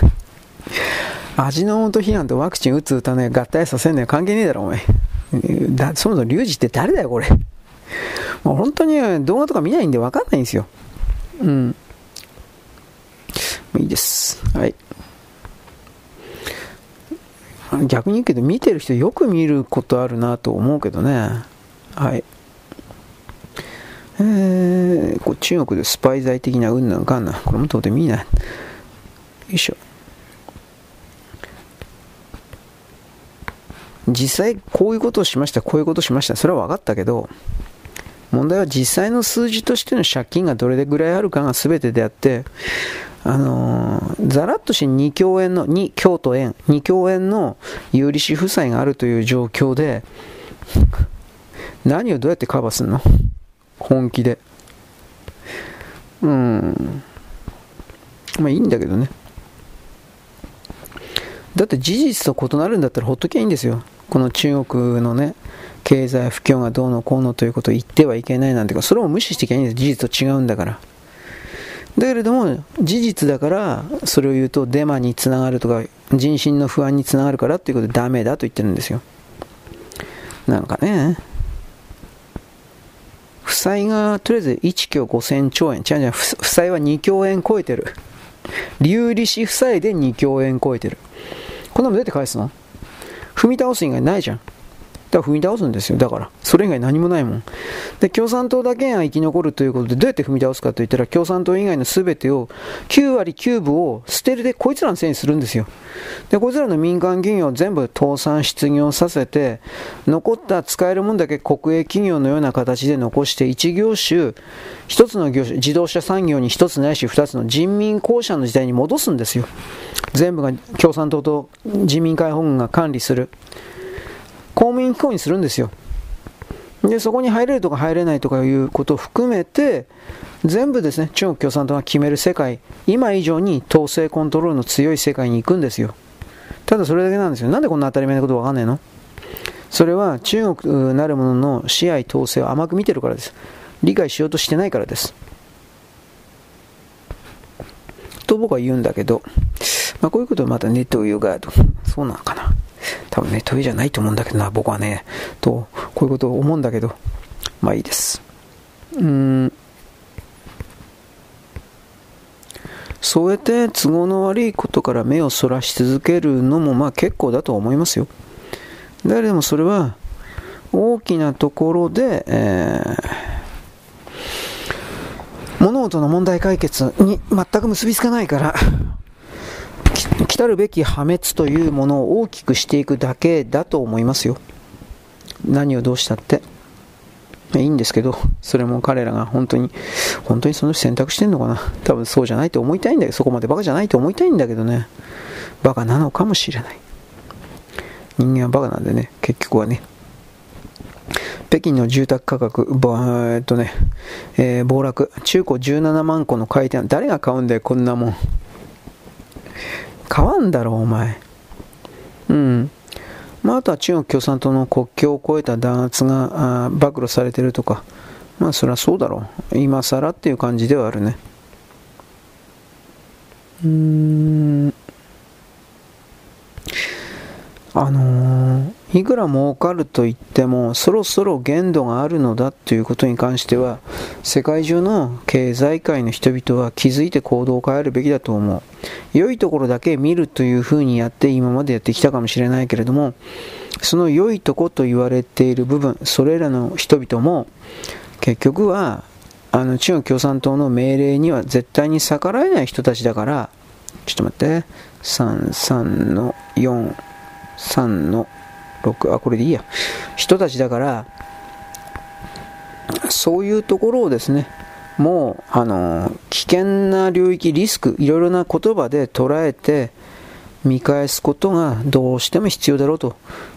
味の素批判とワクチン打つ打たない合体させんのよ関係ねえだろお前だそもそもリュウジって誰だよこれもう本当に動画とか見ないんで分かんないんですようんいいですはい逆に言うけど見てる人よく見ることあるなと思うけどね。はい。えー、こ中国でスパイ罪的なうんなんかんな。これもとてもいい。なよいしょ。実際こういうことをしました、こういうことをしました、それは分かったけど、問題は実際の数字としての借金がどれぐらいあるかが全てであって、あのー、ざらっとし2兆円の、2京都円、2兆円の有利子負債があるという状況で、何をどうやってカバーするの？本気で。うん。まあいいんだけどね。だって事実と異なるんだったらほっときゃいいんですよ。この中国のね、経済不況がどうのこうのということを言ってはいけないなんていうか、それを無視していけないんです。事実と違うんだから。だけれども、事実だから、それを言うとデマにつながるとか、人心の不安につながるからっていうことでダメだと言ってるんですよ。なんかね、負債がとりあえず1兆5000兆円。違う違う、負債は2兆円超えてる。流利子負債で2兆円超えてる。こんなのどうやって返すの？踏み倒す以外ないじゃん。だから踏み倒すんですよ。だから。それ以外何もないもん。で、共産党だけが生き残るということで、どうやって踏み倒すかといったら、共産党以外の全てを、9割9分を捨てるで、こいつらのせいにするんですよ。で、こいつらの民間企業を全部倒産、失業させて、残った使えるもんだけ国営企業のような形で残して、一業種、一つの業種、自動車産業に一つないし二つの人民公社の時代に戻すんですよ。全部が共産党と人民解放軍が管理する。公務員機構にするんですよ。で、そこに入れるとか入れないとかいうことを含めて、全部ですね、中国共産党が決める世界、今以上に統制コントロールの強い世界に行くんですよ。ただそれだけなんですよ。なんでこんな当たり前のことわかんないの？それは中国なるものの支配統制を甘く見てるからです。理解しようとしてないからです。と僕は言うんだけど、まあ、こういうことはまたネットウヨガード。そうなのかな。多分ネットウヨじゃないと思うんだけどな、僕はね。と、こういうことを思うんだけど、まあいいです。うん。そうやって都合の悪いことから目をそらし続けるのもまあ結構だと思いますよ。だけどもそれは大きなところで、えー、物事の問題解決に全く結びつかないから、来るべき破滅というものを大きくしていくだけだと思いますよ。何をどうしたって。いいんですけど、それも彼らが本当に、本当にその選択してんのかな。多分そうじゃないと思いたいんだけど、そこまでバカじゃないと思いたいんだけどね。バカなのかもしれない。人間はバカなんでね、結局はね。北京の住宅価格、えっとね、えー、暴落、中古17万個の回転、誰が買うんだよ、こんなもん。買わんだろ、お前。うん。まあ、あとは中国共産党の国境を越えた弾圧が暴露されてるとか、まあそりゃそうだろう。今更っていう感じではあるね。うーん。あのー、いくら儲かると言っても、そろそろ限度があるのだということに関しては、世界中の経済界の人々は気づいて行動を変えるべきだと思う。良いところだけ見るというふうにやって今までやってきたかもしれないけれども、その良いとこと言われている部分、それらの人々も、結局は、あの中国共産党の命令には絶対に逆らえない人たちだから、ちょっと待って、3、3の4、3の6、あ、これでいいや。人たちだから、そういうところをですね、もう、あの、危険な領域、リスク、いろいろな言葉で捉えて、見返すことがどうしても必要だろうと、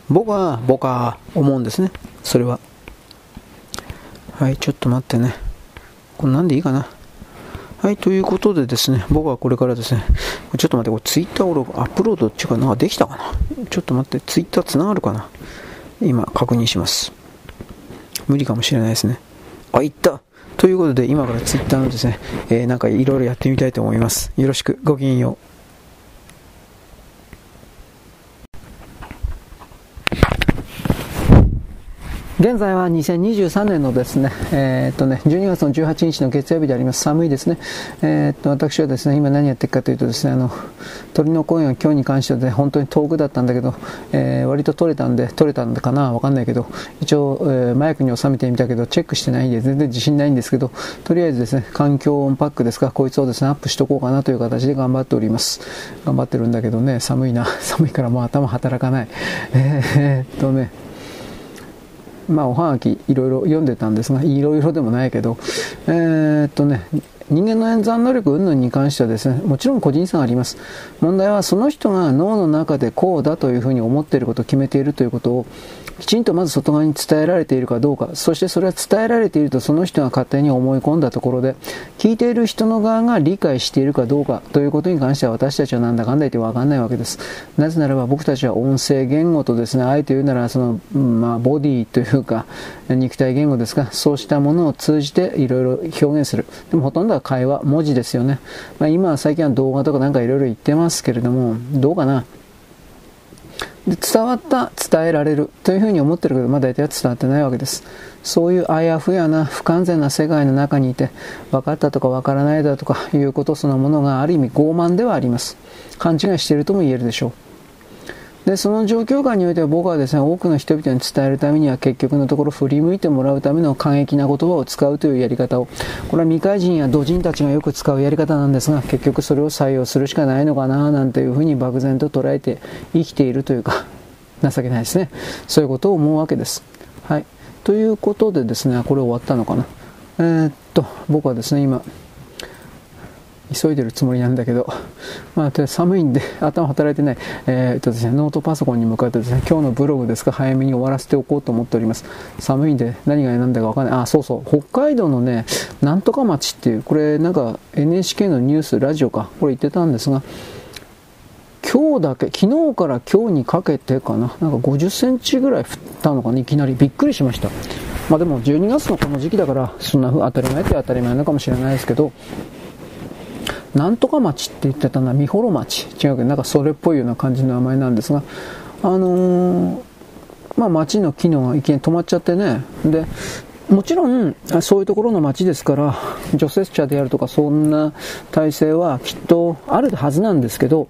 僕は、僕は思うんですね。それは。はい、ちょっと待ってね。これなんでいいかな。はい、ということでですね、僕はこれからですね、ちょっと待って、これツイッターをアップロードっていうか、なんかできたかな？ちょっと待って、ツイッターつながるかな？今、確認します。無理かもしれないですね。あ、いったということで、今からツイッターのですね、えー、なんかいろいろやってみたいと思います。よろしく、ごきげんよう。現在は2023年のですね、えー、っとね、12月の18日の月曜日であります。寒いですね。えー、っと、私はですね、今何やってるかというとですね、あの、鳥の声が今日に関しては、ね、本当に遠くだったんだけど、えー、割と取れたんで、取れたんかなわかんないけど、一応、えー、マイクに収めてみたけど、チェックしてないんで、全然自信ないんですけど、とりあえずですね、環境音パックですか、こいつをですね、アップしとこうかなという形で頑張っております。頑張ってるんだけどね、寒いな。寒いからもう頭働かない。えー、っとね、まあ、おはがきいろいろ読んでたんですが、いろいろでもないけど、えー、っとね、人間の演算能力云々に関してはですね、もちろん個人差があります。問題はその人が脳の中でこうだというふうに思っていることを決めているということをきちんとまず外側に伝えられているかどうか、そしてそれは伝えられているとその人が勝手に思い込んだところで、聞いている人の側が理解しているかどうかということに関しては私たちはなんだかんだ言ってわかんないわけです。なぜならば僕たちは音声言語とですね、あえて言うならその、まあ、ボディというか、肉体言語ですか、そうしたものを通じていろいろ表現する。でもほとんどは会話、文字ですよね。まあ、今は最近は動画とかなんかいろいろ言ってますけれども、どうかな。で伝わった、伝えられるというふうに思ってるけど、まあ大体は伝わってないわけです。そういうあやふやな不完全な世界の中にいて、分かったとか分からないだとかいうことそのものがある意味傲慢ではあります。勘違いしているとも言えるでしょう。で、その状況下においては僕はですね、多くの人々に伝えるためには結局のところ振り向いてもらうための過激な言葉を使うというやり方を、これは未開人や土人たちがよく使うやり方なんですが、結局それを採用するしかないのかな、なんていうふうに漠然と捉えて生きているというか、情けないですね。そういうことを思うわけです。はい。ということでですね、これ終わったのかな。えー、っと、僕はですね、今、急いでるつもりなんだけど、まあ、寒いんで頭働いてない、えー、っとですね、ノートパソコンに向かってですね、今日のブログですか、早めに終わらせておこうと思っております。寒いんで何が何だかわかんない。あ、そうそう、北海道のね、なんとか町っていう、これなんか NHK のニュース、ラジオか、これ言ってたんですが、今日だけ、昨日から今日にかけてかな、なんか50センチぐらい降ったのかな、いきなりびっくりしました。まあでも12月のこの時期だから、そんな風当たり前って当たり前なのかもしれないですけど、なんとか町って言ってたのは、美幌町。違うけど、なんかそれっぽいような感じの名前なんですが、あのー、まあ町の機能がいきなり止まっちゃってね。で、もちろん、そういうところの街ですから、除雪車であるとか、そんな体制はきっとあるはずなんですけど、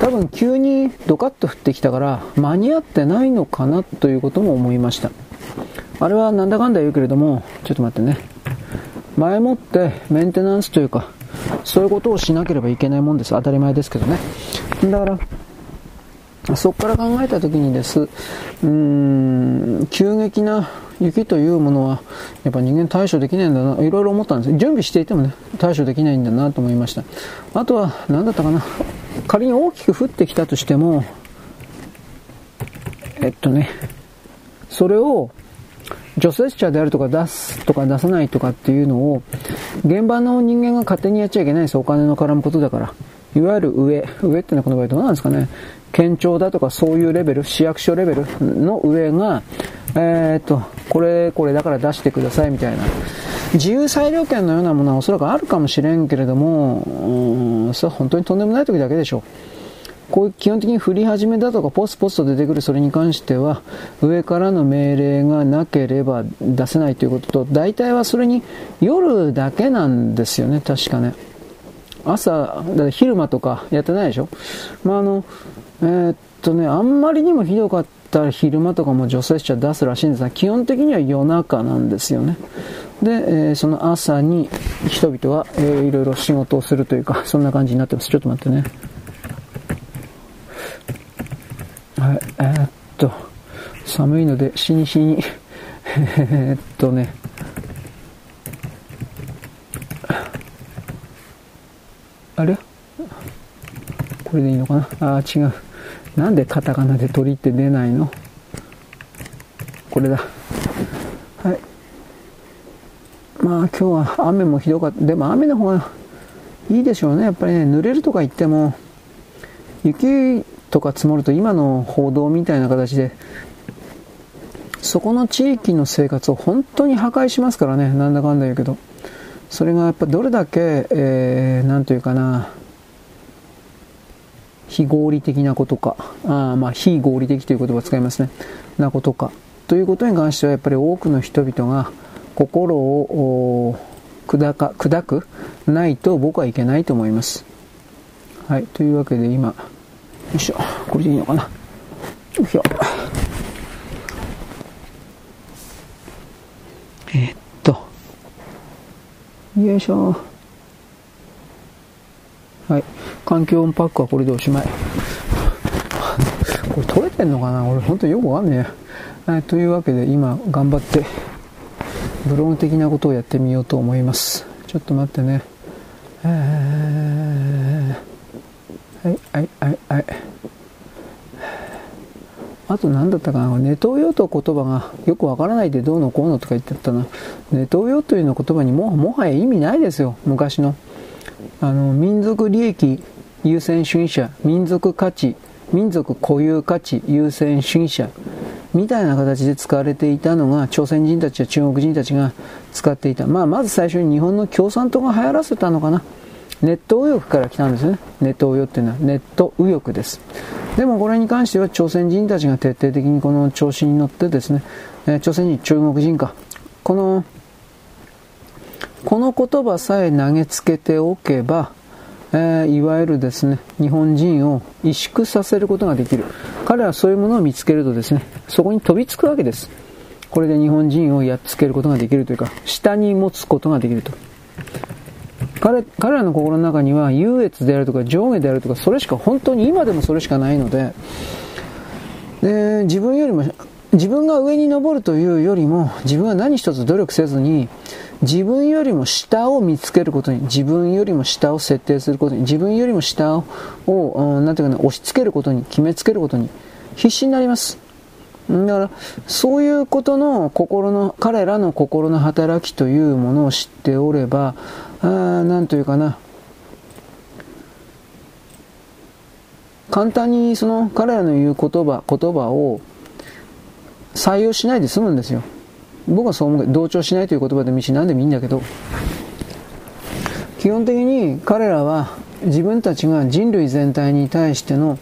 多分急にドカッと降ってきたから、間に合ってないのかなということも思いました。あれはなんだかんだ言うけれども、ちょっと待ってね。前もってメンテナンスというか、そういうことをしなければいけないもんです。当たり前ですけどね。だから、そこから考えた時にです、うーん、急激な雪というものは、やっぱ人間対処できないんだな、いろいろ思ったんです。準備していてもね、対処できないんだなと思いました。あとは、何だったかな。仮に大きく降ってきたとしても、えっとね、それを、除雪車であるとか出すとか出さないとかっていうのを、現場の人間が勝手にやっちゃいけないです。お金の絡むことだから。いわゆる上、上ってのはこの場合どうなんですかね。県庁だとかそういうレベル、市役所レベルの上が、えー、っと、これ、これだから出してくださいみたいな。自由裁量権のようなものはおそらくあるかもしれんけれども、うん、それは本当にとんでもない時だけでしょう。こう基本的に振り始めだとかポスポスと出てくるそれに関しては上からの命令がなければ出せないということと大体はそれに夜だけなんですよね確かね朝だ昼間とかやってないでしょ？まああのえー、っとねあんまりにもひどかったら昼間とかも除雪車出すらしいんですが、基本的には夜中なんですよね。で、えー、その朝に人々は、えー、いろいろ仕事をするというか、そんな感じになってます。ちょっと待ってね。はい、えー、っと、寒いので、しにしに、えっとね、あれ？これでいいのかな？ああ、違う。なんでカタカナで鳥って出ないの？これだ。はい。まあ今日は雨もひどかった。でも雨の方がいいでしょうね。やっぱりね、濡れるとか言っても、雪とか積もると今の報道みたいな形で、そこの地域の生活を本当に破壊しますからね。なんだかんだ言うけど。それがやっぱどれだけ、えー、というかな、非合理的なことか、あまあ、非合理的という言葉を使いますね、なことか、ということに関してはやっぱり多くの人々が心を砕か砕くないと僕はいけないと思います。はい、というわけで今、よいしょ、これでいいのかな。よいしょ。えー、っと、よいしょ。はい。環境音パックはこれでおしまい。これ取れてんのかな？俺本当によくわかんねえ。はい、というわけで今頑張ってブログ的なことをやってみようと思います。ちょっと待ってね。えー、はい、はい、はい、はい。あと何だったかな？ネトウヨと言葉がよくわからないでどうのこうのとか言ってたな。ネトウヨというの言葉にももはや意味ないですよ。昔の。あの、民族利益優先主義者、民族価値、民族固有価値優先主義者みたいな形で使われていたのが朝鮮人たちや中国人たちが使っていた。まあ、まず最初に日本の共産党が流行らせたのかな。ネット右翼から来たんですね。ネット右翼っていうのはネット右翼です。でもこれに関しては朝鮮人たちが徹底的にこの調子に乗ってですね、え朝鮮人、中国人か。この、この言葉さえ投げつけておけば、えー、いわゆるですね、日本人を萎縮させることができる。彼はそういうものを見つけるとですね、そこに飛びつくわけです。これで日本人をやっつけることができるというか、下に持つことができると。彼彼らの心の中には優越であるとか上下であるとか、それしか本当に今でもそれしかないので、で自分よりも、自分が上に登るというよりも、自分は何一つ努力せずに、自分よりも下を見つけることに、自分よりも下を設定することに、自分よりも下を、をなんていうかね、押し付けることに、決めつけることに、必死になります。だから、そういうことの心の、彼らの心の働きというものを知っておれば、あなんというかな、簡単にその彼らの言う言葉、言葉を採用しないで済むんですよ。僕はそう思う。同調しないという言葉でもいいし、何でもいいんだけど、基本的に彼らは自分たちが人類全体に対しての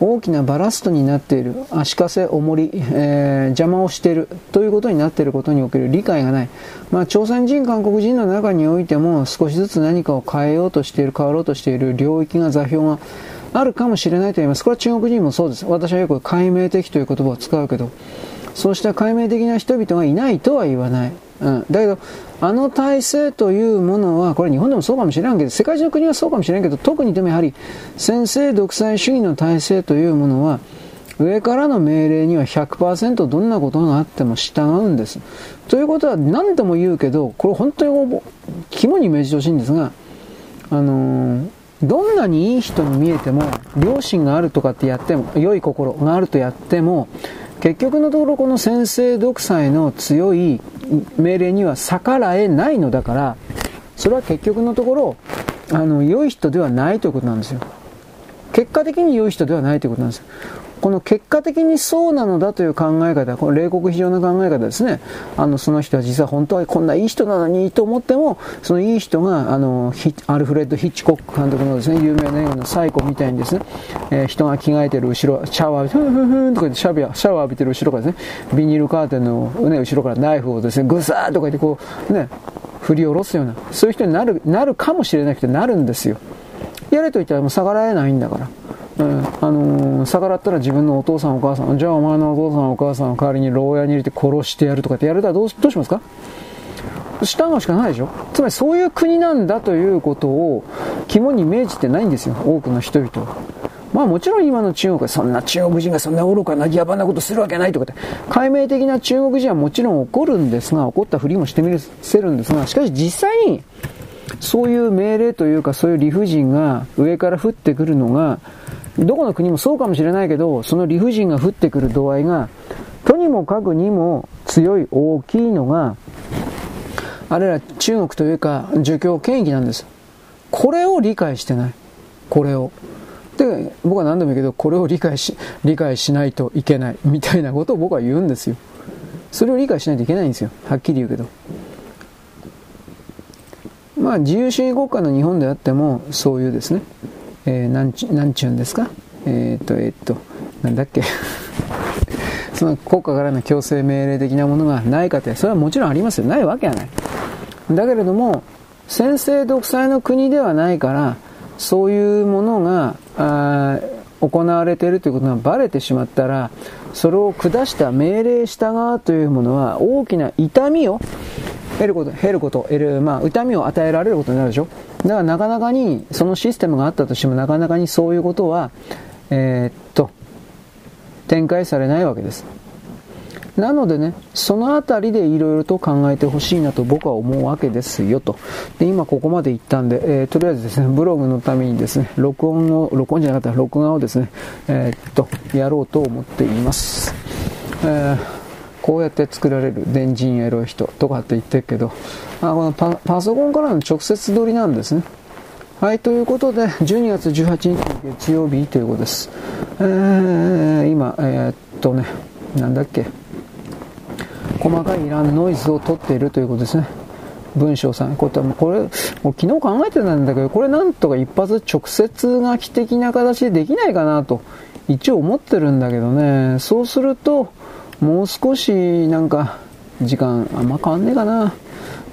大きなバラストになっている足かせ重り、えー、邪魔をしているということになっていることにおける理解がない、まあ、朝鮮人韓国人の中においても少しずつ何かを変えようとしている変わろうとしている領域が座標があるかもしれないと言いますこれは中国人もそうです私はよく解明的という言葉を使うけどそうした解明的な人々がいないとは言わない。うん。だけど、あの体制というものは、これ日本でもそうかもしれんけど、世界中の国はそうかもしれんけど、特にでもやはり、先制独裁主義の体制というものは、上からの命令には100%どんなことがあっても従うんです。ということは何度も言うけど、これ本当に肝に銘じてほしいんですが、あのー、どんなにいい人に見えても、良心があるとかってやっても、良い心があるとやっても、結局のところこの先制独裁の強い命令には逆らえないのだから、それは結局のところ、あの、良い人ではないということなんですよ。結果的に良い人ではないということなんですよ。この結果的にそうなのだという考え方、この冷酷非常な考え方ですね。あの、その人は実は本当はこんないい人なのにと思っても、そのいい人が、あの、アルフレッド・ヒッチコック監督のですね、有名な映画のサイコみたいにですね、えー、人が着替えてる後ろ、シャワー、ふんふんふんとか言ってシャワー、シャワー浴びてる後ろからですね、ビニールカーテンの、ね、後ろからナイフをですね、ぐさーとか言ってこう、ね、振り下ろすような、そういう人になる、なるかもしれなくてなるんですよ。やれと言ったらもう逆らえないんだから。うん、あのー、逆らったら自分のお父さんお母さん、じゃあお前のお父さんお母さんを代わりに牢屋に入れて殺してやるとかってやれたらどうどうしますか？従うしかないでしょ。つまりそういう国なんだということを肝に銘じてないんですよ、多くの人々は。まあもちろん今の中国はそんな中国人がそんな愚かな野蛮なことするわけないとかって、解明的な中国人はもちろん怒るんですが、怒ったふりもしてみせるんですが、しかし実際にそういう命令というかそういう理不尽が上から降ってくるのが、どこの国もそうかもしれないけど、その理不尽が降ってくる度合いが、とにもかくにも強い大きいのが、あれら中国というか、儒教権益なんです。これを理解してない。これを。で、僕は何度も言うけど、これを理解し、理解しないといけない。みたいなことを僕は言うんですよ。それを理解しないといけないんですよ。はっきり言うけど。まあ、自由主義国家の日本であっても、そういうですね、えー、なんちなんちゅうんですか？えっ、と、えっ、と、なんだっけ？その国家からの強制命令的なものがないかって、それはもちろんありますよ。ないわけはない。だけれども、先制独裁の国ではないから、そういうものが、あ行われているということがバレてしまったら、それを下した命令した側というものは大きな痛みを得ること、減ること、得る、まあ、痛みを与えられることになるでしょ？だからなかなかに、そのシステムがあったとしてもなかなかにそういうことは、えー、っと、展開されないわけです。なのでね、そのあたりでいろいろと考えてほしいなと僕は思うわけですよと。で、今ここまで言ったんで、えー、とりあえずですね、ブログのためにですね、録音を、録音じゃなかったら録画をですね、えー、っと、やろうと思っています。えー、こうやって作られる電人エロい人とかって言ってるけど、あこのパソコンからの直接撮りなんですね。はい、ということで、12月18日の月曜日ということです。えー、今、えー、っとね、なんだっけ、細かいいらんノイズを取っているということですね。文章さん、これ、これ昨日考えてたんだけど、これなんとか一発直接書き的な形でできないかなと、一応思ってるんだけどね、そうすると、もう少しなんか、時間あんま変わんねえかな。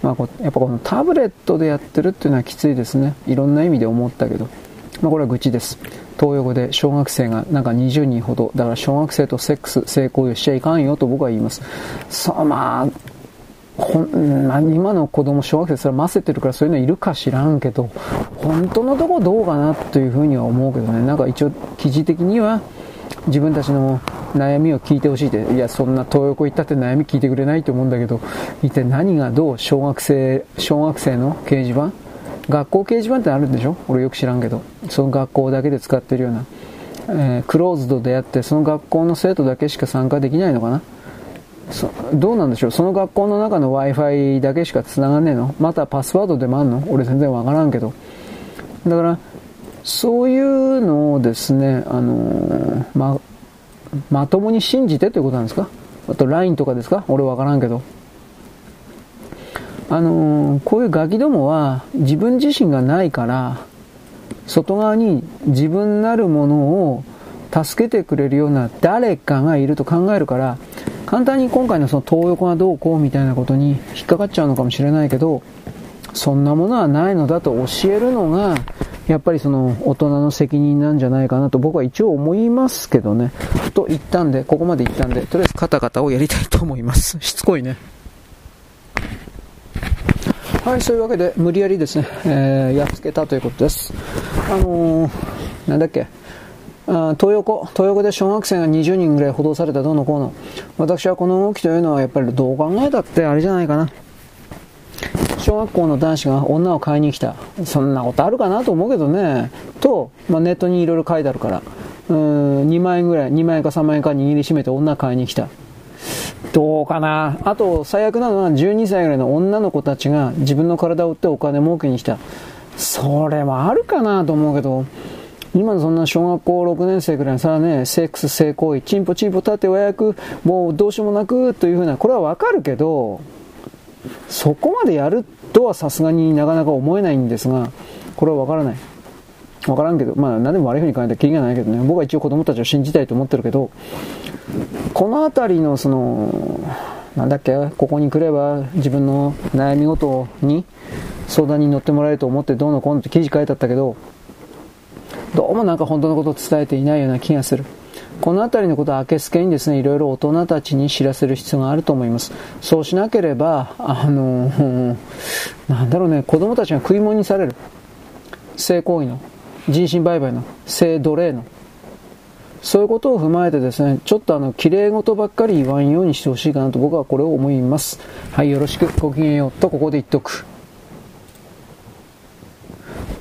まあ、やっぱこのタブレットでやってるっていうのはきついですね。いろんな意味で思ったけど。まあ、これは愚痴です。東横で小学生がなんか20人ほど、だから小学生とセックス、性行為をしちゃいかんよと僕は言います。そう、まあ、こんな今の子供、小学生それませてるからそういうのいるか知らんけど、本当のとこどうかなというふうには思うけどね。なんか一応記事的には自分たちの悩みを聞いてほしいって、いや、そんな東横行ったって悩み聞いてくれないと思うんだけど、一体何がどう小学生、小学生の掲示板？学校掲示板ってあるんでしょ？俺よく知らんけど。その学校だけで使ってるような。えー、クローズドであって、その学校の生徒だけしか参加できないのかな？どうなんでしょう？その学校の中の Wi-Fi だけしか繋がんねえの？またパスワードでもあんの？俺全然わからんけど。だから、そういうのをですね、あのーま、まともに信じてということなんですか？あと LINE とかですか？俺わからんけど。あのこういうガキどもは自分自身がないから、外側に自分なるものを助けてくれるような誰かがいると考えるから、簡単に今回のその東横がどうこうみたいなことに引っかかっちゃうのかもしれないけど、そんなものはないのだと教えるのが、やっぱりその大人の責任なんじゃないかなと僕は一応思いますけどね。と言ったんで、ここまで言ったんで、とりあえずカタカタをやりたいと思います。しつこいね。はい、そういうわけで無理やりですね、えー、やっつけたということです。あのー、なんだっけ。あ東横、東横で小学生が20人ぐらい補導されたどうのこうの。私はこの動きというのはやっぱりどう考えたってあれじゃないかな。小学校の男子が女を買いに来た。そんなことあるかなと思うけどね。と、まあ、ネットにいろいろ書いてあるから。うん、2万円ぐらい、2万円か3万円か握りしめて女買いに来た。どうかな。あと、最悪なのは12歳ぐらいの女の子たちが自分の体を売ってお金儲けに来た。それもあるかなと思うけど、今のそんな小学校6年生ぐらいのさね、セックス性行為、チンポチンポ立て親役、もうどうしようもなくというふうな、これはわかるけど、そこまでやるとはさすがになかなか思えないんですが、これはわからない。わからんけど、まあ何でも悪いふうに考えたら気がないけどね、僕は一応子供たちを信じたいと思ってるけど、この辺りのその、なんだっけ、ここに来れば自分の悩み事に相談に乗ってもらえると思ってどうのこうのって記事書いてあったけど、どうもなんか本当のことを伝えていないような気がする。この辺りのことは明けすけにですね、いろいろ大人たちに知らせる必要があると思います。そうしなければ、あの、なんだろうね、子供たちが食い物にされる。性行為の、人身売買の、性奴隷の。そういうことを踏まえてですね、ちょっとあの、綺麗事ばっかり言わんようにしてほしいかなと僕はこれを思います。はい、よろしく、ごきげんようとここで言っとく。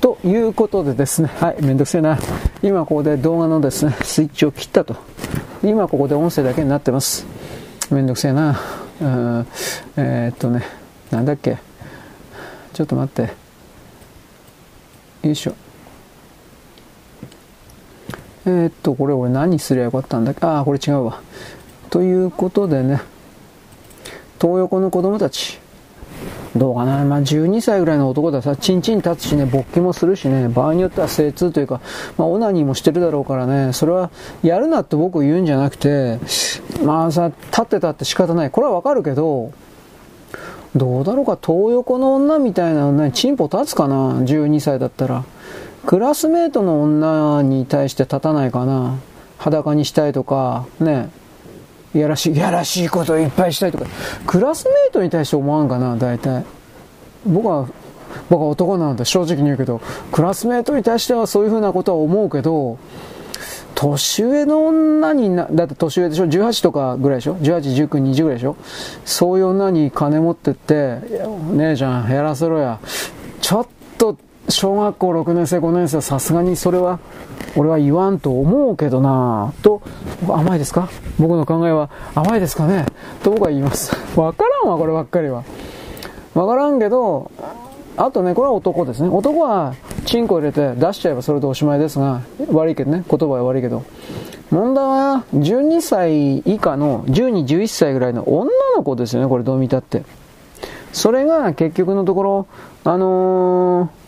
ということでですね、はい、めんどくせえな。今ここで動画のですね、スイッチを切ったと。今ここで音声だけになってます。めんどくせえな。うん、えー、っとね、なんだっけ。ちょっと待って。よいしょ。えー、っと、これ俺何すりゃよかったんだっけああ、これ違うわ。ということでね、東横の子供たち、どうかな、まあ、12歳ぐらいの男ださ、チンチン立つしね、勃起もするしね、場合によっては精通というか、まあ、オナニーもしてるだろうからね、それはやるなって僕言うんじゃなくて、まあさ、立ってたって仕方ない。これはわかるけど、どうだろうか、東横の女みたいな女にチンポ立つかな、12歳だったら。クラスメートの女に対して立たないかな。裸にしたいとか、ね、いやらしい、いやらしいことをいっぱいしたいとか、クラスメートに対して思わんかな、大体。僕は、僕は男なんで正直に言うけど、クラスメートに対してはそういうふうなことは思うけど、年上の女にな、だって年上でしょ ?18 とかぐらいでしょ ?18、19、20ぐらいでしょ？そういう女に金持ってって、姉ちゃんやらせろや。ちょっと、小学校6年生、5年生さすがにそれは俺は言わんと思うけどなと、甘いですか？僕の考えは甘いですかね？と僕は言います。わからんわ、こればっかりは。わからんけど、あとね、これは男ですね。男は、チンコ入れて出しちゃえばそれでおしまいですが、悪いけどね、言葉は悪いけど。問題は、12歳以下の、12、11歳ぐらいの女の子ですよね、これどう見たって。それが結局のところ、あのー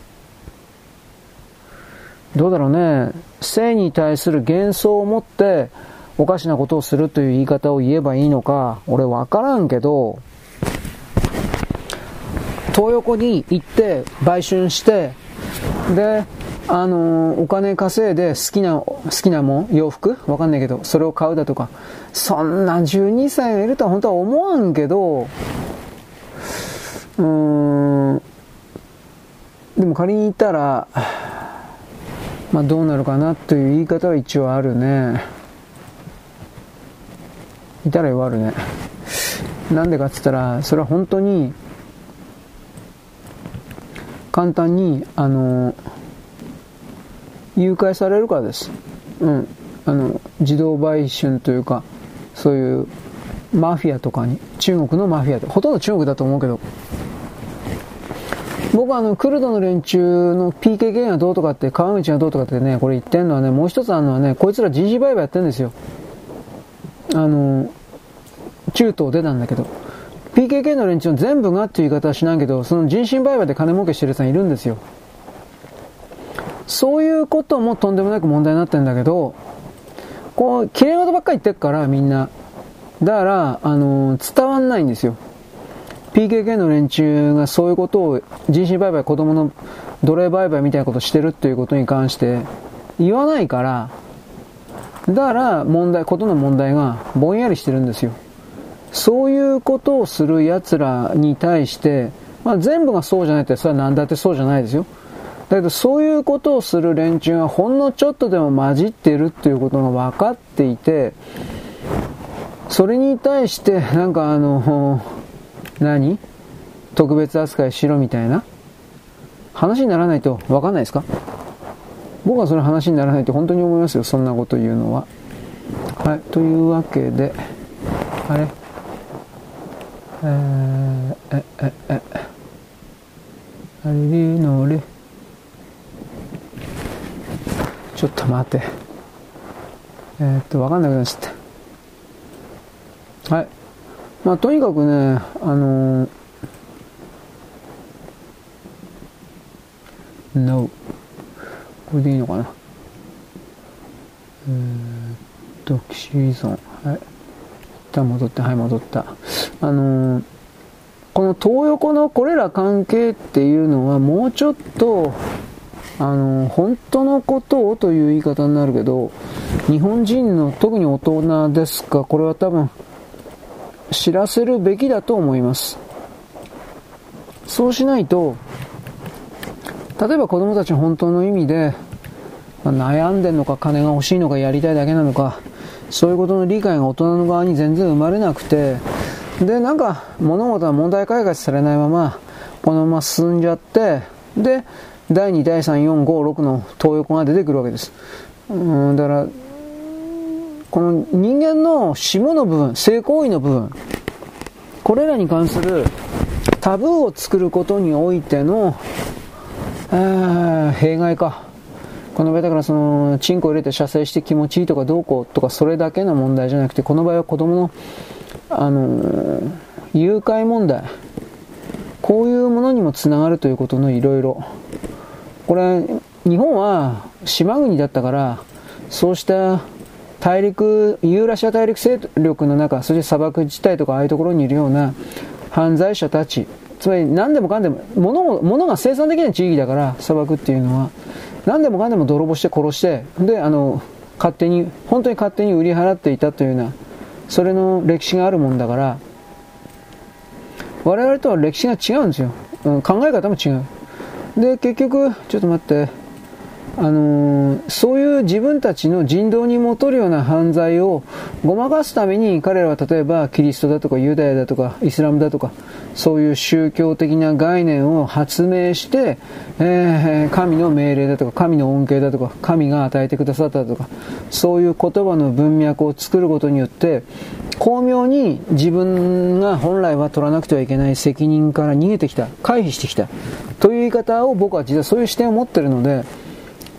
どうだろうね、性に対する幻想を持っておかしなことをするという言い方を言えばいいのか、俺わからんけど、東横に行って売春して、で、あの、お金稼いで好きな、好きなもん、洋服？わかんないけど、それを買うだとか、そんな12歳がいるとは本当は思わんけど、うーん、でも仮に言ったら、まあ、どうなるかなという言い方は一応あるね。いたらよあるね。なんでかっつったら、それは本当に、簡単に、あの、誘拐されるからです。うん。あの、自動売春というか、そういうマフィアとかに、中国のマフィアで、ほとんど中国だと思うけど、僕はあの、クルドの連中の PKK がどうとかって、川口がどうとかってね、これ言ってんのはね、もう一つあるのはね、こいつら GG 売買やってんですよ。あの、中東出たんだけど、PKK の連中の全部がっていう言い方はしないけど、その人身売買で金儲けしてるやつがいるんですよ。そういうこともとんでもなく問題になってんだけど、こう、綺麗事ばっかり言ってるから、みんな。だから、あの、伝わんないんですよ。PKK の連中がそういうことを人身売買、子供の奴隷売買みたいなことしてるっていうことに関して言わないから、だから問題、ことの問題がぼんやりしてるんですよ。そういうことをする奴らに対して、まあ、全部がそうじゃないって、それは何だってそうじゃないですよ。だけどそういうことをする連中がほんのちょっとでも混じってるっていうことが分かっていて、それに対してなんかあの、何？特別扱いしろみたいな？話にならないと分かんないですか？僕はその話にならないと本当に思いますよ、そんなこと言うのは。はい、というわけで、あれ？えー、え、え、え、あれのれ、ちょっと待って。えー、っと、わかんなくなっちゃった。はい。まあ、とにかくね、あのー、No。これでいいのかな？えー、っと、岸依存。はい。一旦戻って、はい、戻った。あのー、この東横のこれら関係っていうのはもうちょっとあの、本当のことをという言い方になるけど、日本人の特に大人ですか、これは多分、知らせるべきだと思います。そうしないと、例えば子供たち本当の意味で、ま、悩んでんのか金が欲しいのかやりたいだけなのか、そういうことの理解が大人の側に全然生まれなくて、で、なんか物事は問題解決されないまま、このまま進んじゃって、で、第2、第3、4、5、6の東横が出てくるわけです。うん、だから、この人間の下の部分、性行為の部分、これらに関するタブーを作ることにおいての、弊害か。この場合だからその、チンコ入れて射精して気持ちいいとかどうこうとかそれだけの問題じゃなくて、この場合は子供の、あの、誘拐問題。こういうものにもつながるということのいろいろ。これ、日本は島国だったから、そうした大陸、ユーラシア大陸勢力の中、そして砂漠地帯とかああいうところにいるような犯罪者たち、つまり何でもかんでも、物も、物が生産できない地域だから、砂漠っていうのは、何でもかんでも泥棒して殺して、で、あの、勝手に、本当に勝手に売り払っていたというような、それの歴史があるもんだから、我々とは歴史が違うんですよ。うん、考え方も違う。で、結局、ちょっと待って、あのー、そういう自分たちの人道にもとるような犯罪をごまかすために彼らは例えばキリストだとかユダヤだとかイスラムだとかそういう宗教的な概念を発明して、えー、神の命令だとか神の恩恵だとか神が与えてくださったとかそういう言葉の文脈を作ることによって巧妙に自分が本来は取らなくてはいけない責任から逃げてきた回避してきたという言い方を僕は実はそういう視点を持っているので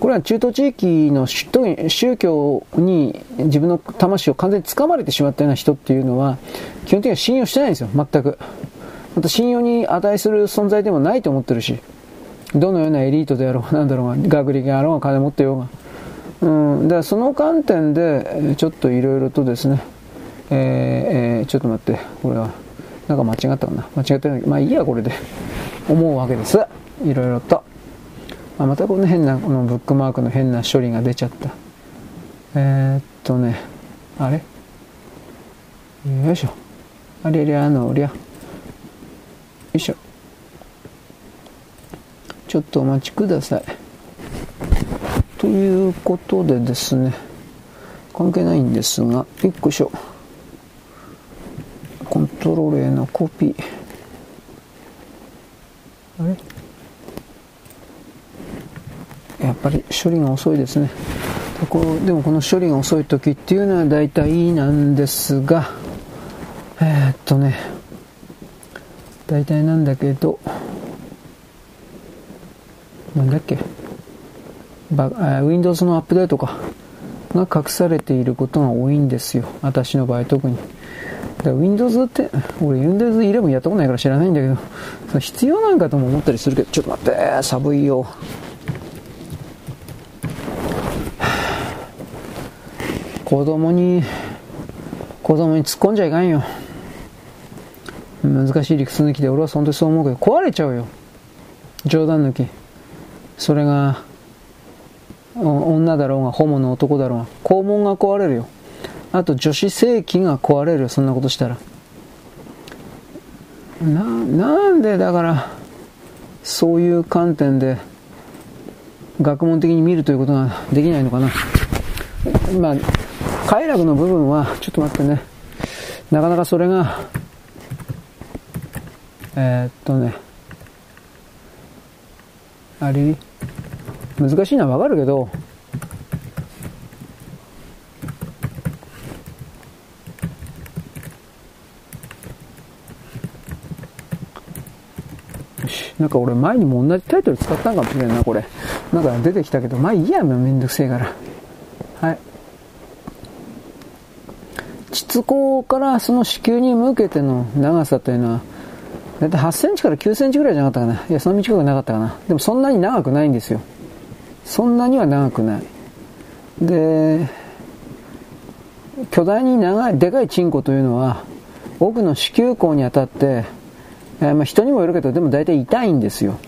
これは中東地域の宗教に自分の魂を完全に掴まれてしまったような人っていうのは基本的には信用してないんですよ、全く。また信用に値する存在でもないと思ってるし、どのようなエリートであろうが、なんだろうが、学歴があろうが、金持ってようが。うん、だからその観点で、ちょっといろいろとですね、えー、えー、ちょっと待って、これは、なんか間違ったかな？間違ってない？まあいいや、これで。思うわけです。いろいろと。あまたこの変なこのブックマークの変な処理が出ちゃった。えー、っとねあれ？よいしょ。あれりゃあのりゃ。よいしょ。ちょっとお待ちください。ということでですね関係ないんですがよっこいしょ。コントロールへのコピー。あれ？やっぱり処理が遅いですねでもこの処理が遅い時っていうのは大体なんですがえー、っとね大体なんだけどなんだっけ、Windows のアップデートか、が隠されていることが多いんですよ。私の場合特に。だ Windows って、俺 Windows 11やったことないから知らないんだけど、必要なんかとも思ったりするけど、ちょっと待って、寒いよ。子供に、子供に突っ込んじゃいかんよ。難しい理屈抜きで俺は本当にそう思うけど、壊れちゃうよ。冗談抜き。それが、女だろうが、ホモの男だろうが、肛門が壊れるよ。あと女子性器が壊れるよ、そんなことしたら。な、なんでだから、そういう観点で、学問的に見るということができないのかな。まあ、快楽の部分は、ちょっと待ってね。なかなかそれが、えー、っとね、あれ、難しいのはわかるけど、なんか俺前にも同じタイトル使ったんかもしれんな、これ。なんか出てきたけど、まあいいや、めんどくせえから。はい。膣口からその子宮に向けての長さというのは、だいたい8センチから9センチぐらいじゃなかったかな。いや、その短くなかったかな。でもそんなに長くないんですよ。そんなには長くない。で、巨大に長い、でかいチンコというのは、奥の子宮口に当たって、えー、まあ、人にもよるけど、でも大体痛いんですよ。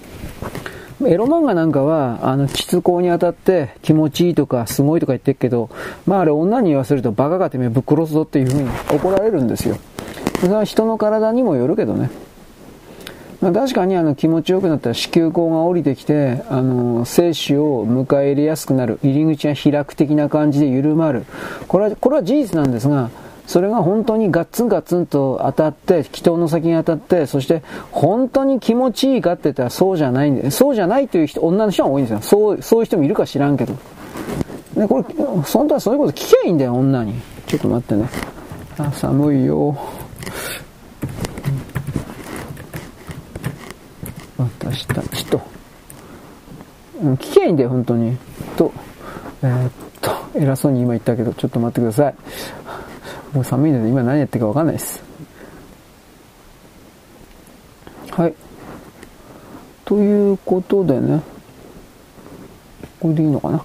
エロ漫画なんかは、あの、膣口に当たって気持ちいいとかすごいとか言ってるけど、まああれ女に言わせるとバカがてめえぶっ殺すぞっていうふうに怒られるんですよ。それは人の体にもよるけどね。まあ、確かにあの気持ちよくなったら子宮口が降りてきて、あの、精子を迎え入れやすくなる。入り口が開く的な感じで緩まる。これは、これは事実なんですが、それが本当にガッツンガッツンと当たって、祈祷の先に当たって、そして本当に気持ちいいかって言ったらそうじゃないんで、そうじゃないという人、女の人が多いんですよ。そう、そういう人もいるか知らんけど。で、これ、本当はそういうこと聞けばいいんだよ、女に。ちょっと待ってね。あ、寒いよ。私たちと。聞けばいいんだよ、本当に。と、えー、っと、偉そうに今言ったけど、ちょっと待ってください。もう寒いので今何やってるかわかんないです。はい。ということでね。これでいいのかな。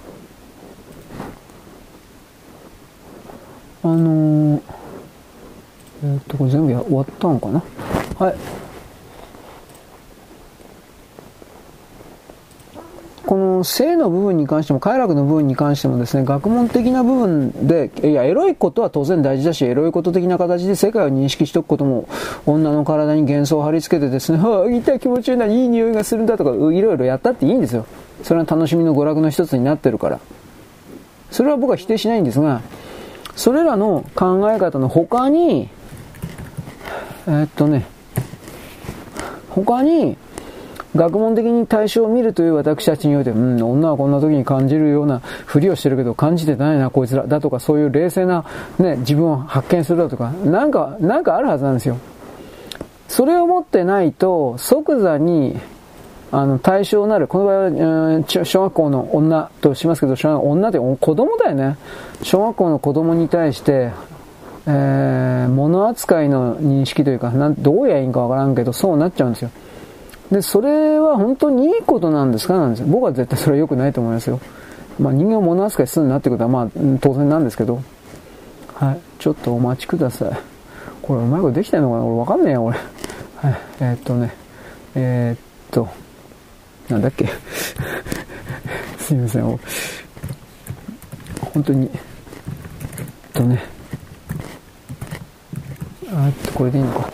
あのー、えー、っと、これ全部や終わったのかな。はい。この性の部分に関しても快楽の部分に関してもですね、学問的な部分で、いや、エロいことは当然大事だし、エロいこと的な形で世界を認識しておくことも、女の体に幻想を貼り付けてですね、は あ、痛い気持ちいいな、いい匂いがするんだとか、いろいろやったっていいんですよ。それは楽しみの娯楽の一つになってるから。それは僕は否定しないんですが、それらの考え方の他に、えー、っとね、他に、学問的に対象を見るという私たちにおいて、うん、女はこんな時に感じるようなふりをしてるけど感じてないな、こいつら。だとか、そういう冷静な、ね、自分を発見するだとか、なんか、なんかあるはずなんですよ。それを持ってないと、即座に、あの、対象になる、この場合は、うん、小学校の女としますけど、女って子供だよね。小学校の子供に対して、えー、物扱いの認識というか、なんどうやいいんかわからんけど、そうなっちゃうんですよ。で、それは本当にいいことなんですか？なんですよ。僕は絶対それは良くないと思いますよ。まあ人間を物扱いするなってことはまあ当然なんですけど。はい。ちょっとお待ちください。これうまいことできたのかな？俺わかんねえよ、俺。はい。えー、っとね。えー、っと。なんだっけ？すいません。本当に。えっとね。あっと、これでいいのか。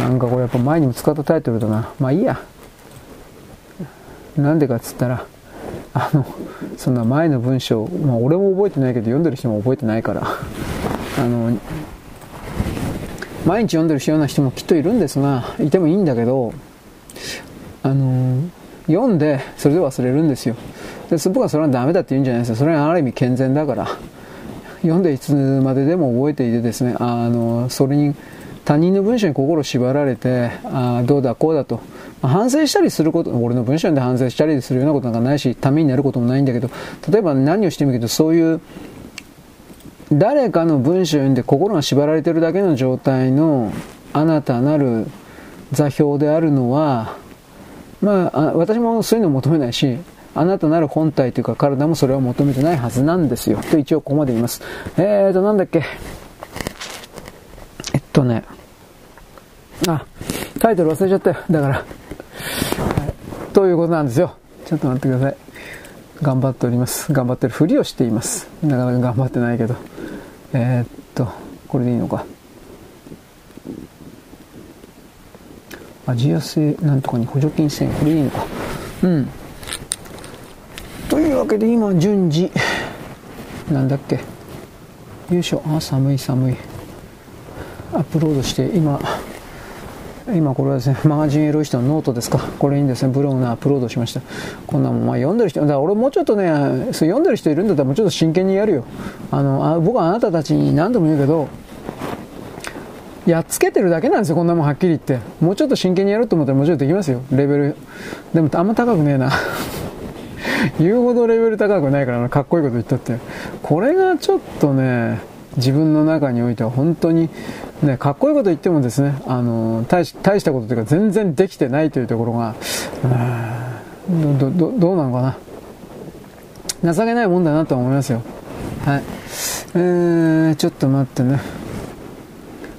なんかこれやっぱ前にも使ったタイトルだな。まあいいや。なんでかっつったら、あの、そんな前の文章、まあ俺も覚えてないけど読んでる人も覚えてないから、あの、毎日読んでるような人もきっといるんですが、いてもいいんだけど、あの、読んで、それで忘れるんですよ。で、僕はそれはダメだって言うんじゃないですよ。それはある意味健全だから。読んでいつまででも覚えていてですね、あの、それに、他人の文章に心縛られて、あどうだこうだと、まあ、反省したりすること、俺の文章で反省したりするようなことなんかないし、ためになることもないんだけど、例えば何をしてもいいけど、そういう、誰かの文章を読んで心が縛られてるだけの状態のあなたなる座標であるのは、まあ、私もそういうのを求めないし、あなたなる本体というか体もそれを求めてないはずなんですよ。と一応ここまで言います。えーと、なんだっけ。えっとね。あ、タイトル忘れちゃったよ。だから。はい、ということなんですよ。ちょっと待ってください。頑張っております。頑張ってるふりをしています。なかなか頑張ってないけど。えー、っと、これでいいのか。アジア製なんとかに補助金1000円。これでいいのか。うん。というわけで今順次、なんだっけ。よいしょ。あ、寒い寒い。アップロードして今、今これはですね、マガジンエロイストのノートですか？これにですね、ブログのアップロードしました。こんなもん、まあ読んでる人、だから俺もうちょっとね、そう読んでる人いるんだったらもうちょっと真剣にやるよ。あの、あ僕はあなたたちに何度も言うけど、やっつけてるだけなんですよ、こんなもんはっきり言って。もうちょっと真剣にやると思ったらもうちろんできますよ、レベル。でもあんま高くねえな。言うほどレベル高くないから、かっこいいこと言ったって。これがちょっとね、自分の中においては本当に、ね、かっこいいこと言ってもですね、あの、大し大したことというか全然できてないというところが、ど、ど、どうなのかな。情けないもんだなと思いますよ。はい。えー、ちょっと待ってね。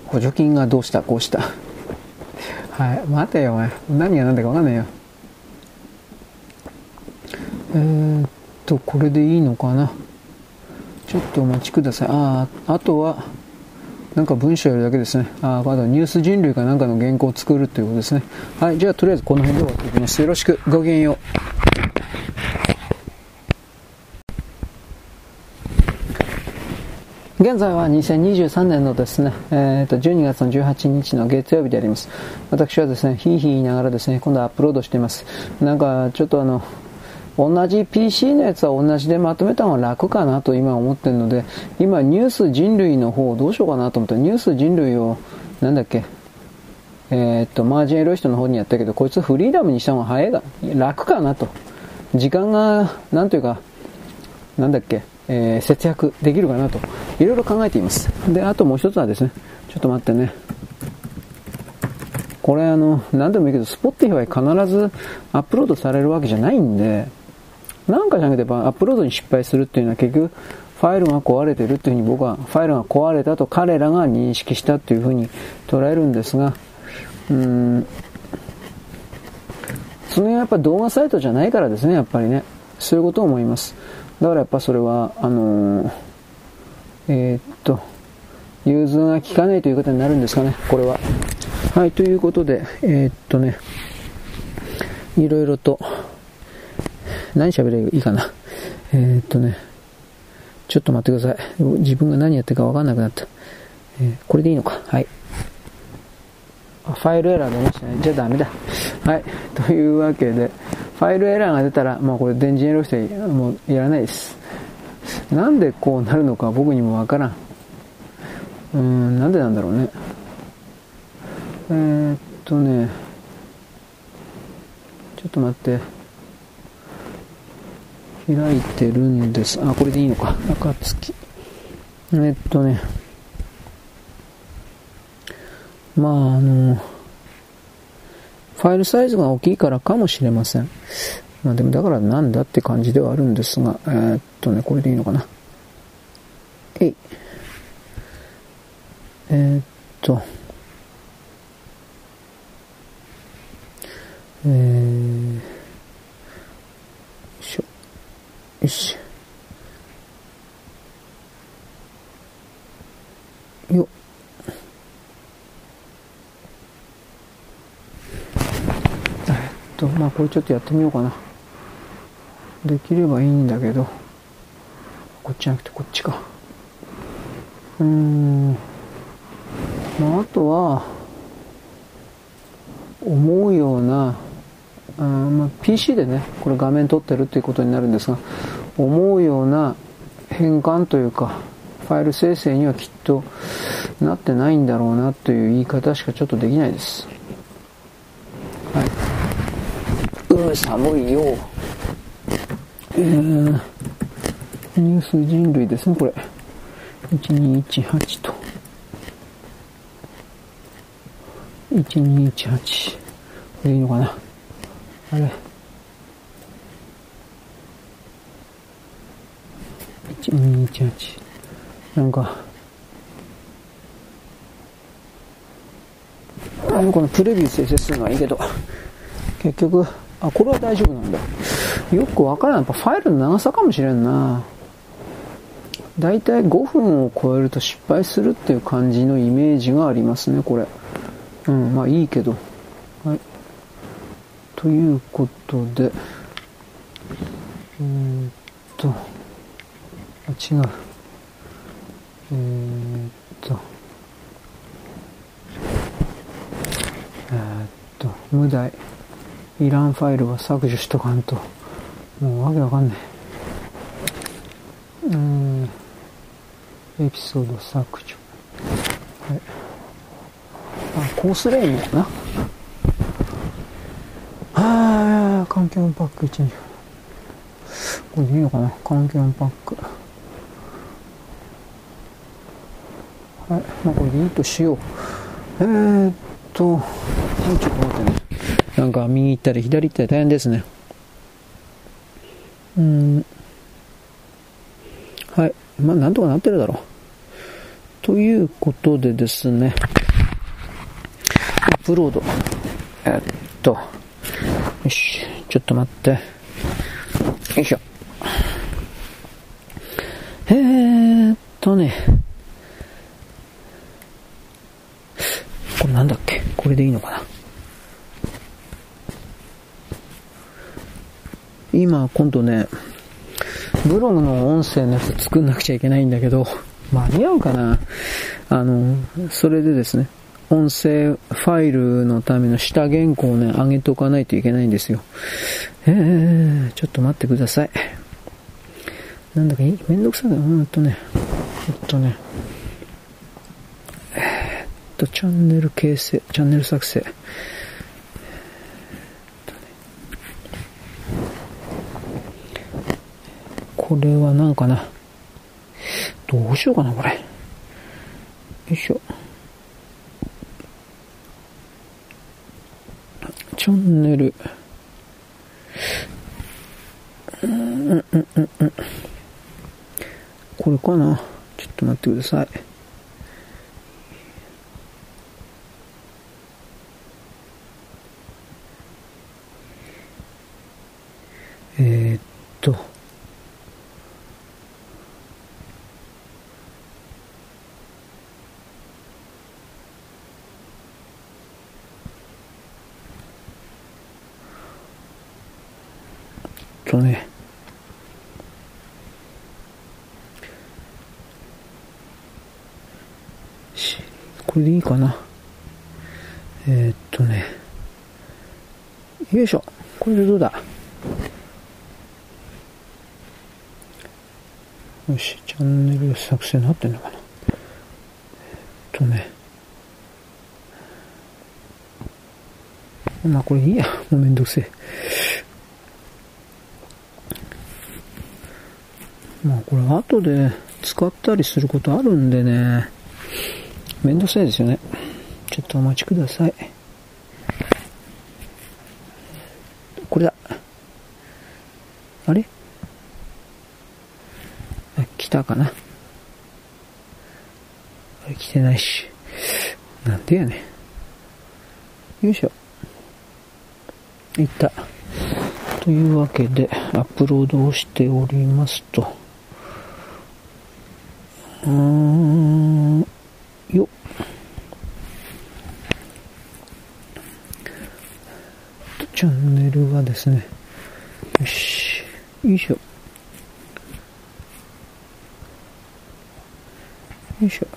補助金がどうした？こうした。はい。待てよ、お前。何が何だかわかんないよ。えー、っと、これでいいのかな。ちょっとお待ちください。ああ、あとは、なんか文章やるだけですね。あ、まだニュース人類かなんかの原稿を作るということですね。はい、じゃあとりあえずこの辺で終わっていきます。よろしく。ごきげんよう。現在は2023年のですね、えー、と12月の18日の月曜日であります。私はですね、ひいひい言いながらですね、今度アップロードしています。なんか、ちょっとあの、同じ PC のやつは同じでまとめた方が楽かなと今思ってるので、今ニュース人類の方どうしようかなと思って、ニュース人類を、なんだっけ、えー、っと、マガジンエロイストの方にやったけど、こいつフリーダムにした方が早いが、楽かなと。時間が、なんというか、なんだっけ、えー、節約できるかなと、いろいろ考えています。で、あともう一つはですね、ちょっと待ってね。これあの、何でもいいけど、スポッティファイ必ずアップロードされるわけじゃないんで、なんかじゃなくてアップロードに失敗するっていうのは結局、ファイルが壊れてるっていうふうに僕は、ファイルが壊れたと彼らが認識したっていうふうに捉えるんですが、うーん、その辺はやっぱ動画サイトじゃないからですね、やっぱりね。そういうことを思います。だからやっぱそれは、あのー、えー、っと、融通が効かないということになるんですかね、これは。はい、ということで、えー、っとね、いろいろと、何喋ればいいかな？えー、っとね、ちょっと待ってください。自分が何やってるかわかんなくなった。えー、これでいいのか？はい。あファイルエラー出ましたね。じゃあダメだ。はい。というわけで、ファイルエラーが出たら、もうこれ電池エロしてもうやらないです。なんでこうなるのか僕にもわからん。うーん、なんでなんだろうね。えー、っとね、ちょっと待って。開いてるんです。あ、これでいいのか。暁。え、っとね。まあ、あの、ファイルサイズが大きいからかもしれません。まあでもだからなんだって感じではあるんですが、えー、っとね、これでいいのかな。えい。えー、っと、えー、よいしょ。よし。よっ。と、まあこれちょっとやってみようかな。できればいいんだけど、こっちじゃなくてこっちか。うーん。まああとは、思うような、まあ、PC でね、これ画面撮ってるっていうことになるんですが、思うような変換というか、ファイル生成にはきっとなってないんだろうなという言い方しかちょっとできないです。はい。うん、寒いよ。えー、ニュース人類ですね、これ。1218と。1218。これいいのかな？あれ。1218。なんか、あの、このプレビュー生成するのはいいけど、結局、あ、これは大丈夫なんだ。よくわからない。やっぱファイルの長さかもしれんな。だいたい5分を超えると失敗するっていう感じのイメージがありますね、これ。うん、まあいいけど。ということで、えー、っと、あ、違う。えー、っと、えー、っと、無題。いらんファイルは削除しとかんと。もうわけわかんない。うん。エピソード削除。はい。あ、コースレーンやな。はあ、環境パック1、2。これでいいのかな？環境パック。はい。まあこれでいいとしよう。えー、っと、ちょっと待ってね。なんか右行ったり左行ったり大変ですね。うん。はい。まあ、なんとかなってるだろう。ということでですね。アップロード。えっと。よし。ちょっと待って。よいしょ。えーっとね。これなんだっけ？これでいいのかな？今、今度ね、ブログの音声のやつ作んなくちゃいけないんだけど、間に合うかな？あの、それでですね、音声ファイルのための下原稿をね、上げとかないといけないんですよ。えー、ちょっと待ってください。なんだかめんどくさいな、ほんとね。えっとね。えー、っと、チャンネル形成、チャンネル作成。これは何かな。どうしようかな、これ。よいしょ。チャンネル。これかな？ちょっと待ってください。えー、っと。とね、これでいいかな。えー、っとね、よいしょ。これでどうだ？よし、チャンネル作成になってんのかな。えっとね、まあこれいいや。もうめんどくせえ。まあこれ後で使ったりすることあるんでね、めんどくさいですよね。ちょっとお待ちください。これだ。あれ、来たかなあれ来てないし。なんでやね。よいしょ。いった。というわけで、アップロードをしておりますと。うーん、よチャンネルはですね、よし、よいしょ。よいしょ。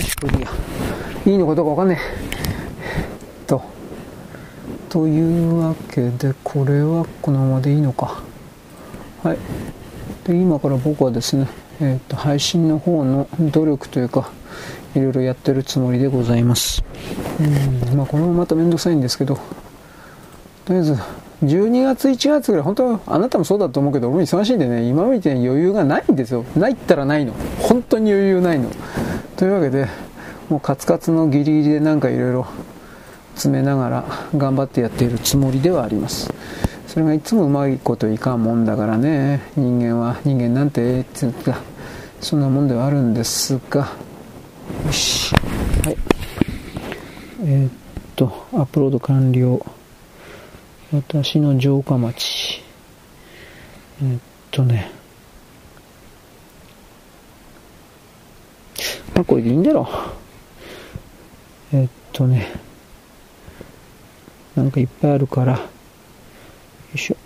よし、これでいいや。いいのかどうかわかんねえ。と。というわけで、これはこのままでいいのか。はい。で今から僕はですね、えー、と配信の方の努力というかいろいろやってるつもりでございます。うんまあこれもまためんどくさいんですけどとりあえず12月1月ぐらい本当はあなたもそうだと思うけど俺も忙しいんでね今みたいに余裕がないんですよ。ないったらないの。本当に余裕ないの。というわけでもうカツカツのギリギリでなんかいろいろ詰めながら頑張ってやっているつもりではあります。それがいつもうまいこといかんもんだからね。人間は人間なんてっていうかそんなもんではあるんですが。よし。はい。えー、っとアップロード完了。私の城下町。えー、っとね。まあこれでいいんだろ。えー、っとね。なんかいっぱいあるから。いしょ。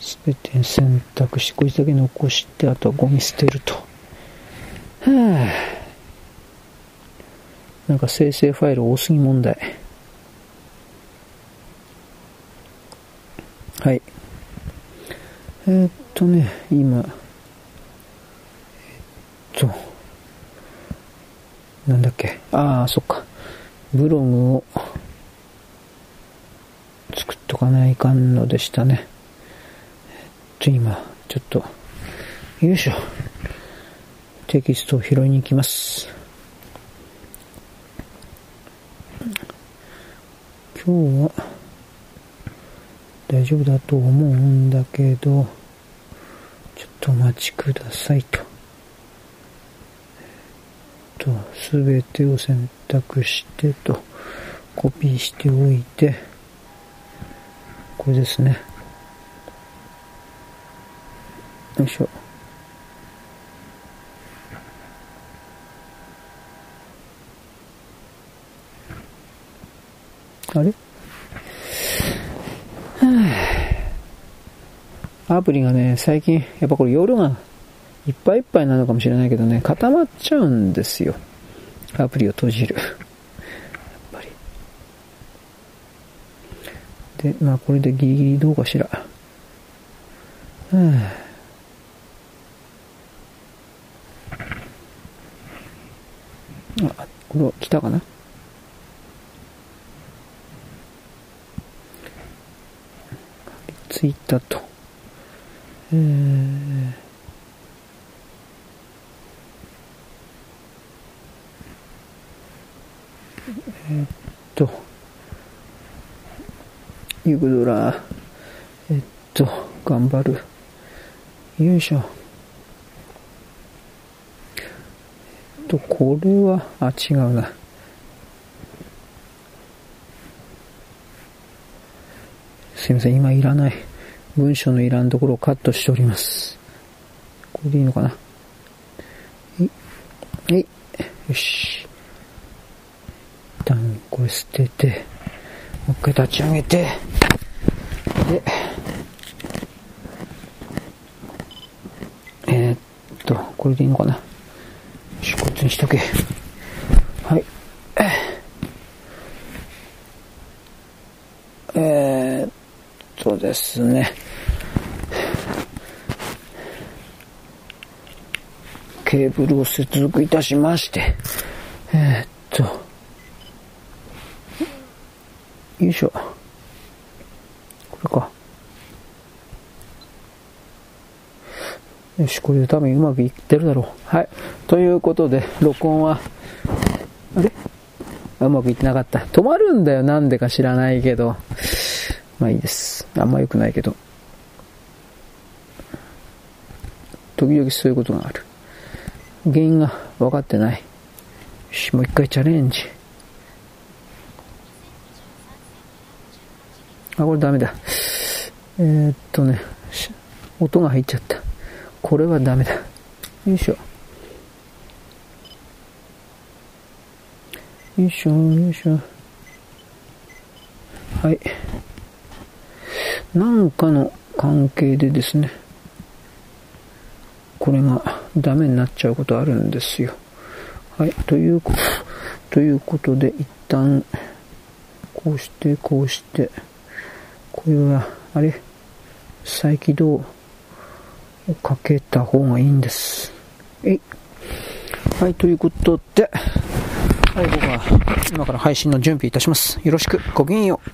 すべて選択して、こいつだけ残して、あとはゴミ捨てると。はぁ。なんか生成ファイル多すぎ問題。はい。えー、っとね、今、えっと、なんだっけ。ああ、そっか。ブログを、作っとかないかんのでしたね。えっと、今、ちょっと、よいしょ。テキストを拾いに行きます。今日は、大丈夫だと思うんだけど、ちょっとお待ちくださいと。と、すべてを選択してと、コピーしておいて、これですね。よいしょ。あれ？アプリがね、最近、やっぱこれ夜がいっぱいいっぱいなのかもしれないけどね、固まっちゃうんですよ。アプリを閉じる。で、まあこれでギリギリどうかしら。うん。あ、これは来たかな？ついたと。えー、えー、っと。ユグドラ、えっと、頑張る。よいしょ。えっと、これは、あ、違うな。すいません、今いらない。文章のいらんところをカットしております。これでいいのかな？はい。はい。よし。一旦これ捨てて、もう一回立ち上げて、で、えー、っと、これでいいのかな。よし、こっちにしとけ。はい。えー、っとですね。ケーブルを接続いたしまして、えー、っと、よいしょ。よし、これで多分うまくいってるだろう。はい。ということで、録音は、あれ？うまくいってなかった。止まるんだよ、なんでか知らないけど。まあいいです。あんま良くないけど。時々そういうことがある。原因が分かってない。よし、もう一回チャレンジ。あ、これダメだ。えー、っとね、音が入っちゃった。これはダメだ。よいしょ。よいしょ、よいしょ。はい。なんかの関係でですね、これがダメになっちゃうことあるんですよ。はい。ということ、ということで、一旦、こうして、こうして、これは、あれ再起動をかけた方がいいんです。えい。はい、ということで、はい、僕は今から配信の準備いたします。よろしく、ごきげんよう。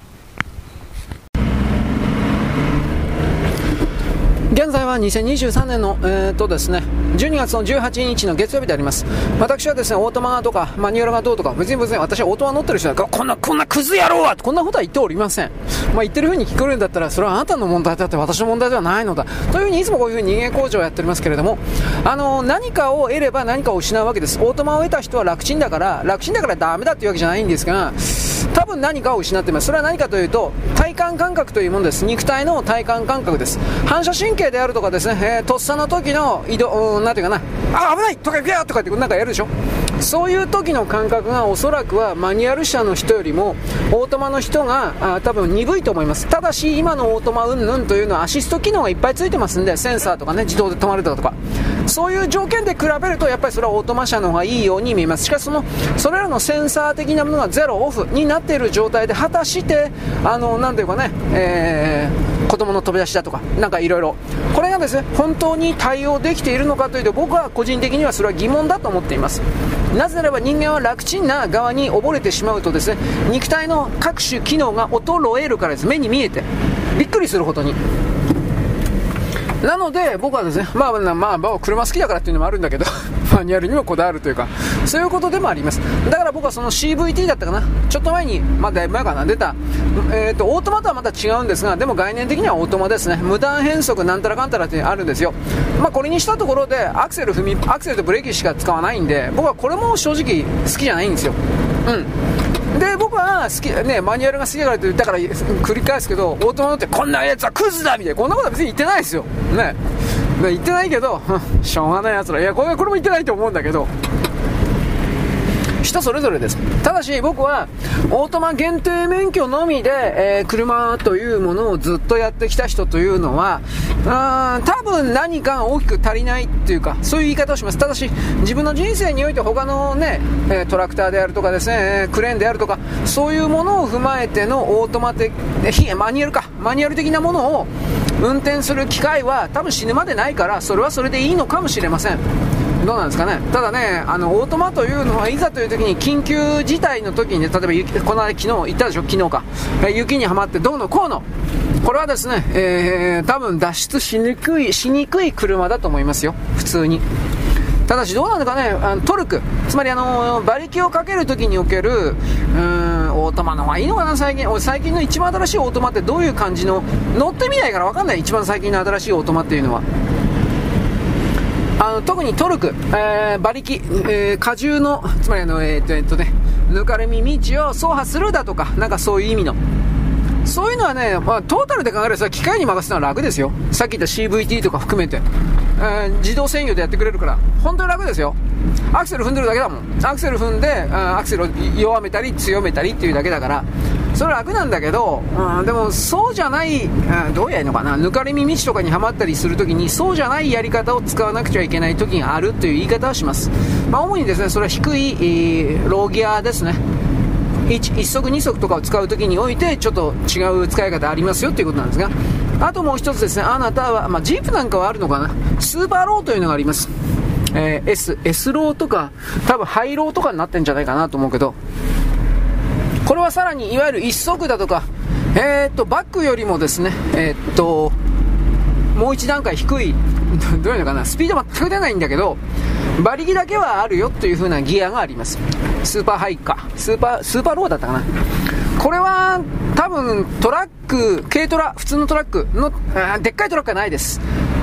現在は2023年の、えー、とですね、12月の18日の月曜日であります。私はですね、オートマとか、マニュアルがどうとか、別に別に私はオートマ乗ってる人だから、こんな、こんなクズ野郎はこんなことは言っておりません。まあ、言ってる風に聞こえるんだったら、それはあなたの問題だって私の問題ではないのだ。というふうにいつもこういうふうに人間工場をやっておりますけれども、あの、何かを得れば何かを失うわけです。オートマを得た人は楽ちんだから、楽ちんだからダメだっていうわけじゃないんですが、多分何かを失っています。それは何かというと、体感感覚というものです。肉体の体感感覚です。反射神経であるとかですね、えー、とっさの時の移動、うん、なんていうかな、あ、危ないとか、行くよとかってなんかやるでしょ？そういう時の感覚がおそらくはマニュアル車の人よりもオートマの人があ多分鈍いと思います。ただし今のオートマ云々というのはアシスト機能がいっぱいついてますんでセンサーとかね自動で止まるとか。そういう条件で比べるとやっぱりそれはオートマ車の方がいいように見えます。しかしそのそれらのセンサー的なものがゼロオフになっている状態で果たしてあのなていうかね、えー、子供の飛び出しだとかなんかいろいろ。これがですね本当に対応できているのかというと僕は個人的にはそれは疑問だと思っています。なぜならば人間は楽ちんな側に溺れてしまうとですね肉体の各種機能が衰えるからです。目に見えて。びっくりするほどに。なので僕はですねまあまあ、まあ、車好きだからっていうのもあるんだけど マニュアルにもこだわるというかそういうことでもあります。だから僕はその CVT だったかな。ちょっと前にまあだいぶ前かな出た。えーと、オートマとはまた違うんですがでも概念的にはオートマですね。無断変速なんたらかんたらってあるんですよ。まあこれにしたところでアクセル踏みアクセルとブレーキしか使わないんで僕はこれも正直好きじゃないんですよ。うん。で僕は好き、ね、マニュアルが好きだからってだから繰り返すけどオートマってこんなやつはクズだみたいなこんなことは別に言ってないですよ。ね。言ってないけど しょうがないやつら。いやこれこれも言ってないと思うんだけど人それぞれです。ただし僕はオートマ限定免許のみで、えー、車というものをずっとやってきた人というのはうん多分何か大きく足りないっていうかそういう言い方をします。ただし自分の人生において他のね、えトラクターであるとかですねクレーンであるとかそういうものを踏まえてのオートマテマニュアルか。マニュアル的なものを運転する機会は多分死ぬまでないからそれはそれでいいのかもしれません。どうなんですかね、ただね、あのオートマというのはいざという時に緊急事態の時に、ね、例えばこの間、昨日行ったでしょ、昨日か、え雪にはまってどうのこうの、これはですね、えー、多分脱出しにくいしにくい車だと思いますよ、普通に。ただしどうなのかね、あのトルク、つまりあの馬力をかけるときにおける、うーん、オートマの方がいいのかな、最近、最近の一番新しいオートマってどういう感じの、乗ってみないから分かんない、一番最近の新しいオートマっていうのは。あの特にトルク、えー、馬力、えー、荷重の、つまりあの、えー、っと、えー、っとね、ぬかるみ道を走破するだとか、なんかそういう意味の。そういうのはね、まあ、トータルで考えると機械に任せたのは楽ですよ。さっき言った CVT とか含めて。えー、自動制御でやってくれるから、本当に楽ですよ。アクセル踏んでるだけだもん。アクセル踏んで、アクセルを弱めたり強めたりっていうだけだから、それは楽なんだけど、うん、でもそうじゃない、うん、どうやるのかな、抜かれ道とかにはまったりするときに、そうじゃないやり方を使わなくちゃいけないときがあるという言い方をします。まあ、主にですね、それは低い、えー、ローギアですね。1, 1速2速とかを使うときにおいてちょっと違う使い方ありますよということなんですが。あともう一つですねあなたは、まあ、ジープなんかはあるのかな？スーパーローというのがあります。えー、S、S ローとか、多分ハイローとかになってんじゃないかなと思うけど、これはさらにいわゆる一速だとか、えー、っとバックよりもですね、えー、っともう一段階低い、どういうのかな、スピード全く出ないんだけど、馬力だけはあるよという風なギアがあります。スーパーハイか、スーパー、スーパーローだったかな。これは多分トラック、軽トラ、普通のトラックの、でっかいトラックはないです。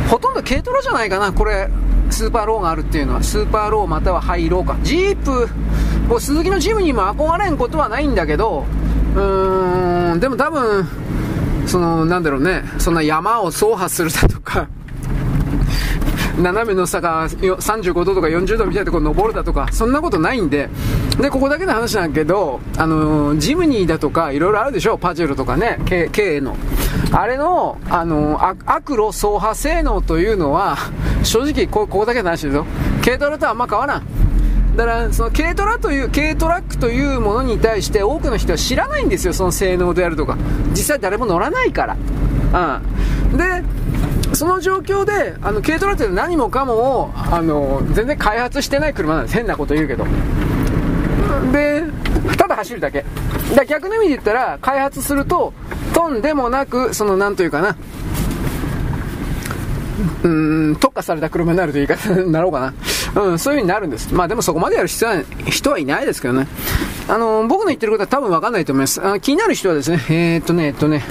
ほとんど軽トラじゃないかな、これ、スーパーローがあるっていうのは、スーパーローまたはハイローか。ジープ、もうスズキのジムニーも憧れんことはないんだけど、うーん、でも多分、その、なんだろうね、そんな山を走破するだとか、斜めの坂35度とか40度みたいなところ登るだとか、そんなことないんで、で、ここだけの話なんだけど、あのジムニーだとか、いろいろあるでしょ、パジェロとかね、K, K の。あれの、あのアクロ走破性能というのは、正直こ、ここだけの話ですよ。軽トラとはあんま変わらん。だからその軽トラという軽トラックというものに対して多くの人は知らないんですよその性能であるとか。実際誰も乗らないから。うん。でその状況であの軽トラって何もかもをあの全然開発してない車なんです。変なこと言うけど。でただ走るだけ。だ逆の意味で言ったら開発するととんでもなくそのなんというかな。うん特化された車になるという言い方になろうかな、うん、そういう風になるんですまあでもそこまでやる必要は人はいないですけどねあの僕の言ってることは多分分かんないと思いますあ気になる人はですねえー、っとねえっとね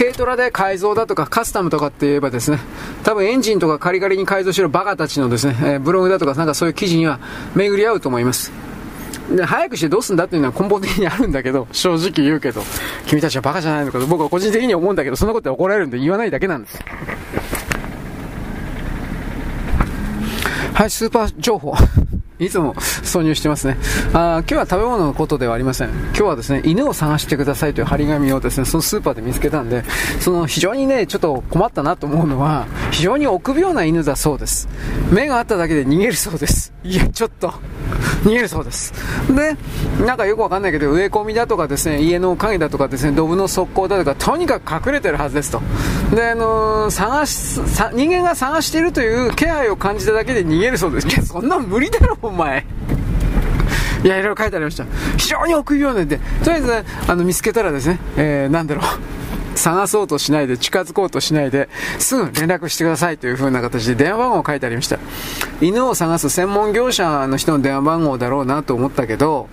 軽トラで改造だとかカスタムとかって言えばですね、多分エンジンとかカリカリに改造してるバカたちのですね、え、ブログだとかなんかそういう記事には巡り合うと思います。で、早くしてどうすんだっていうのは根本的にあるんだけど、正直言うけど、君たちはバカじゃないのかと僕は個人的に思うんだけど、そんなことで怒られるんで言わないだけなんです。はい、スーパー情報。いつも挿入してますね。あ今日は食べ物のことではありません。今日はですね、犬を探してくださいという張り紙をですね、そのスーパーで見つけたんで、その非常にね、ちょっと困ったなと思うのは、非常に臆病な犬だそうです。目があっただけで逃げるそうです。いや、ちょっと、逃げるそうです。で、なんかよくわかんないけど、植え込みだとかですね、家の影だとかですね、ドブの側溝だとか、とにかく隠れてるはずですと。で、あのー、探し、人間が探しているという気配を感じただけで逃げるそうです。いや、そんな無理だろ、お前。いや、いろいろ書いてありました。非常に臆病なんで、とりあえず、ね、あの、見つけたらですね、えー、なんだろう。探そうとしないで、近づこうとしないで、すぐ連絡してくださいという風な形で電話番号を書いてありました。犬を探す専門業者の人の電話番号だろうなと思ったけど、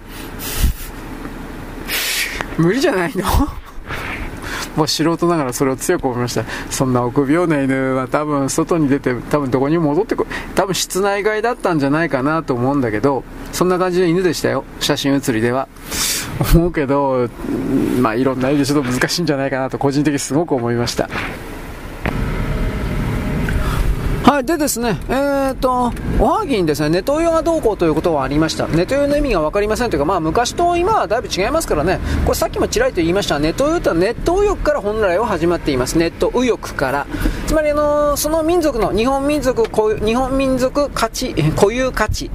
無理じゃないの？もう素人ながらそれを強く思いました。そんな臆病な犬は多分外に出て、多分どこにも戻ってくる。多分室内外だったんじゃないかなと思うんだけど、そんな感じの犬でしたよ。写真写りでは。思うけど、まあいろんな意味でちょっと難しいんじゃないかなと個人的にすごく思いました。はい、でですね、えーと、おはぎにですね、ネトウヨがどうこうということはありました。ネトウヨの意味が分かりませんというか、まあ昔と今はだいぶ違いますからね、これさっきもちらりと言いました、ネトウヨとはネット右翼から本来は始まっています。ネット右翼から。つまりあのその民族の、日本民族、日本民族価値、固有価値、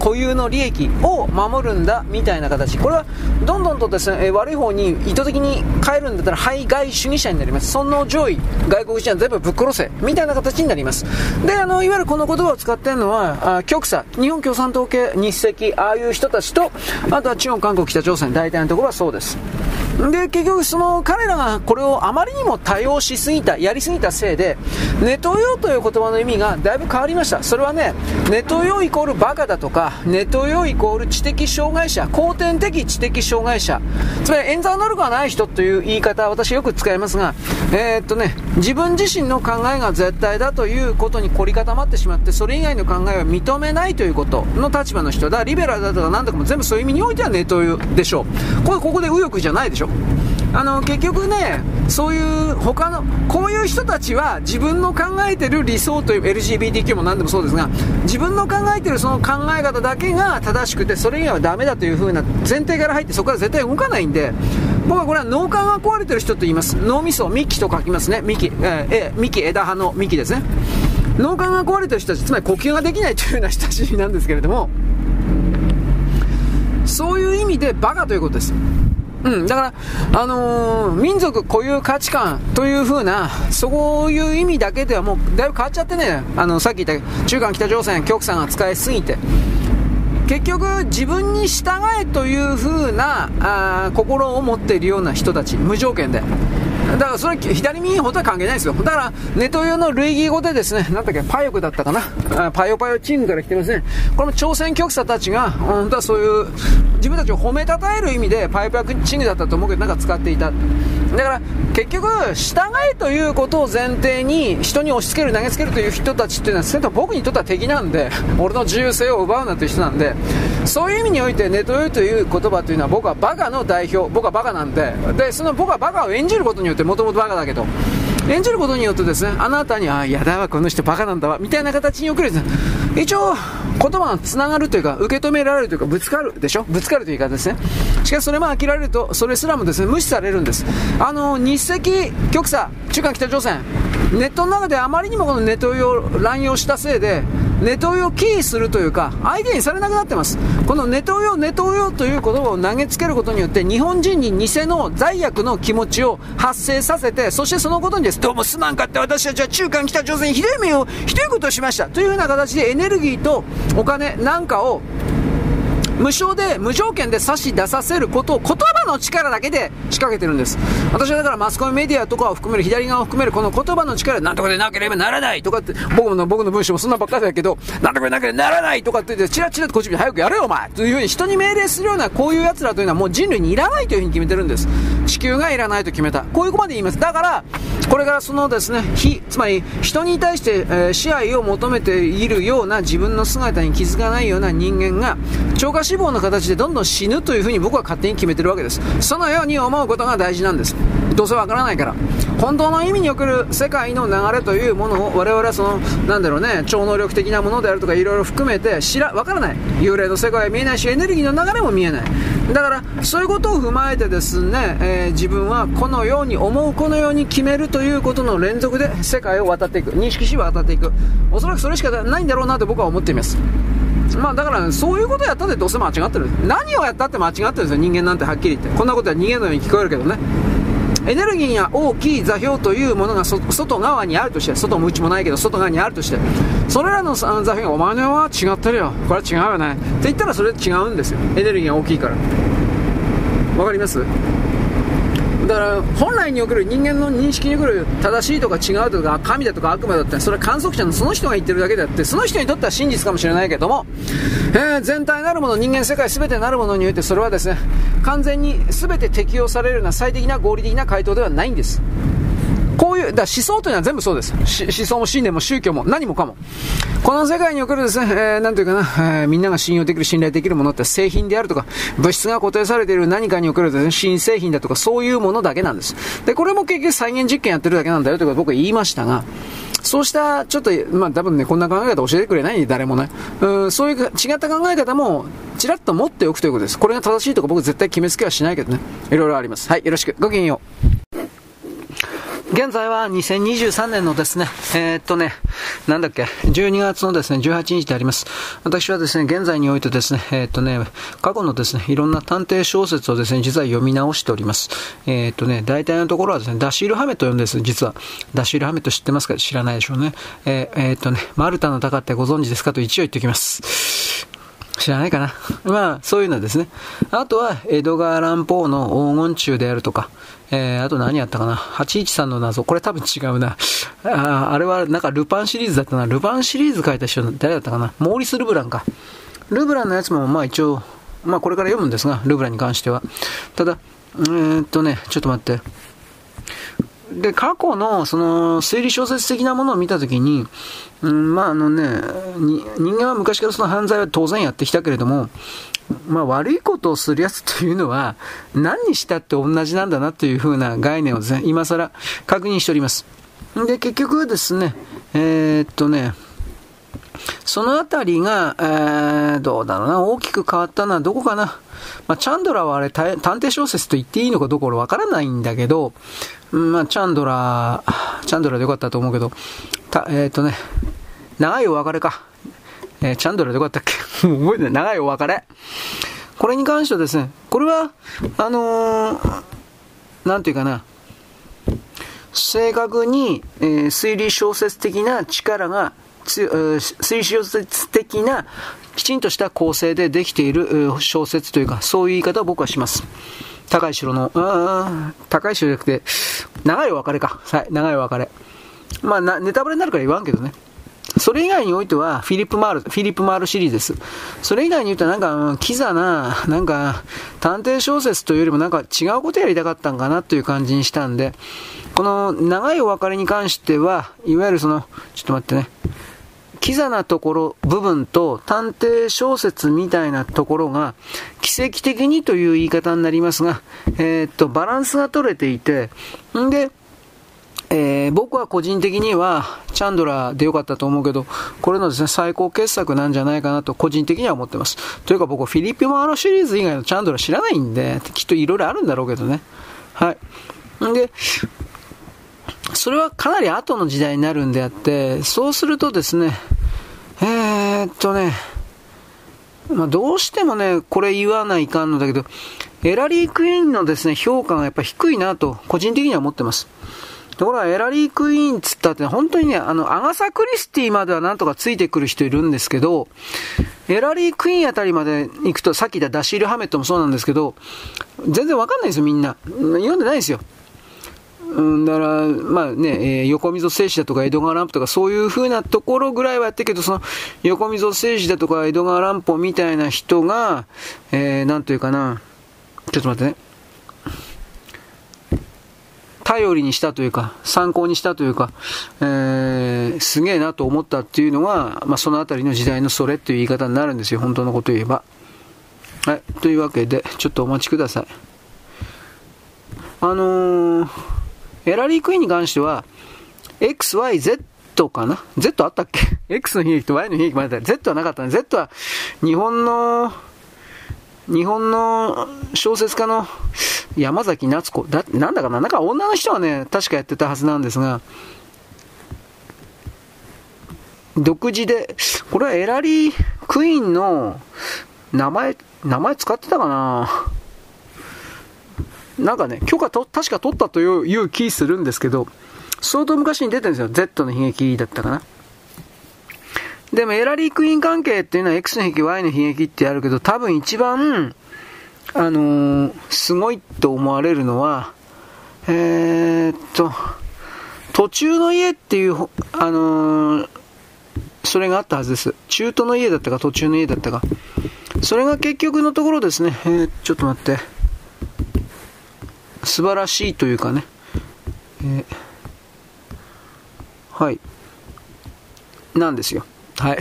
固有の利益を守るんだ、みたいな形。これは、どんどんとですね、悪い方に意図的に変えるんだったら、排外主義者になります。その上位、外国人は全部ぶっ殺せ、みたいな形になります。で、あの、いわゆるこの言葉を使ってるのは、あ極左、日本共産党系、日赤、ああいう人たちと、あとは中国、韓国、北朝鮮、大体のところはそうです。で、結局その彼らがこれをあまりにも多用しすぎた、やりすぎたせいで、ネトウヨという言葉の意味がだいぶ変わりました。それはね、ネトウヨイコールバカだとか、ネトウヨイコール知的障害者、後天的知的障害者、つまり演算能力がない人という言い方私よく使いますが、えー、っとね、自分自身の考えが絶対だということに凝り固まってしまって、それ以外の考えは認めないということの立場の人だ、リベラルだとか何とかも全部そういう意味においてはネトウでしょう。これここで右翼じゃないでしょ。あの結局ね、そういう他の、こういう人たちは自分の考えてる理想という、LGBTQ も何でもそうですが、自分の考えてるその考え方だけが正しくて、それ以外はダメだという風な前提から入って、そこから絶対動かないんで、僕はこれは脳幹が壊れてる人と言います。脳みそ、幹と書きますね。幹、えー、幹、枝葉の幹ですね。脳幹が壊れてる人たち、つまり呼吸ができないというような人たちなんですけれども、そういう意味でバカということです。うん、だから、あのー、民族固有価値観という風な、そういう意味だけではもうだいぶ変わっちゃってね、あの、さっき言った中間北朝鮮、極左が使いすぎて、結局自分に従えという風なあ心を持っているような人たち、無条件で。だからそれ左右ほとは関係ないですよ。だからネトウヨの類義語でですね、なんだっけ、パヨクだったかな。パヨパヨチングから来てますね。これも朝鮮極左たちが、本当はそういう自分たちを褒めたたえる意味でパイプ役チングだったと思うけどなんか使っていただから結局従えということを前提に人に押し付ける投げつけるという人たちっていうのはと僕にとっては敵なんで俺の自由性を奪うなという人なんでそういう意味においてネトウヨという言葉というのは僕はバカの代表僕はバカなんででその僕はバカを演じることによってもともとバカだけど演じることによってですね、あなたに、ああ、やだわ、この人バカなんだわ、みたいな形に送るんです一応、言葉が繋がるというか、受け止められるというか、ぶつかるでしょ？ぶつかるという言い方ですね。しかし、それも飽きられると、それすらもですね、無視されるんです。あの、日赤、極左、中間北朝鮮、ネットの中であまりにもこのネットを乱用したせいで、ネトウヨをキーするというか、相手にされなくなってます。このネトウヨ、ネトウヨという言葉を投げつけることによって、日本人に偽の罪悪の気持ちを発生させて、そしてそのことにです、どうもすまんかって私たちは中間北朝鮮にひどい目を、ひどいことをしました。というような形でエネルギーとお金なんかを無償で、無条件で差し出させることを言葉の力だけで仕掛けてるんです。私はだからマスコミメディアとかを含める、左側を含めるこの言葉の力でなんとかでなければならないとかって、僕の、僕の文章もそんなばっかりだけど、なんとかでなければならないとかって言って、チラチラとこっちに早くやれよお前というふうに人に命令するようなこういう奴らというのはもう人類にいらないというふうに決めてるんです。地球がいらないと決めた。こういうことまで言います。だから、これからそのですね、非、つまり人に対して、えー、支配を求めているような自分の姿に気づかないような人間が、超過死亡の形でどんどん死ぬというふうに僕は勝手に決めてるわけです。そのように思うことが大事なんです。どうせわからないから。本当の意味における世界の流れというものを我々はその、なんだろうね、超能力的なものであるとかいろいろ含めて知ら、わからない。幽霊の世界は見えないし、エネルギーの流れも見えない。だから、そういうことを踏まえてですね、えー、自分はこのように思う、このように決めるということの連続で世界を渡っていく。認識し渡っていく。おそらくそれしかないんだろうなと僕は思っています。まあだからそういうことやったってどうせ間違ってる。何をやったって間違ってるんですよ。人間なんてはっきり言って。こんなことは逃げのように聞こえるけどね。エネルギーが大きい座標というものが外側にあるとして外も内もないけど外側にあるとしてそれらの座標がお前のは違ってるよ。これは違うよね。って言ったらそれ違うんですよ。エネルギーが大きいから。わかります？だから本来における人間の認識における正しいとか違うとか神だとか悪魔だってそれは観測者のその人が言ってるだけであってその人にとっては真実かもしれないけども、えー、全体なるもの人間世界全てなるものにおいてそれはですね完全に全て適用されるような最適な合理的な回答ではないんです。こういう、だ思想というのは全部そうです。思想も信念も宗教も何もかも。この世界におけるですね、えー、なんていうかな、えー、みんなが信用できる、信頼できるものって製品であるとか、物質が固定されている何かにおけるですね、新製品だとか、そういうものだけなんです。で、これも結局再現実験やってるだけなんだよということ僕は言いましたが、そうした、ちょっと、まあ多分ね、こんな考え方教えてくれないんで、誰もね。うん、そういう違った考え方も、ちらっと持っておくということです。これが正しいとか僕絶対決めつけはしないけどね。いろいろあります。はい、よろしく。ごきげんよう。現在は2023年のですね、えー、っとね、なんだっけ、12月のですね、18日であります。私はですね、現在においてですね、えー、っとね、過去のですね、いろんな探偵小説をですね、実は読み直しております。えー、っとね、大体のところはですね、ダシールハメと呼んです、実は。ダシールハメと知ってますか？知らないでしょうね。ええっとね、マルタの鷹ってご存知ですか？と一応言っておきます。知らないかな？まあ、そういうのですね。あとは、江戸川乱歩の黄金虫であるとか、えー、あと何やったかな ?813 の謎。これ多分違うな。ああれはなんかルパンシリーズだったな。ルパンシリーズ書いた人誰だったかな？モーリス・ルブランか。ルブランのやつもまあ一応、まあこれから読むんですが、ルブランに関しては。ただ、えー、っとね、ちょっと待って。で、過去の、その、推理小説的なものを見たときに、うん、まああのね、人間は昔からその犯罪は当然やってきたけれども、まあ、悪いことをするやつというのは、何にしたって同じなんだなというふうな概念をですね、今更確認しております。で、結局ですね、えー、っとね、そのあたりが、えー、どうだろうな、大きく変わったのはどこかな。まあ、チャンドラはあれ、探偵小説と言っていいのかどころわからないんだけど、まあ、チャンドラ、チャンドラでよかったと思うけど、たえー、っとね、長いお別れか。えー、チャンドラでよかったっけ？も う覚えてない。長いお別れ。これに関してはですね、これは、あのー、なんていうかな、正確に、えー、推理小説的な力が、推理小説的なきちんとした構成でできている小説というか、そういう言い方を僕はします。高い城の、高い城じゃなくて、長いお別れか。はい、長いお別れ。まあ、ネタバレになるから言わんけどね。それ以外においては、フィリップ・マーロウ、フィリップ・マーロウシリーズです。それ以外に言うと、なんか、キザな、なんか、探偵小説というよりもなんか違うことやりたかったんかなという感じにしたんで、この長いお別れに関しては、いわゆるその、ちょっと待ってね、キザなところ、部分と探偵小説みたいなところが、奇跡的にという言い方になりますが、えー、っと、バランスが取れていて、んで、えー、僕は個人的には、チャンドラーでよかったと思うけど、これのですね、最高傑作なんじゃないかなと、個人的には思ってます。というか僕、フィリッピ・マーロシリーズ以外のチャンドラー知らないんで、きっといろいろあるんだろうけどね。はい。んで、それはかなり後の時代になるんであって、そうするとですね、えー、っとね、まあ、どうしてもね、これ言わないかんのだけど、エラリー・クイーンのですね、評価がやっぱ低いなと、個人的には思ってます。ところが、エラリー・クイーンつったって、本当にね、あの、アガサ・クリスティまではなんとかついてくる人いるんですけど、エラリー・クイーンあたりまで行くと、さっき言ったダシール・ハメットもそうなんですけど、全然わかんないですよ、みんな。読んでないですよ。うん、だから、まあね、えー、横溝静止だとか江戸川乱歩とかそういう風なところぐらいはやってるけど、その横溝静止だとか江戸川乱歩みたいな人が、えー、なんというかな、ちょっと待ってね。頼りにしたというか、参考にしたというか、えー、すげえなと思ったっていうのが、まあ、そのあたりの時代のそれっていう言い方になるんですよ、本当のこと言えば。はい、というわけで、ちょっとお待ちください。あのーエラリー・クイーンに関しては、X、Y、Z かな ?Z あったっけ ?X の悲劇と Y の悲劇までだ Z はなかったね。Z は日本の、日本の小説家の山崎夏子。だ、なんだかななんか女の人はね、確かやってたはずなんですが、独自で、これはエラリー・クイーンの名前、名前使ってたかななんかね、許可と、確か取ったといういう気するんですけど、相当昔に出てるんですよ。Z の悲劇だったかな。でも、エラリー・クイーン関係っていうのは X の悲劇、Y の悲劇ってあるけど、多分一番、あのー、すごいと思われるのは、えー、っと、途中の家っていう、あのー、それがあったはずです。中途の家だったか途中の家だったか。それが結局のところですね。えー、ちょっと待って。素晴らしいというかね、えー、はい、なんですよ。はい。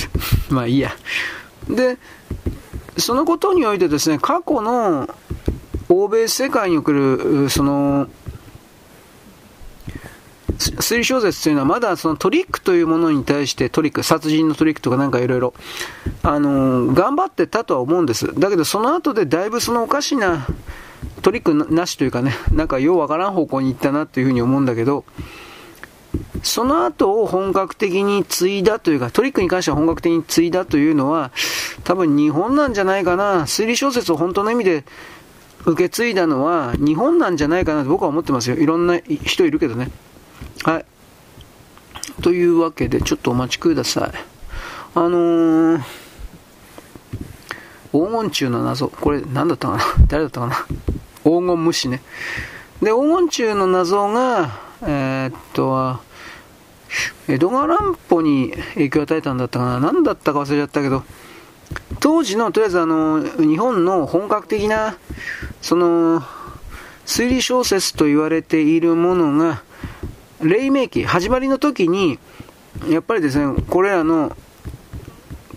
まあいいや。で、そのことにおいてですね、過去の欧米世界における、その、推理小説というのはまだそのトリックというものに対してトリック、殺人のトリックとかなんかいろいろ、あのー、頑張ってたとは思うんです。だけどその後でだいぶそのおかしなトリックなしというかね、なんかようわからん方向に行ったなというふうに思うんだけど、その後を本格的に継いだというか、トリックに関しては本格的に継いだというのは、多分日本なんじゃないかな、推理小説を本当の意味で受け継いだのは日本なんじゃないかなと僕は思ってますよ。いろんな人いるけどね。はい。というわけで、ちょっとお待ちください。あのー、黄金虫の謎。これ何だったかな？誰だったかな？黄金無視ね。で、黄金虫の謎が、えー、っと、江戸川乱歩に影響を与えたんだったかな何だったか忘れちゃったけど、当時の、とりあえずあの、日本の本格的な、その、推理小説と言われているものが、黎明期、始まりの時に、やっぱりですね、これらの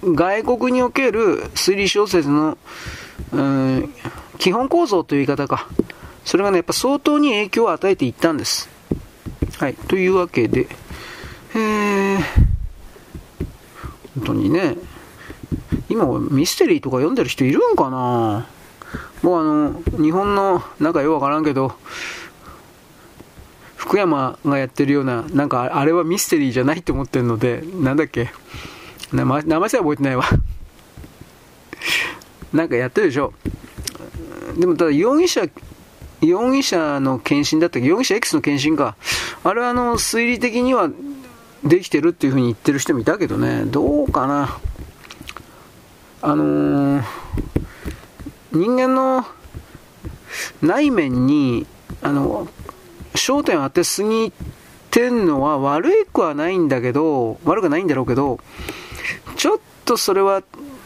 外国における推理小説の、うん、基本構造という言い方か。それがね、やっぱ相当に影響を与えていったんです。はい。というわけで、えー、本当にね、今ミステリーとか読んでる人いるんかな？もうあの、日本の、なんかよくわからんけど、福山がやってるような、なんかあれはミステリーじゃないって思ってるので、なんだっけ、名前、名前さえ覚えてないわ。なんかやってるでしょ？でもただ容疑者、容疑者の検診だったっけ？容疑者 X の検診か。あれはあの、推理的にはできてるっていうふうに言ってる人もいたけどね、どうかな。あのー、人間の内面に、あの、焦点を当てすぎてんのは悪くはないんだけど、悪くないんだろうけど、ちょっとそれは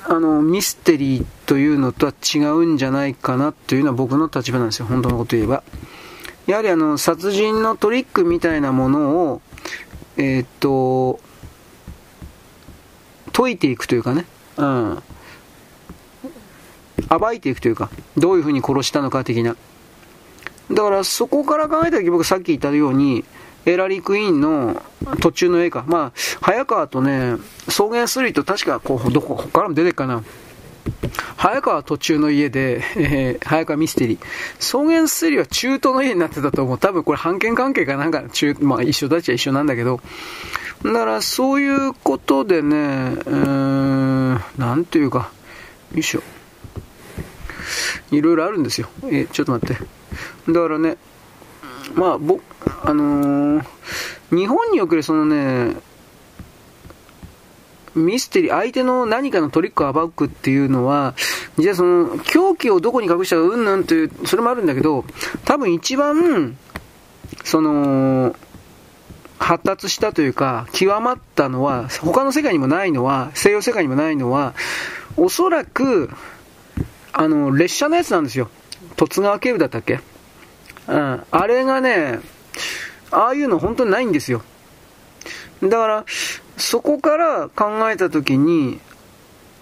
あの、ミステリーというのとは違うんじゃないかなというのは僕の立場なんですよ、本当のこと言えば。やはりあの、殺人のトリックみたいなものを、えー、っと、解いていくというかね、うん。暴いていくというか、どういうふうに殺したのか的な。だからそこから考えた時僕さっき言ったように、エラリー・クイーンの途中の絵か。まあ、早川とね、草原スリーと確かこう、どこ、こからも出てくかな。早川途中の家で、えー、早川ミステリー。草原スリは中東の家になってたと思う。多分これ判権関係かなんか中、まあ一緒だっちゃ一緒なんだけど。だからそういうことでね、えー、なんていうか、よいしょ。いろいろあるんですよ。えー、ちょっと待って。だからね、まあ、僕、あのー、日本におけるそのね、ミステリー、相手の何かのトリックを暴くっていうのは、じゃあその、狂気をどこに隠したかうんなんていう、それもあるんだけど、多分一番、その、発達したというか、極まったのは、他の世界にもないのは、西洋世界にもないのは、おそらく、あの、列車のやつなんですよ。十津川警部だったっけ？うん。あれがね、ああいうの本当にないんですよ。だから、そこから考えたときに、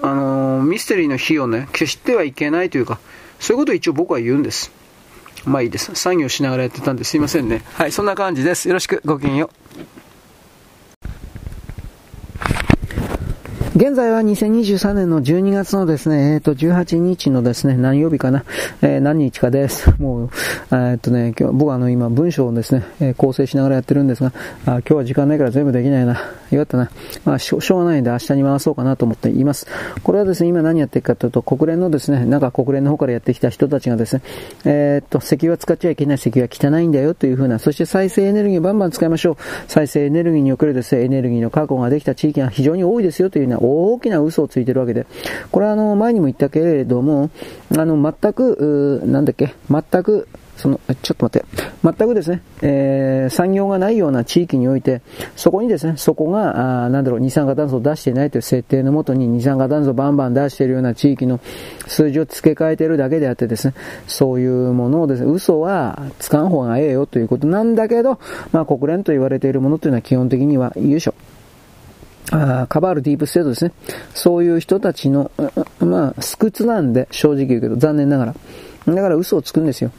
あのー、ミステリーの火をね、消してはいけないというか、そういうことを一応僕は言うんです。まあいいです。作業しながらやってたんですいませんね。はい、そんな感じです。よろしく、ごきげんよう。現在は2023年の12月のですね、えっ、ー、と、18日のですね、何曜日かな、えー、何日かです。もう、え、っとね、今日、僕はあの、今、文章をですね、え構成しながらやってるんですが、あ今日は時間ないから全部できないな。よかったな。まあ、しょしょうがないんで明日に回そうかなと思っています。これはですね、今何やってるかというと、国連のですね、なんか国連の方からやってきた人たちがですね、えっと、石油は使っちゃいけない、石油は汚いんだよというふうな、そして再生エネルギーをバンバン使いましょう。再生エネルギーにおけるですね、エネルギーの確保ができた地域が非常に多いですよというような大きな嘘をついてるわけで、これはあの、前にも言ったけれども、あの、全く、なんだっけ、全く、その、ちょっと待って、全くですね、えー、産業がないような地域において、そこにですね、そこが、あなんだろう、二酸化炭素を出していないという設定のもとに二酸化炭素をバンバン出しているような地域の数字を付け替えているだけであってですね、そういうものをですね、嘘はつかん方がええよということなんだけど、まあ国連と言われているものというのは基本的には、優勝。あカバールディープステートですね。そういう人たちの、まあ、スクツなんで、正直言うけど、残念ながら。だから嘘をつくんですよ。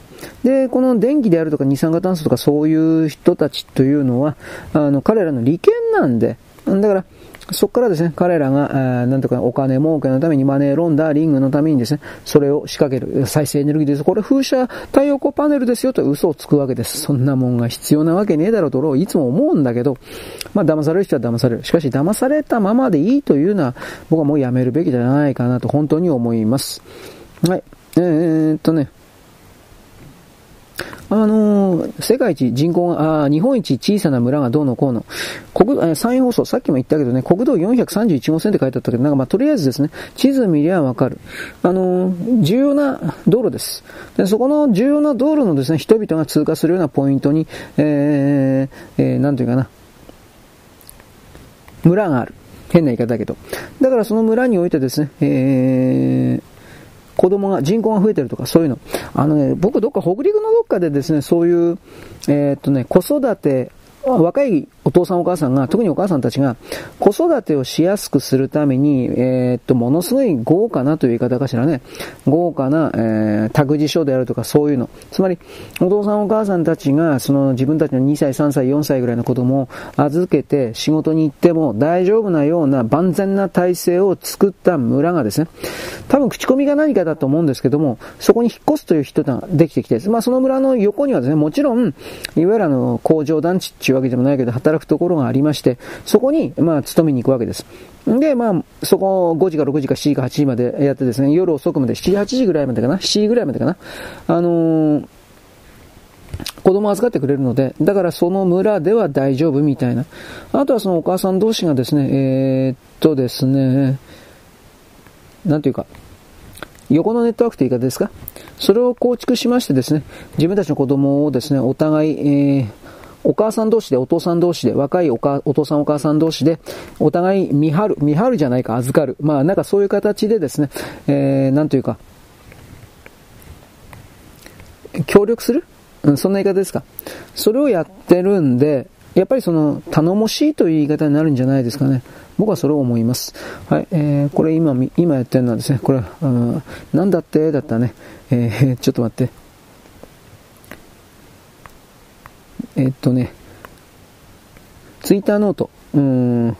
で、この電気であるとか二酸化炭素とかそういう人たちというのは、あの、彼らの利権なんで、だから、そこからですね、彼らが、なんとかお金儲けのためにマネーロンダーリングのためにですね、それを仕掛ける再生エネルギーです。これ風車太陽光パネルですよと嘘をつくわけです。そんなもんが必要なわけねえだろうといつも思うんだけど、まあ騙される人は騙される。しかし騙されたままでいいというのは僕はもうやめるべきじゃないかなと本当に思います。はい。えー、っとね。あのー、世界一人口が、あ日本一小さな村がどうのこうの。国、え山陰放送、さっきも言ったけどね、国道431号線って書いてあったけど、なんかまあ、とりあえずですね、地図見りゃわかる。あのー、重要な道路です。で、そこの重要な道路のですね、人々が通過するようなポイントに、えー、えー、なんていうかな、村がある。変な言い方だけど。だからその村においてですね、えー、子供が、人口が増えてるとか、そういうの。あのね、僕どっか北陸のどっかでですね、そういう、えー、っとね、子育て若いお父さんお母さんが、特にお母さんたちが、子育てをしやすくするために、えー、っと、ものすごい豪華なという言い方かしらね。豪華な、えー、託児所であるとかそういうの。つまり、お父さんお母さんたちが、その自分たちの2歳、3歳、4歳ぐらいの子供を預けて仕事に行っても大丈夫なような万全な体制を作った村がですね、多分口コミが何かだと思うんですけども、そこに引っ越すという人ができてきて、まあその村の横にはですね、もちろん、いわゆるあの、工場団地っていうわけでもないけど、働くところがありまして、そこに、まあ、勤めに行くわけです。で、まあ、そこ5時か6時か7時か8時までやってですね、夜遅くまで、7時、8時ぐらいまでかな、7時ぐらいまでかな、あのー、子供預かってくれるので、だからその村では大丈夫みたいな。あとはそのお母さん同士がですね、えー、っとですね、なんていうか、横のネットワークという言い方ですか？それを構築しましてですね、自分たちの子供をですね、お互い、えー、お母さん同士で、お父さん同士で、若いおかお父さんお母さん同士で、お互い見張る、見張るじゃないか、預かる。まあ、なんかそういう形でですね、えー、なんというか、協力する？うん、そんな言い方ですか？それをやってるんで、やっぱりその、頼もしいという言い方になるんじゃないですかね。僕はそれを思います。はい、えー、これ今、今やってるのはですね、これ、うん、なんだって？だったね。えー、ちょっと待って。えっとね、ツイッターノート、うん、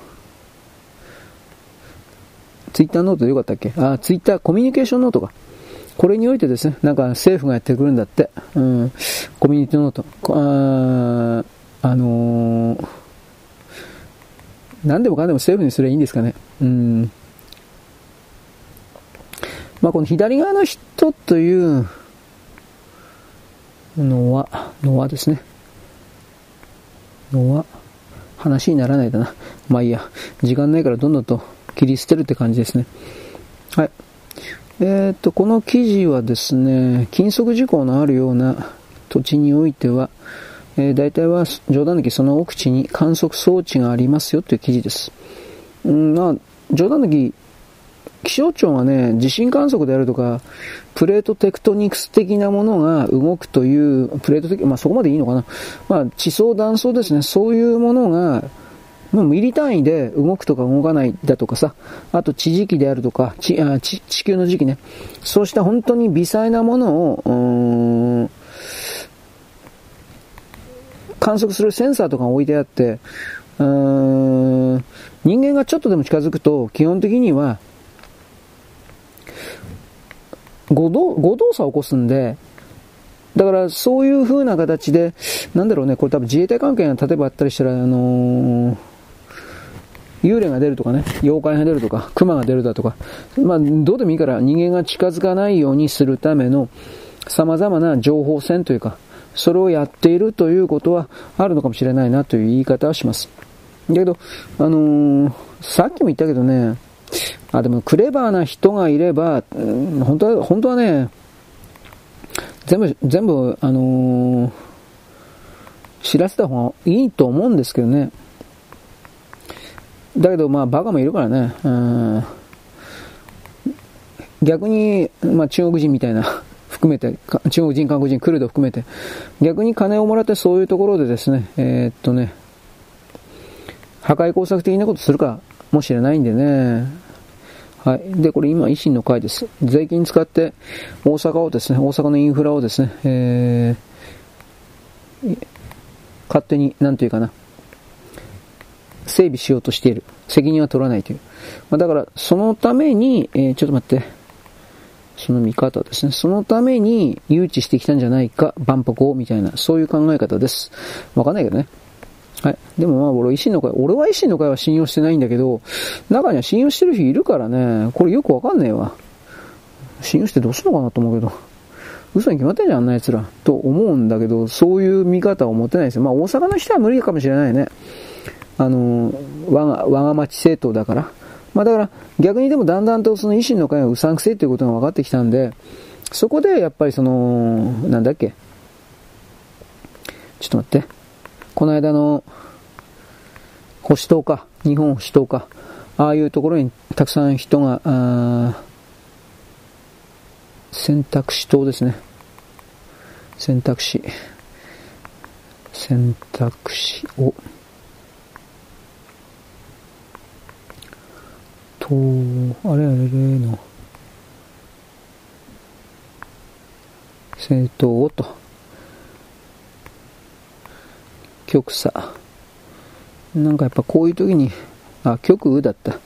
ツイッターノートでよかったっけ？あ、ツイッターコミュニケーションノートか。これにおいてですね、なんか政府がやってくるんだって、うん、コミュニティノート。あ、あのー、何でもかんでも政府にすればいいんですかね。うん。まあ、この左側の人というのは、のはですね。のは、話にならないだな。まあいいや。時間ないからどんどんと切り捨てるって感じですね。はい。えっ、と、この記事はですね、禁則事項のあるような土地においては、えー、大体は冗談抜きその奥地に観測装置がありますよという記事です。うん、まあ、冗談抜き気象庁がね、地震観測であるとか、プレートテクトニクス的なものが動くという、プレート的、まあそこまでいいのかな。まあ地層断層ですね、そういうものが、まあ、ミリ単位で動くとか動かないだとかさ、あと地磁気であるとか、地あ地地球の時期ね、そうした本当に微細なものを、観測するセンサーとか置いてあって、うーん人間がちょっとでも近づくと、基本的には、誤動誤動作を起こすんで、だからそういう風な形で、なんだろうね、これ多分自衛隊関係が例えばあったりしたら、あのー、幽霊が出るとかね、妖怪が出るとか、熊が出るだとか、まあ、どうでもいいから人間が近づかないようにするための様々な情報戦というか、それをやっているということはあるのかもしれないなという言い方はします。だけど、あのー、さっきも言ったけどね、あ、でもクレバーな人がいれば、うん、本当は、本当はね、全部、全部、あのー、知らせた方がいいと思うんですけどね。だけど、まあ、バカもいるからね。うん、逆に、まあ、中国人みたいな、含めて、中国人、韓国人、クルド含めて、逆に金をもらってそういうところでですね、えー、っとね、破壊工作的なことするかもしれないんでね、はい。で、これ今、維新の会です。税金使って大阪をですね、大阪のインフラをですね、えー、勝手に、なんていうかな、整備しようとしている。責任は取らないという。まあ、だから、そのために、えー、ちょっと待って、その見方ですね。そのために誘致してきたんじゃないか、万博を、みたいな、そういう考え方です。わかんないけどね。はい。でもまあ俺維新の会、俺は維新の会は信用してないんだけど、中には信用してる人いるからね、これよくわかんねえわ。信用してどうするのかなと思うけど。嘘に決まってんじゃん、あんな奴ら。と思うんだけど、そういう見方を持ってないですよ。まあ大阪の人は無理かもしれないね。あの、我が、我が町政党だから。まあだから、逆にでもだんだんとその維新の会がうさんくせえっていうことが分かってきたんで、そこでやっぱりその、なんだっけ。ちょっと待って。この間の保守党か、日本保守党か、ああいうところにたくさん人が、選択肢党ですね。選択肢。選択肢を、と、あれあれの、政党をと、極左。なんかやっぱこういう時に、あ、極右だった。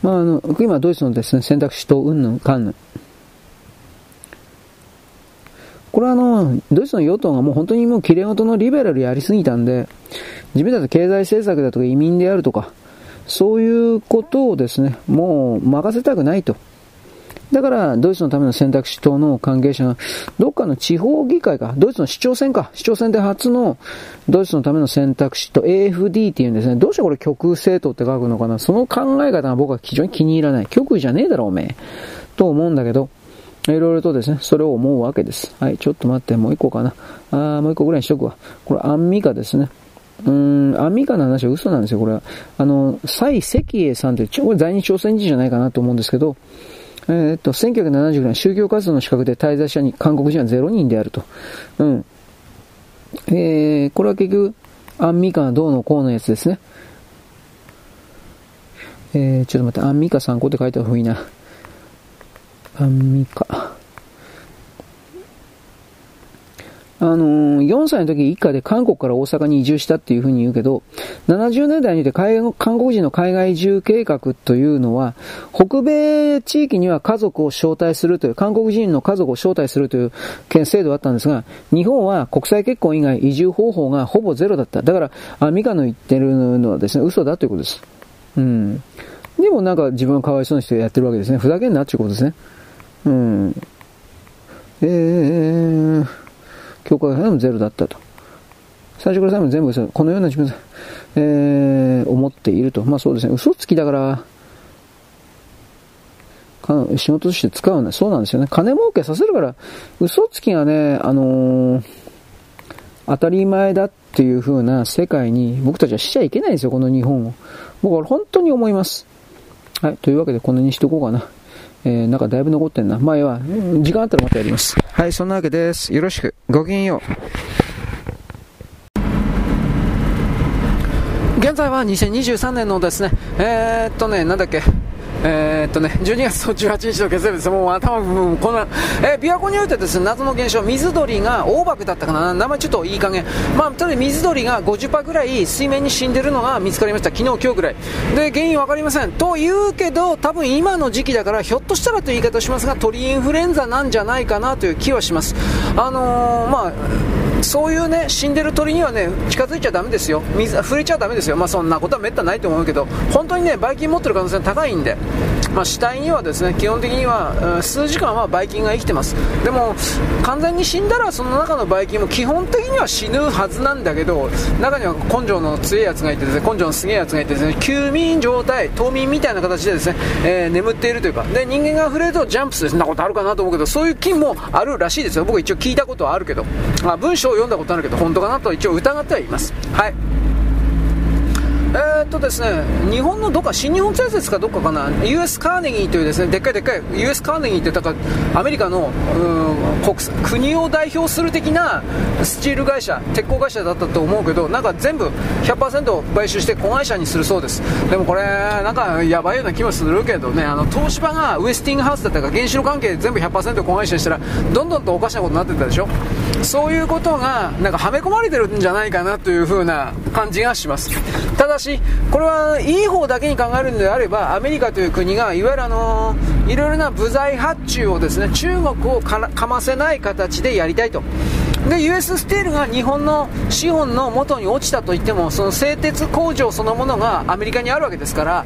まあ、あの、今ドイツのですね、選択肢とうんぬんかんぬん。これはあの、ドイツの与党がもう本当にもう綺麗事のリベラルやりすぎたんで、自分たち経済政策だとか移民であるとか、そういうことをですね、もう任せたくないと。だから、ドイツのための選択肢党の関係者が、どっかの地方議会か、ドイツの市長選か、市長選で初のドイツのための選択肢と AFD っていうんですね。どうしてこれ極右政党って書くのかなその考え方が僕は非常に気に入らない。極右じゃねえだろ、おめえ。と思うんだけど、いろいろとですね、それを思うわけです。はい、ちょっと待って、もう一個かな。あー、もう一個ぐらいにしとくわ。これ、アンミカですね。うん、アンミカの話は嘘なんですよ、これは。あの、蔡石英さんって、これ在日朝鮮人じゃないかなと思うんですけど、えー、っと、1970年、宗教活動の資格で滞在者に韓国人は0人であると。うん。えー、これは結局、アンミカどうのこうのやつですね。えー、ちょっと待って、アンミカ参考って書いた方がいいな。アンミカ。あのー、4歳の時一家で韓国から大阪に移住したっていうふうに言うけど、70年代にて韓国人の海外移住計画というのは、北米地域には家族を招待するという、韓国人の家族を招待するという制度があったんですが、日本は国際結婚以外移住方法がほぼゼロだった。だから、アミカの言ってるのはですね、嘘だということです。うん。でもなんか自分はかわいそうな人やってるわけですね。ふざけんなっていうことですね。うん。えー、教会派もゼロだったと。最初から最後全部嘘。このような自分、えー、思っていると。まあそうですね。嘘つきだから、仕事として使うね。そうなんですよね。金儲けさせるから、嘘つきがね、あのー、当たり前だっていう風な世界に僕たちはしちゃいけないんですよ、この日本を。僕は本当に思います。はい。というわけで、このにしとこうかな。えー、なんかだいぶ残ってんな。前は、時間あったらまたやります。はい、そんなわけです。よろしく。ごきげんよう。現在は2023年のですね、えー、っとね、なんだっけ、えー、っとね、12月18日の月曜日です。もう頭、もうこんな、えー、琵琶湖においてですね、謎の現象、水鳥が、大爆だったかな、名前ちょっといい加減。まあ、とりあえず水鳥が50%ぐらい水面に死んでるのが見つかりました。昨日、今日ぐらい。で、原因わかりません。と言うけど、多分今の時期だから、ひょっとしたらという言い方をしますが、鳥インフルエンザなんじゃないかなという気はします。あのー、まあ、そういうね死んでる鳥にはね近づいちゃだめですよ。水触れちゃだめですよ。まあそんなことはめったないと思うけど本当にねばい菌持ってる可能性が高いんで。まあ、死体にはですね基本的には数時間はばい菌が生きてます。でも完全に死んだらその中のばい菌も基本的には死ぬはずなんだけど中には根性の強いやつがいてですね根性のすげえやつがいてですね休眠状態冬眠みたいな形でですね、えー、眠っているというか。で人間が触れるとジャンプする。そんなことあるかなと思うけどそういう菌もあるらしいですよ。僕一応聞いたことはあるけど、まあ、文章読んだことあるけど本当かなと一応疑ってはいます。はい。えー、っとですね、日本のどっか、新日本製鉄か？どっかかな、US カーネギーというですね、でっかいでっかい、US カーネギーってだからアメリカの国国を代表する的なスチール会社、鉄鋼会社だったと思うけど、なんか全部100%買収して子会社にするそうです。でもこれ、なんかやばいような気もするけどね、あの東芝がウエスティングハウスだったか原子炉関係で全部100%子会社にしたら、どんどんとおかしなことになってたでしょ？そういうことが、なんかはめ込まれてるんじゃないかなという風な感じがします。ただし、これはいい方だけに考えるのであれば、アメリカという国が、いわゆるあのー、いろいろな部材発注をですね、中国をかませない形でやりたいと。で US ステールが日本の資本の元に落ちたといってもその製鉄工場そのものがアメリカにあるわけですから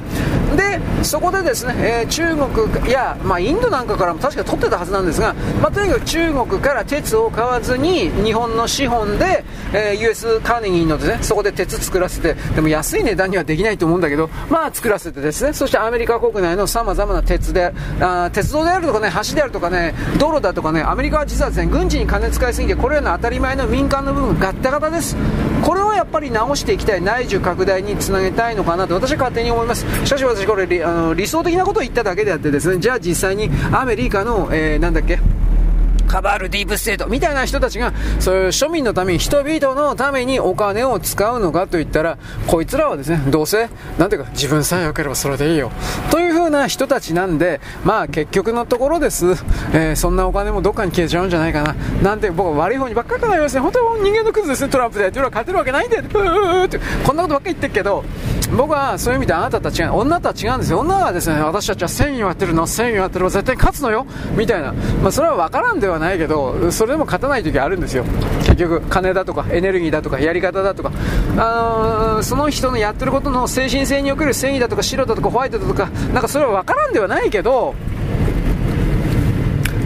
でそこでですね、えー、中国や、まあ、インドなんかからも確か取ってたはずなんですが、まあ、とにかく中国から鉄を買わずに日本の資本で、えー、US カーネギーのですねそこで鉄作らせてでも安い値段にはできないと思うんだけどまあ作らせてですねそしてアメリカ国内のさまざまな鉄であ鉄道であるとかね橋であるとかね道路だとかねアメリカは実はですね軍事に金使いすぎてこれらの当たり前の民間の部分ガッタガタです。これをやっぱり直していきたい内需拡大につなげたいのかなと私は勝手に思います。しかし私これあの理想的なことを言っただけであってですねじゃあ実際にアメリカの、えー、なんだっけ？カバールディープステートみたいな人たちが、そういう庶民のために、人々のためにお金を使うのかといったら、こいつらはですね、どうせ、なんていうか、自分さえ良ければそれでいいよ。という風な人たちなんで、まあ結局のところです、えー、そんなお金もどっかに消えちゃうんじゃないかな。なんて僕は悪い方にばっかり考えますね。本当に人間のクズですね、トランプで。っていうのは勝てるわけないんだよ。こんなことばっかり言ってるけど、僕はそういう意味であなたたちが、女とは違うんですよ。女はですね、私たちは1000円割ってるの、1000円割ってるの絶対勝つのよ、みたいな。まあそれは分からんではないけど、それでも勝たない時あるんですよ。結局、金だとか、エネルギーだとか、やり方だとか、あの、その人のやってることの精神性における繊維だとか、白だとか、ホワイトだとか、なんかそれは分からんではないけど、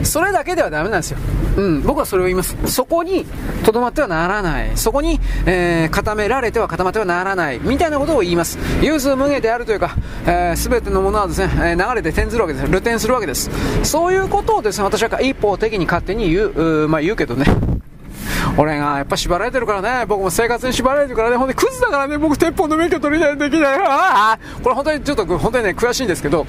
それだけではダメなんですよ。うん、僕はそれを言います。そこにとどまってはならない。そこに、えー、固められては固まってはならない。みたいなことを言います。有数無下であるというか、す、えー、てのものはですね、え、流れて転ずるわけです。流転するわけです。そういうことをですね、私は一方的に勝手に言う、うまあ言うけどね。俺がやっぱ縛られてるからね、僕も生活に縛られてるからね、ほんでクズだからね、僕鉄砲の免許取りたいできない。ああこれ本当にちょっと本当にね、悔しいんですけど、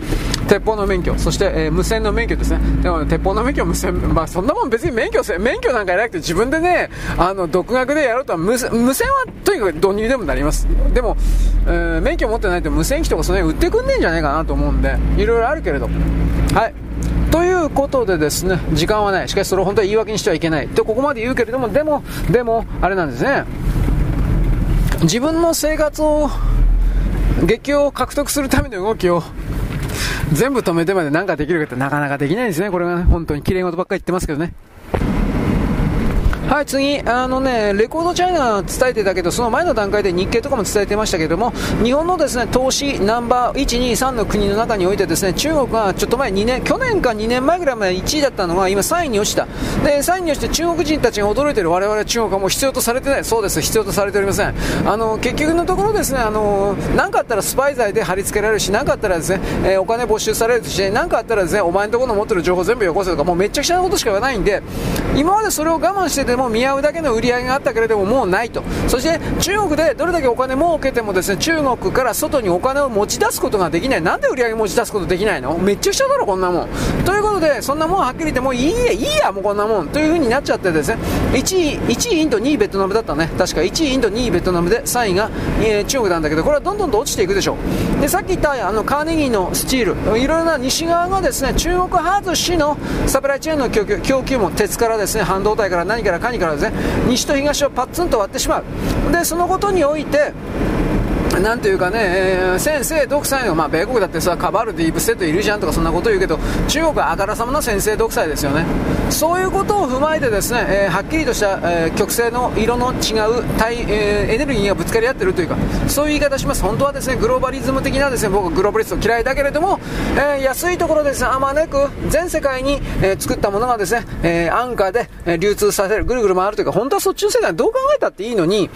鉄砲の免許、そして、えー、無線の免許ですね。でも、鉄砲の免許、無線、まあそんなもん別に免許、免許なんかやらなくて自分でね、あの、独学でやろうとは無、無線はとにかくどうにでもなります。でも、えー、免許持ってないと無線機とかその辺売ってくんねえんじゃないかなと思うんで、いろいろあるけれど。はい。ということでですね、時間はない。しかしそれを本当は言い訳にしてはいけない。とここまで言うけれども、でも、でも、あれなんですね。自分の生活を、月給を獲得するための動きを、全部止めてまで何かできるかってなかなかできないんですね。これがね、本当に綺麗事ばっかり言ってますけどね。はい、次、あのね、レコードチャイナ伝えてたけど、その前の段階で日経とかも伝えてましたけども、日本のですね、投資ナンバー1、2、3の国の中においてですね、中国がちょっと前、2年、去年か2年前ぐらいまで1位だったのが、今3位に落ちた。で、3位に落ちて中国人たちが驚いてる我々中国はもう必要とされてない。そうです、必要とされておりません。あの、結局のところですね、あの、何かあったらスパイ罪で貼り付けられるし、何かあったらですね、えー、お金没収されるし、何かあったらですね、お前のところの持ってる情報全部よこせとか、もうめちゃくちゃなことしか言わないんで、今までそれを我慢しててでも見合うだけの売り上げがあったけれどももうないと。そして中国でどれだけお金儲けてもですね中国から外にお金を持ち出すことができない。なんで売り上げ持ち出すことできないの？めっちゃくちゃだろこんなもん。ということでそんなもんはっきり言ってもういいやいいやもうこんなもん。という風になっちゃってですね1位 ,1 位インド2位ベトナムだったね。確か1位インド2位ベトナムで3位が、えー、中国なんだけどこれはどんどんと落ちていくでしょう。でさっき言ったあのカーネギーのスチール。いろいろな西側がですね中国外しのサプライチェーンの供給供給も鉄からですね半導体から何から何からですね西と東をパッツンと割ってしまう。でそのことにおいてなんていうかね、えー、先生独裁の、まあ、米国だってさ、カバルディープステットいるじゃんとかそんなこと言うけど、中国はあからさまな先生独裁ですよね。そういうことを踏まえてですね、えー、はっきりとした、えー、曲線の色の違う対、えエネルギーがぶつかり合ってるというか、そういう言い方します。本当はですね、グローバリズム的なですね、僕グローバリスト嫌いだけれども、え安いところですね、あまねく全世界に、え作ったものがですね、え安価で、え流通させる、ぐるぐる回るというか、本当はそっちの世界どう考えたっていいのに、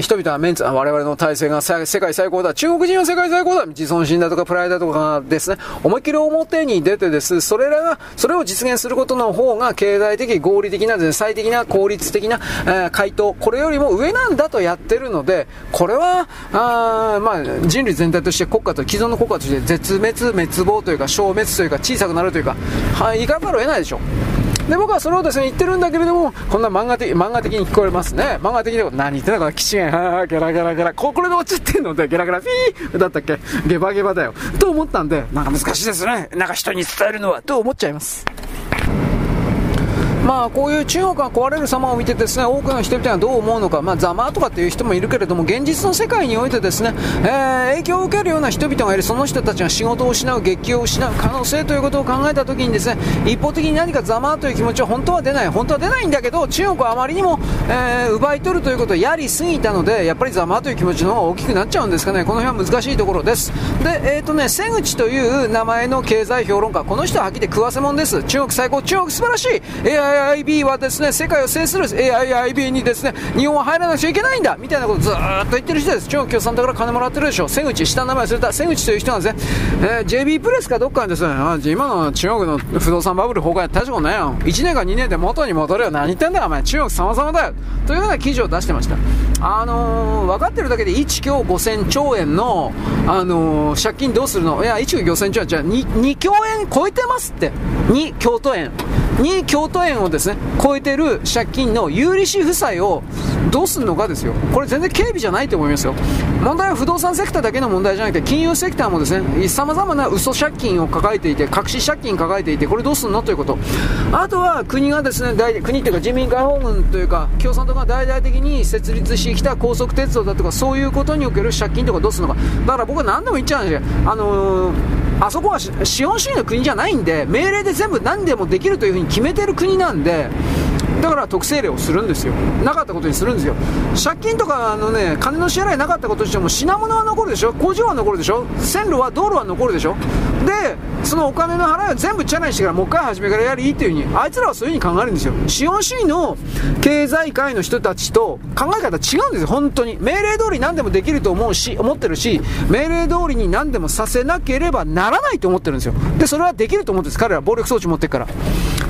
人々はメンツ、我々の体制が世界最高だ。中国人は世界最高だ。自尊心だとかプライドとかですね、思いっきり表に出てです、それらが、それを実現することの方が経済的、合理的な、最適な、効率的な、えー、回答、これよりも上なんだとやってるので、これは、あまあ、人類全体として国家と、既存の国家として絶滅、滅亡というか、消滅というか、小さくなるというか、はい、い方ざるを得ないでしょう。で僕はそれをですね言ってるんだけれどもこんな漫画的漫画的に聞こえますね。漫画的で何言ってんだかな基地がゲラゲラゲラ。これで落ちてんの？でゲラゲラ。フィー！だったっけ？ゲバゲバだよ。と思ったんでなんか難しいですね。なんか人に伝えるのは。と思っちゃいます。まあ、こういう中国が壊れる様を見てですね多くの人々がどう思うのか、まあ、ざまとかっていう人もいるけれども現実の世界においてですね、えー、影響を受けるような人々がいる。その人たちが仕事を失う月給を失う可能性ということを考えたときにですね一方的に何かざまという気持ちは本当は出ない。本当は出ないんだけど中国はあまりにも、えー、奪い取るということをやりすぎたのでやっぱりざまという気持ちの方が大きくなっちゃうんですかね。この辺は難しいところです。で、えーとね、瀬口という名前の経済評論家。この人ははっきり食わせ者です。中国最高中国素晴らしい。AIIB はですね世界を制する AIIB にですね日本は入らなくちゃいけないんだみたいなことをずっと言ってる人です。中国共産党から金もらってるでしょ瀬口下の名前忘れた。瀬口という人なんですね、えー、JB プレスかどっかにですね今の中国の不動産バブル崩壊大したことないよ。1年か2年で元に戻るよ。何言ってんだよお前。中国様々だよ。というような記事を出してました。あのー、分かってるだけで1兆5000兆円の、あのー、借金どうするの？いや1兆5000兆円。じゃあ 2, 2兆円超えてますって。2京都円。2京都円をですね超えてる借金の有利子負債をどうするのかですよ。これ全然軽微じゃないと思いますよ。問題は不動産セクターだけの問題じゃなくて金融セクターもですね様々な嘘借金を抱えていて隠し借金抱えていてこれどうするのということ。あとは国がですね大国というか人民解放軍というか共産党が大々的に設立してきた高速鉄道だとかそういうことにおける借金とかどうするのか。だから僕は何でも言っちゃうんですよ。あのーあそこは資本主義の国じゃないんで命令で全部何でもできるというふうに決めてる国なんでだから特性例をするんですよ。なかったことにするんですよ。借金とかあのね金の支払いなかったことにしても品物は残るでしょ。工場は残るでしょ。線路は道路は残るでしょ。でそのお金の払いを全部チャレンジしてからもう一回初めからやりいいっていうふうにあいつらはそういうふうに考えるんですよ。資本主義の経済界の人たちと考え方違うんですよ。本当に。命令通り何でもできると思うし思ってるし命令通りに何でもさせなければならないと思ってるんですよ。でそれはできると思ってるんです。彼ら暴力装置持ってるから。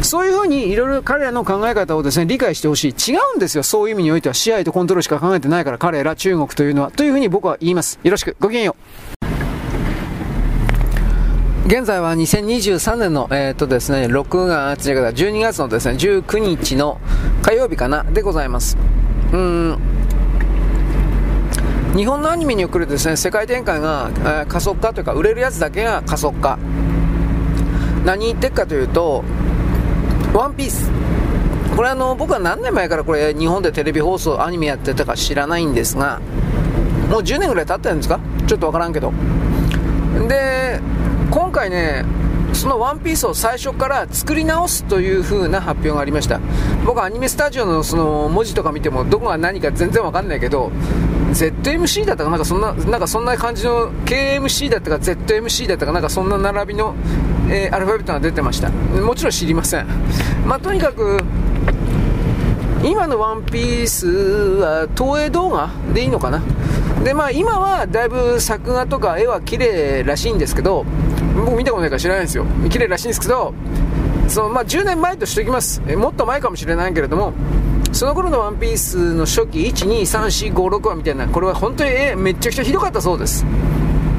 そういうふうにいろいろ彼らの考え方をですね理解してほしい違うんですよそういう意味においては支配とコントロールしか考えてないから彼ら中国というのはというふうに僕は言いますよろしくごきげんよう現在は2023年の、えー、とですね、6月、12月のですね、19日の火曜日かな、でございます。うん。日本のアニメに送るですね、世界展開が、えー、加速化というか、売れるやつだけが加速化。何言ってっかというと、ワンピース。これあの、僕は何年前からこれ日本でテレビ放送、アニメやってたか知らないんですが、もう10年ぐらい経ってるんですか？ちょっとわからんけど。で、今回ね、そのワンピースを最初から作り直すという風な発表がありました。僕はアニメスタジオのその文字とか見てもどこが何か全然わかんないけど ZMC だったかな？んかそんななんかそんな感じの KMC だったか ZMC だったかなんかそんな並びの、えー、アルファベットが出てました。もちろん知りません。まあ、とにかく今のワンピースは東映動画でいいのかな？でまあ今はだいぶ作画とか絵は綺麗らしいんですけど僕見たことないから知らないんですよ。綺麗らしいんですけどその、まあ、10年前としておきます。えもっと前かもしれないけれどもその頃のワンピースの初期123456話みたいなこれは本当にえめちゃくちゃひどかったそうです。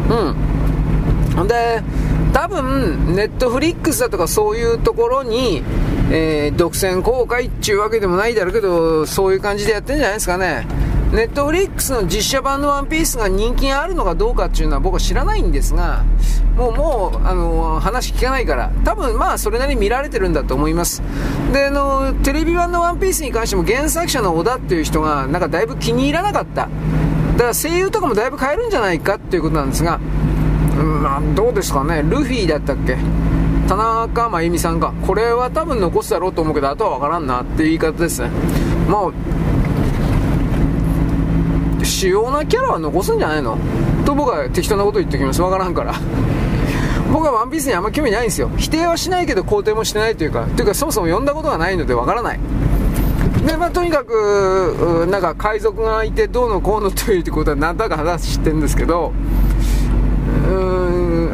うん。で多分ネットフリックスだとかそういうところに、えー、独占公開っていうわけでもないだろうけどそういう感じでやってるんじゃないですかね。ネットフリックスの実写版のワンピースが人気があるのかどうかっていうのは僕は知らないんですが、もう、もう、あの、話聞かないから、多分まあそれなりに見られてるんだと思います。で、あの、テレビ版のワンピースに関しても原作者の小田っていう人が、なんかだいぶ気に入らなかった。だから声優とかもだいぶ変えるんじゃないかっていうことなんですが、うん、どうですかね、ルフィだったっけ？田中真由美さんが、これは多分残すだろうと思うけど、あとはわからんなっていう言い方ですね。まあ主要なキャラは残すんじゃないの？と僕は適当なこと言っておきます。わからんから。僕はワンピースにあんま興味ないんですよ。否定はしないけど肯定もしてないというか。というかそもそも読んだことがないのでわからない。でまあ、とにかく、なんか海賊がいてどうのこうのということはなんとなく話してるんですけど、うーん、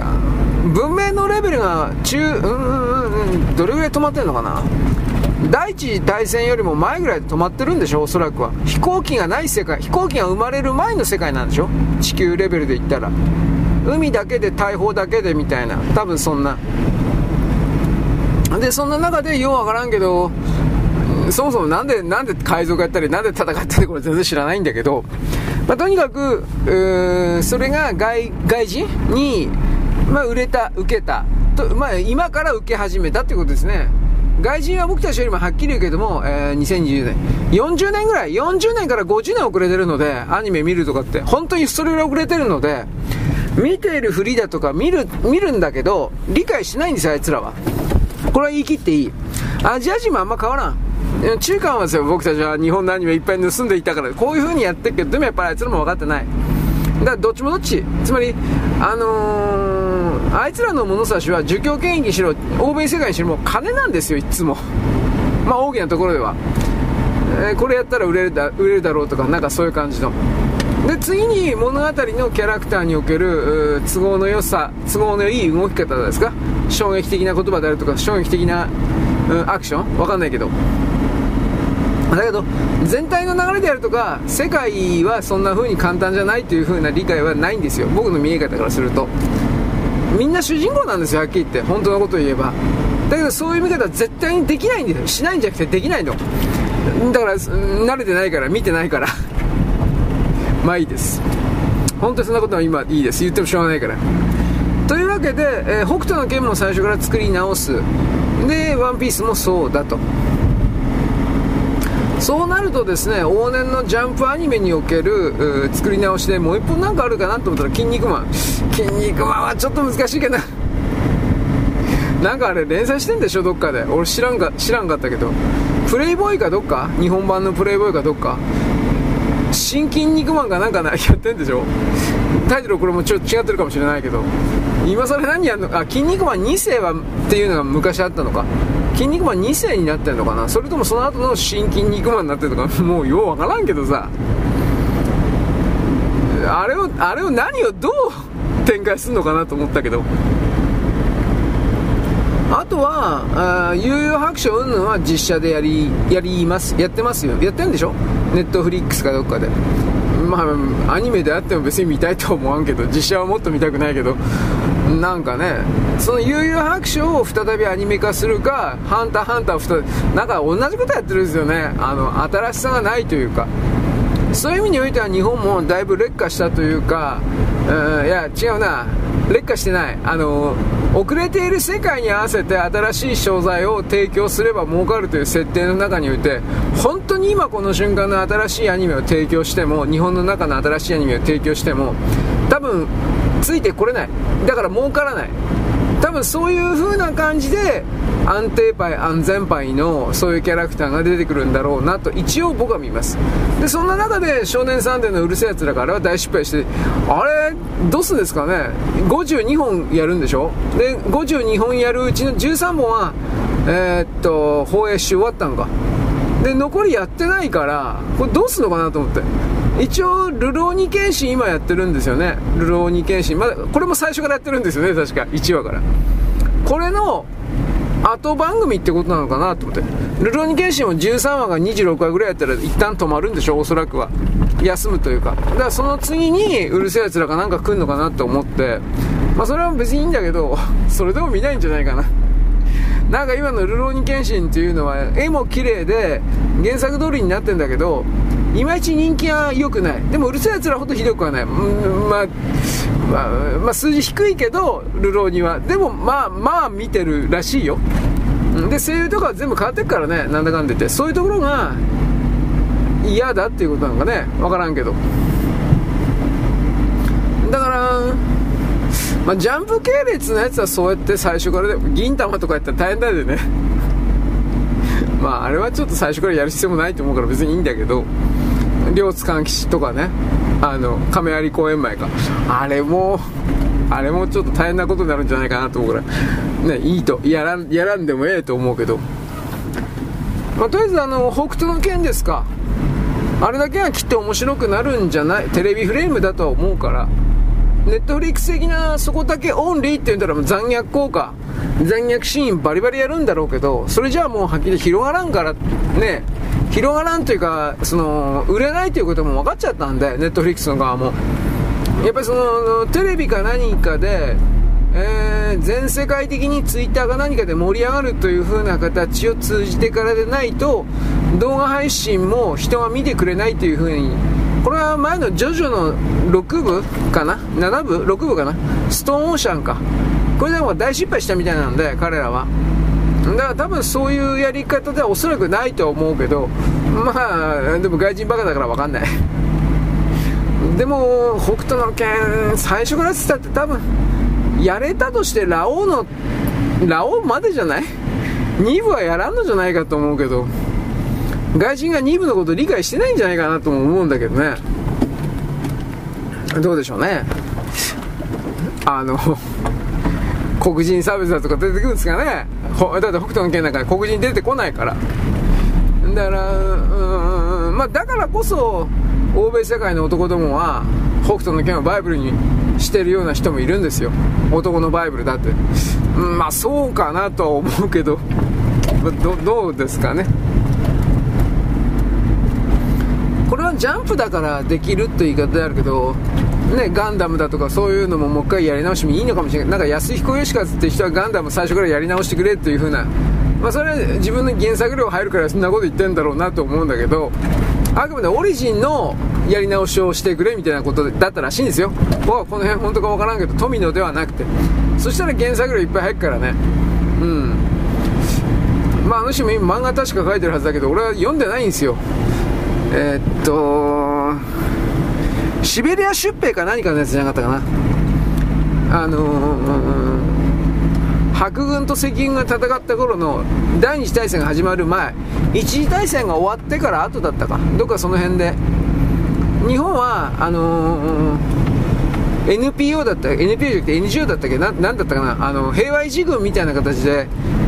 のレベルが中、うんうんうん、どれぐらい止まってるのかな？第一次大戦よりも前ぐらいで止まってるんでしょ？おそらくは。飛行機がない世界飛行機が生まれる前の世界なんでしょ？地球レベルで言ったら。海だけで大砲だけでみたいな。多分そんな。でそんな中でようわからんけどそもそもなんでなんで海賊やったりなんで戦ったりこれ全然知らないんだけど、まあ、とにかくそれが外外人に、まあ、売れた受けたと、まあ、今から受け始めたっていうことですね外人は僕たちよりもはっきり言うけども、えー、2020年、40年ぐらい、40年から50年遅れてるので、アニメ見るとかって、本当にそれぐらい遅れてるので、見ているふりだとか見る、見るんだけど、理解しないんですよ、あいつらは。これは言い切っていい。アジア人もあんま変わらん。中間はですよ、僕たちは日本のアニメいっぱい盗んでいたから、こういう風にやってるけど、でもやっぱりあいつらも分かってない。だからどっちもどっち。つまり、あのー、あいつらの物差しは儒教権益しろ、欧米世界にしろ、もう金なんですよ、いつも。まあ大きなところでは。えー、これやったら売れるだ売れるだろうとか、なんかそういう感じの。で、次に物語のキャラクターにおける都合の良さ、都合のいい動き方ですか？衝撃的な言葉であるとか、衝撃的な、うん、アクション？わかんないけど。だけど全体の流れであるとか世界はそんな風に簡単じゃないという風な理解はないんですよ僕の見え方からするとみんな主人公なんですよはっきり言って。本当のことを言えば。だけどそういう見方は絶対にできないんですよ。しないんじゃなくてできないの。だから慣れてないから見てないから。まあいいです。本当にそんなことは今いいです。言ってもしょうがないから。というわけで、えー、北斗の拳も最初から作り直す。でワンピースもそうだと。そうなるとですね往年のジャンプアニメにおける作り直しでもう一本なんかあるかなと思ったら「筋肉マン」「筋肉マン」はちょっと難しいけど なんかあれ連載してんでしょどっかで。俺知らんか知らんかったけど。プレイボーイかどっか？日本版のプレイボーイかどっか？新筋肉マンがなんかなやってんでしょ？タイトルこれもちょっと違ってるかもしれないけど。今更何やんの？あ筋肉マン2世はっていうのが昔あったのか。筋肉マン2世になってんのかな？それともその後の新筋肉マンになってるのか もうようわからんけどさあれをあれを何をどう展開するのかなと思ったけどあとは、悠々白書うんぬんは実写でやり、やります。やってますよ。やってんでしょ？ネットフリックスかどっかで。まあ、アニメであっても別に見たいとは思わんけど、実写はもっと見たくないけど、なんかね、その悠々白書を再びアニメ化するか、ハンターハンターを再なんか同じことやってるんですよね。あの、新しさがないというか。そういう意味においては日本もだいぶ劣化したというか、うん、いや違うな劣化してない。あの遅れている世界に合わせて新しい商材を提供すれば儲かるという設定の中において本当に今この瞬間の新しいアニメを提供しても日本の中の新しいアニメを提供しても多分ついてこれない。だから儲からない。多分そういう風な感じで安定牌安全牌のそういうキャラクターが出てくるんだろうなと一応僕は見ますでそんな中で少年サンデーのうるせえやつらがあれは大失敗してあれ？どうすんですかね？52本やるんでしょ？で52本やるうちの13本はえー、っと放映し終わったんかで残りやってないからこれどうすんのかなと思って一応、ルローニケンシン今やってるんですよね。ルローニケンシン。まだ、これも最初からやってるんですよね、確か。1話から。これの、後番組ってことなのかなと思って。ルローニケンシンも13話が26話ぐらいやったら一旦止まるんでしょ、おそらくは。休むというか。だからその次に、うるせえやつらがなんか来んのかなと思って、まあそれは別にいいんだけど、それでも見ないんじゃないかな。なんか今のルローニケンシンっていうのは、絵も綺麗で、原作通りになってんだけど、いまいち人気は良くない。でもうるさいやつらほどひどくはない、うんまあまあ、まあ、数字低いけどルローには。でもまあまあ見てるらしいよ。で声優とかは全部変わってくからね。なんだかんだ言って。そういうところが嫌だっていうことなのかね。分からんけど。だからまあ、ジャンプ系列のやつはそうやって最初からで銀玉とかやったら大変だよね。まああれはちょっと最初からやる必要もないと思うから別にいいんだけど。両津勘吉とかね。あの亀有公園前か。あれもあれもちょっと大変なことになるんじゃないかなと思うから。ねいいとやらんやらんでもええと思うけど。まあ、とりあえずあの北斗の剣ですか。あれだけはきっと面白くなるんじゃない？テレビフレームだとは思うから。ネットフリックス的なそこだけオンリーって言ったら残虐効果残虐シーンバリバリやるんだろうけどそれじゃあもうはっきり広がらんからね広がらんというかその売れないということも分かっちゃったんでネットフリックスの側も。やっぱりそのテレビか何かでえー、全世界的にツイッターか何かで盛り上がるという風な形を通じてからでないと動画配信も人が見てくれないという風にこれは前のジョジョの6部かな？7部？6部かな？ストーンオーシャンか。これでも大失敗したみたいなんで彼らは。だから多分そういうやり方ではおそらくないと思うけどまあでも外人バカだから分かんない。でも北斗の拳最初からってったって多分やれたとしてラオウのラオウまでじゃない？2部はやらんのじゃないかと思うけど。外人が2部のこと理解してないんじゃないかなとも思うんだけどね。どうでしょうね。あの黒人差別だとか出てくるんですかね。だって北斗の拳なんか黒人出てこないから。だからうーんまあだからこそ欧米世界の男どもは北斗の拳をバイブルにしてるような人もいるんですよ。男のバイブルだって、うん、まあそうかなとは思うけど。どどうですかねこれはジャンプだからできるという言い方であるけどね、ガンダムだとかそういうのももう一回やり直してもいいのかもしれないなんか安彦義和って人はガンダム最初からやり直してくれっていう風な。まあそれは自分の原作量入るからそんなこと言ってんだろうなと思うんだけどあくまでオリジンのやり直しをしてくれみたいなことだったらしいんですよ。僕はこの辺本当か分からんけど富野ではなくて。そしたら原作量いっぱい入るからね。うん。まああの人も今漫画確か書いてるはずだけど俺は読んでないんですよ。えー、っとシベリア出兵か何かのやつじゃなかったかな。あのー、白軍と赤軍が戦った頃の第二次大戦が始まる前。一次大戦が終わってから後だったか。どっかその辺で。日本はあのー、NPO だった NPO じゃなくて NGO だったっけ？ななんだったかな？あの平和維持軍みたいな形で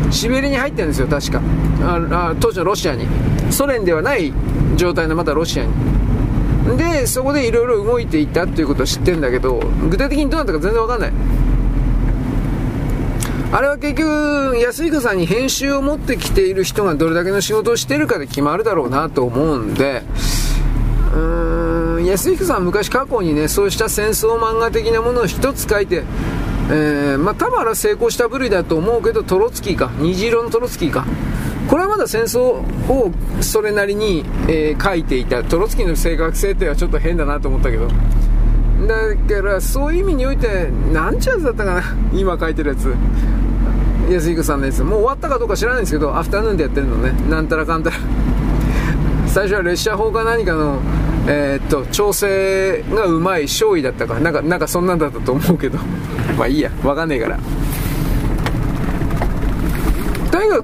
シベリアに入ってるんですよ確か。あ当時のロシアに。ソ連ではない状態のまたロシアに。でそこでいろいろ動いていたっていうことを知ってるんだけど具体的にどうなったか全然わかんない。あれは結局安彦さんに編集を持ってきている人がどれだけの仕事をしてるかで決まるだろうなと思うんでうーん安彦さんは昔過去にねそうした戦争漫画的なものを一つ書いてえー、まあ多分あれは成功した部類だと思うけどトロツキーか虹色のトロツキーか。これはまだ戦争をそれなりに、えー、書いていた。トロツキーの正確性ってはちょっと変だなと思ったけど。だからそういう意味において何ちゅうやつだったかな。今書いてるやつ。安彦さんのやつ。もう終わったかどうか知らないんですけどアフタヌーンでやってるのね。なんたらかんたら。最初は列車法か何かのえー、っと調整がうまい勝利だったか。なんかなんかそんなんだったと思うけど。まあいいや。わかんねえから。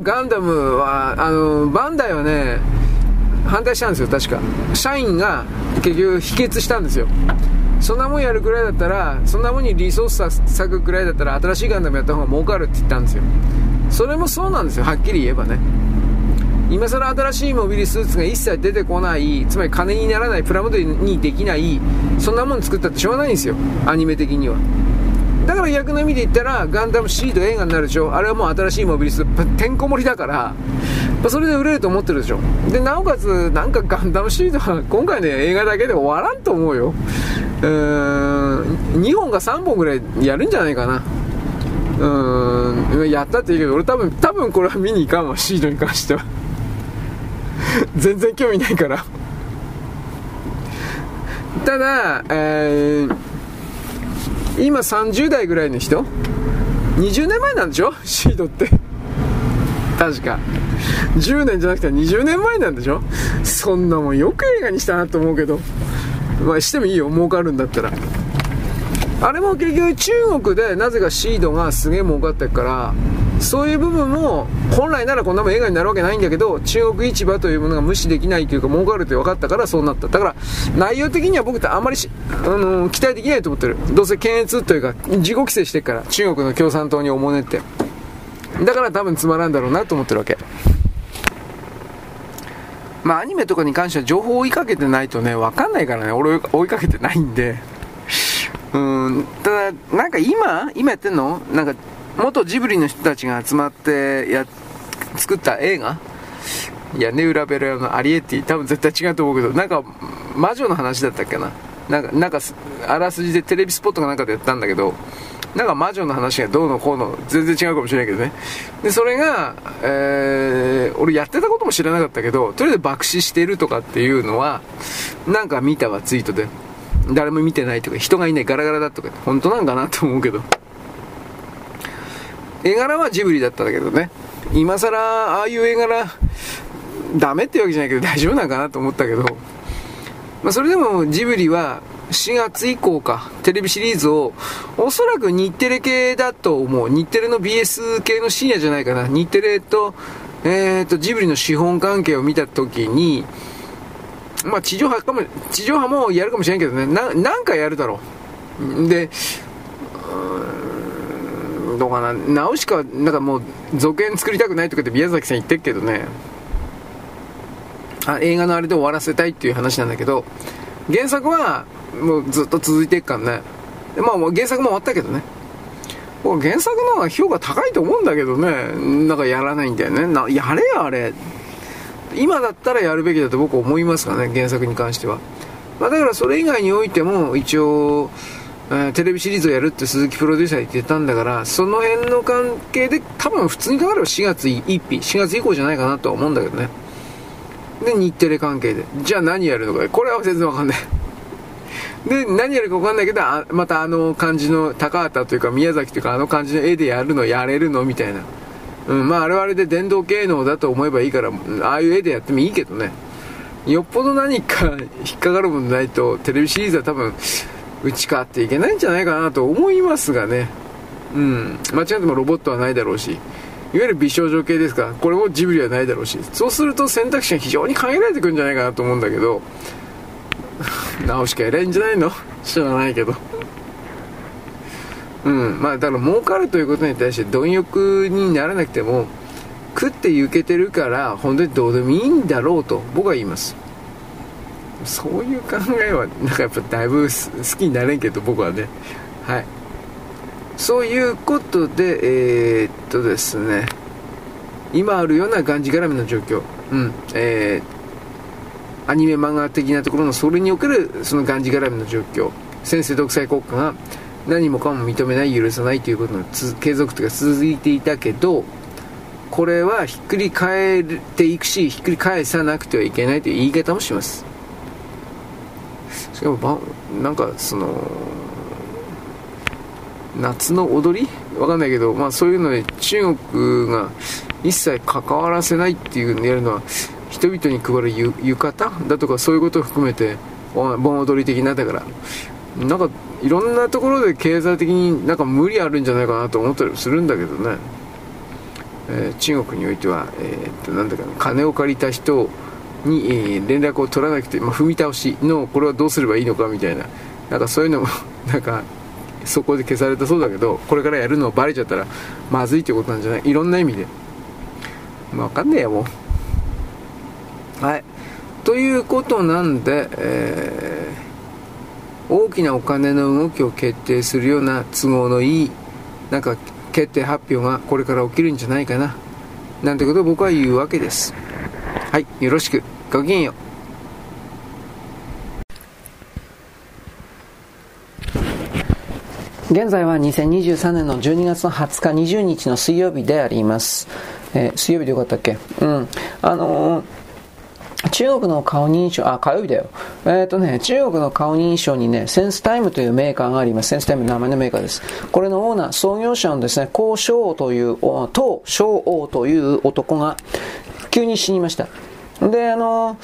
ガンダムはあのバンダイはね反対したんですよ確か。社員が結局否決したんですよ。そんなもんやるくらいだったらそんなもんにリソース割くくらいだったら新しいガンダムやった方が儲かるって言ったんですよ。それもそうなんですよはっきり言えばね。今更新しいモビリスーツが一切出てこないつまり金にならないプラモデルにできないそんなもん作ったってしょうがないんですよアニメ的には。だから逆の意味で言ったらガンダムシード映画になるでしょ。あれはもう新しいモビリスてんこ盛りだからそれで売れると思ってるでしょ。でなおかつなんかガンダムシードは今回の映画だけで終わらんと思うよ。うーん2本か3本ぐらいやるんじゃないかな。うんやったって言うけど俺多分多分これは見に行かんわシードに関しては。全然興味ないから。ただ、えー、今30代ぐらいの人？20年前なんでしょ？シードって。確か。10年じゃなくて20年前なんでしょ？そんなもんよく映画にしたなと思うけど。まあしてもいいよ。儲かるんだったら。あれも結局中国でなぜかシードがすげえ儲かってるからそういう部分も本来ならこんなもん映画になるわけないんだけど中国市場というものが無視できないというか儲かるって分かったからそうなった。だから内容的には僕ってあんまりあの期待できないと思ってる。どうせ検閲というか自己規制してるから中国の共産党におもねって。だから多分つまらんだろうなと思ってるわけ。まあアニメとかに関しては情報を追いかけてないとね分かんないからね。俺追いかけてないんで。うん。ただなんか今今やってんの？なんか元ジブリの人たちが集まってや作った映画？いやネウラベラのアリエッティ多分絶対違うと思うけどなんか魔女の話だったっけな？なんかなんかあらすじでテレビスポットかなんかでやったんだけどなんか魔女の話がどうのこうの全然違うかもしれないけどね。でそれが、えー、俺やってたことも知らなかったけどとりあえず爆死してるとかっていうのはなんか見たわツイートで。誰も見てないとか人がいないガラガラだとか本当なんかなと思うけど。絵柄はジブリだったんだけどね。今更ああいう絵柄ダメってわけじゃないけど大丈夫なんかなと思ったけど、まあ、それでもジブリは4月以降か。テレビシリーズをおそらく日テレ系だと思う。日テレの BS 系の深夜じゃないかな。日テレと,、えーと、ジブリの資本関係を見た時にまあ地上波かも地上波もやるかもしれないけどね。ななんかやるだろう。でどうかな。直しかなんかもう続編作りたくないとかって宮崎さん言ってるけどね。あ映画のあれで終わらせたいっていう話なんだけど原作はもうずっと続いていくからね。まあ原作も終わったけどね。僕原作の方が評価高いと思うんだけどね。なんかやらないんだよね。なやれよあれ。今だったらやるべきだと僕思いますからね原作に関しては、まあ、だからそれ以外においても一応、テレビシリーズをやるって鈴木プロデューサー言ってたんだからその辺の関係で多分普通にかかれば4月1日4月以降じゃないかなとは思うんだけどね。で日テレ関係で。じゃあ何やるのか。これは全然わかんない。で何やるかわかんないけどまたあの感じの高畑というか宮崎というかあの感じの絵でやるのやれるのみたいな。うんまああれはあれで電動系能だと思えばいいからああいう絵でやってもいいけどね。よっぽど何か引っかかるものないとテレビシリーズは多分打ち勝っていけないんじゃないかなと思いますがね。うん。間違ってもロボットはないだろうし。いわゆる美少女系ですか。これもジブリはないだろうし。そうすると選択肢が非常に限られてくるんじゃないかなと思うんだけど。直しか偉いんじゃないの？知らないけど。うん。まあだから儲かるということに対して貪欲にならなくても食って行けてるから本当にどうでもいいんだろうと僕は言います。そういう考えはなんかやっぱだいぶ好きになれんけど僕はね。はい。そういうことでえー、っとですね。今あるようながんじがらめの状況。うん。えー、アニメ漫画的なところのそれにおけるそのがんじがらめの状況。先制独裁国家が何もかも認めない許さないということの継続というか続いていたけどこれはひっくり返っていくしひっくり返さなくてはいけないという言い方もします。しかもなんかその夏の踊り？わかんないけど、まあ、そういうので中国が一切関わらせないっていうのをやるのは人々に配る浴衣？だとかそういうことを含めて盆踊り的なだから。なんかいろんなところで経済的になんか無理あるんじゃないかなと思ったりするんだけどね、えー、中国においては、えー、っとなんだか金を借りた人をに、えー、連絡を取らなくて、まあ、踏み倒しのこれはどうすればいいのかみたいな。なんかそういうのも なんかそこで消されたそうだけどこれからやるのバレちゃったらまずいってことなんじゃない？いろんな意味で。まあ分かんねえよもう。はい。ということなんで、えー、大きなお金の動きを決定するような都合のいいなんか決定発表がこれから起きるんじゃないかな。なんてことを僕は言うわけです。はい。よろしく。ごきげんよう現在は2023年の12月の20日20日の水曜日であります。えー、水曜日でよかったっけ？うん。あのー、中国の顔認証、あ、火曜日だよ。えっ、ー、とね、中国の顔認証にね、センスタイムというメーカーがあります。センスタイムの名前のメーカーです。これのオーナー、創業者のですね、高翔という、唐翔王という男が急に死にました。で、あの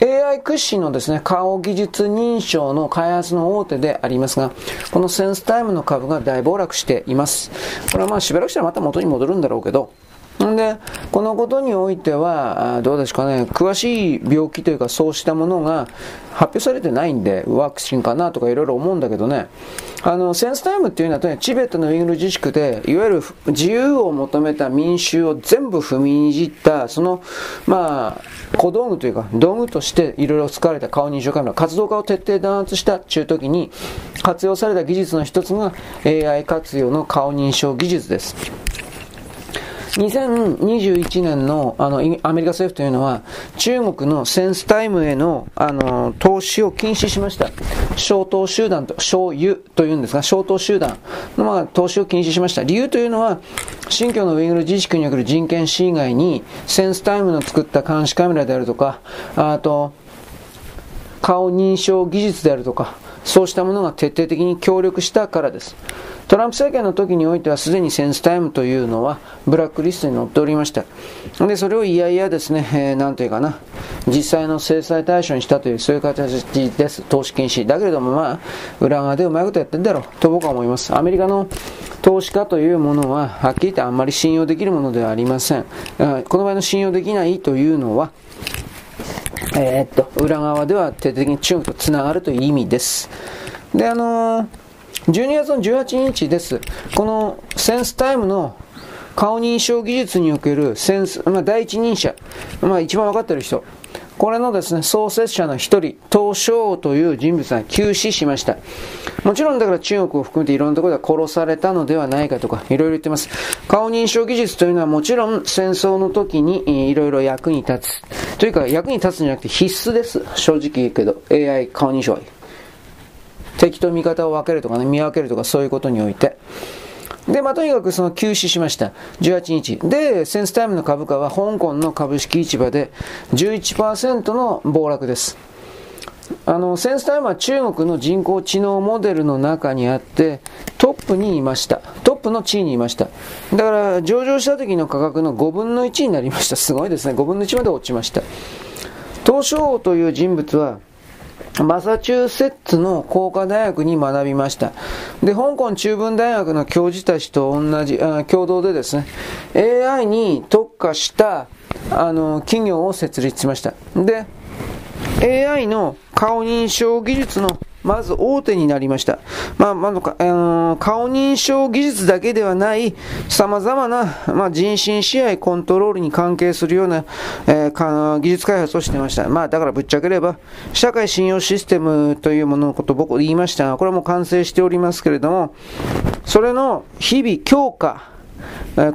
AI 屈指のですね、顔技術認証の開発の大手でありますが、このセンスタイムの株が大暴落しています。これはまあしばらくしたらまた元に戻るんだろうけど、で、このことにおいては、どうですかね、詳しい病気というかそうしたものが発表されてないんで、ワクチンかなとかいろいろ思うんだけどね、あの、センスタイムっていうのは、ね、チベットのウイグル自治区で、いわゆる自由を求めた民衆を全部踏みにじった、その、まあ、小道具というか、道具としていろいろ使われた顔認証カメラ、活動家を徹底弾圧した中時に活用された技術の一つが AI 活用の顔認証技術です。2021年のあのアメリカ政府というのは中国のセンスタイムへのあの投資を禁止しました。小党集団と、小油というんですが、小党集団の、まあ、投資を禁止しました。理由というのは、新疆のウイグル自治区における人権侵害にセンスタイムの作った監視カメラであるとか、あと、顔認証技術であるとか、そうしたものが徹底的に協力したからです。トランプ政権の時においてはすでにセンスタイムというのはブラックリストに載っておりました。で、それをいやいやですね、えー、なんというかな、実際の制裁対象にしたという、そういう形です。投資禁止。だけれどもまあ、裏側でうまいことやってんだろうと僕は思います。アメリカの投資家というものは、はっきり言ってあんまり信用できるものではありません。この場合の信用できないというのは、えー、っと、裏側では徹底的に中国とつながるという意味です。で、あのー12月の18日です。このセンスタイムの顔認証技術におけるセンス、まあ、第一人者、まあ、一番分かってる人、これのですね、創設者の一人、東証という人物が急死しました。もちろんだから中国を含めていろんなところで殺されたのではないかとか、いろいろ言ってます。顔認証技術というのはもちろん戦争の時にいろいろ役に立つ。というか役に立つんじゃなくて必須です。正直言うけど、AI 顔認証は。敵と味方を分けるとかね、見分けるとかそういうことにおいて。で、まあ、とにかくその休止しました。18日。で、センスタイムの株価は香港の株式市場で11%の暴落です。あの、センスタイムは中国の人工知能モデルの中にあって、トップにいました。トップの地位にいました。だから、上場した時の価格の5分の1になりました。すごいですね。5分の1まで落ちました。東証という人物は、マサチューセッツの工科大学に学びました。で、香港中文大学の教授たちと同じ、あ共同でですね、AI に特化したあの企業を設立しました。で、AI の顔認証技術のまず大手になりました。まあ、まあ、顔認証技術だけではない様々な、まあ、人身支配コントロールに関係するような、えー、技術開発をしてました。まあ、だからぶっちゃければ、社会信用システムというもののことを僕言いましたが、これも完成しておりますけれども、それの日々強化、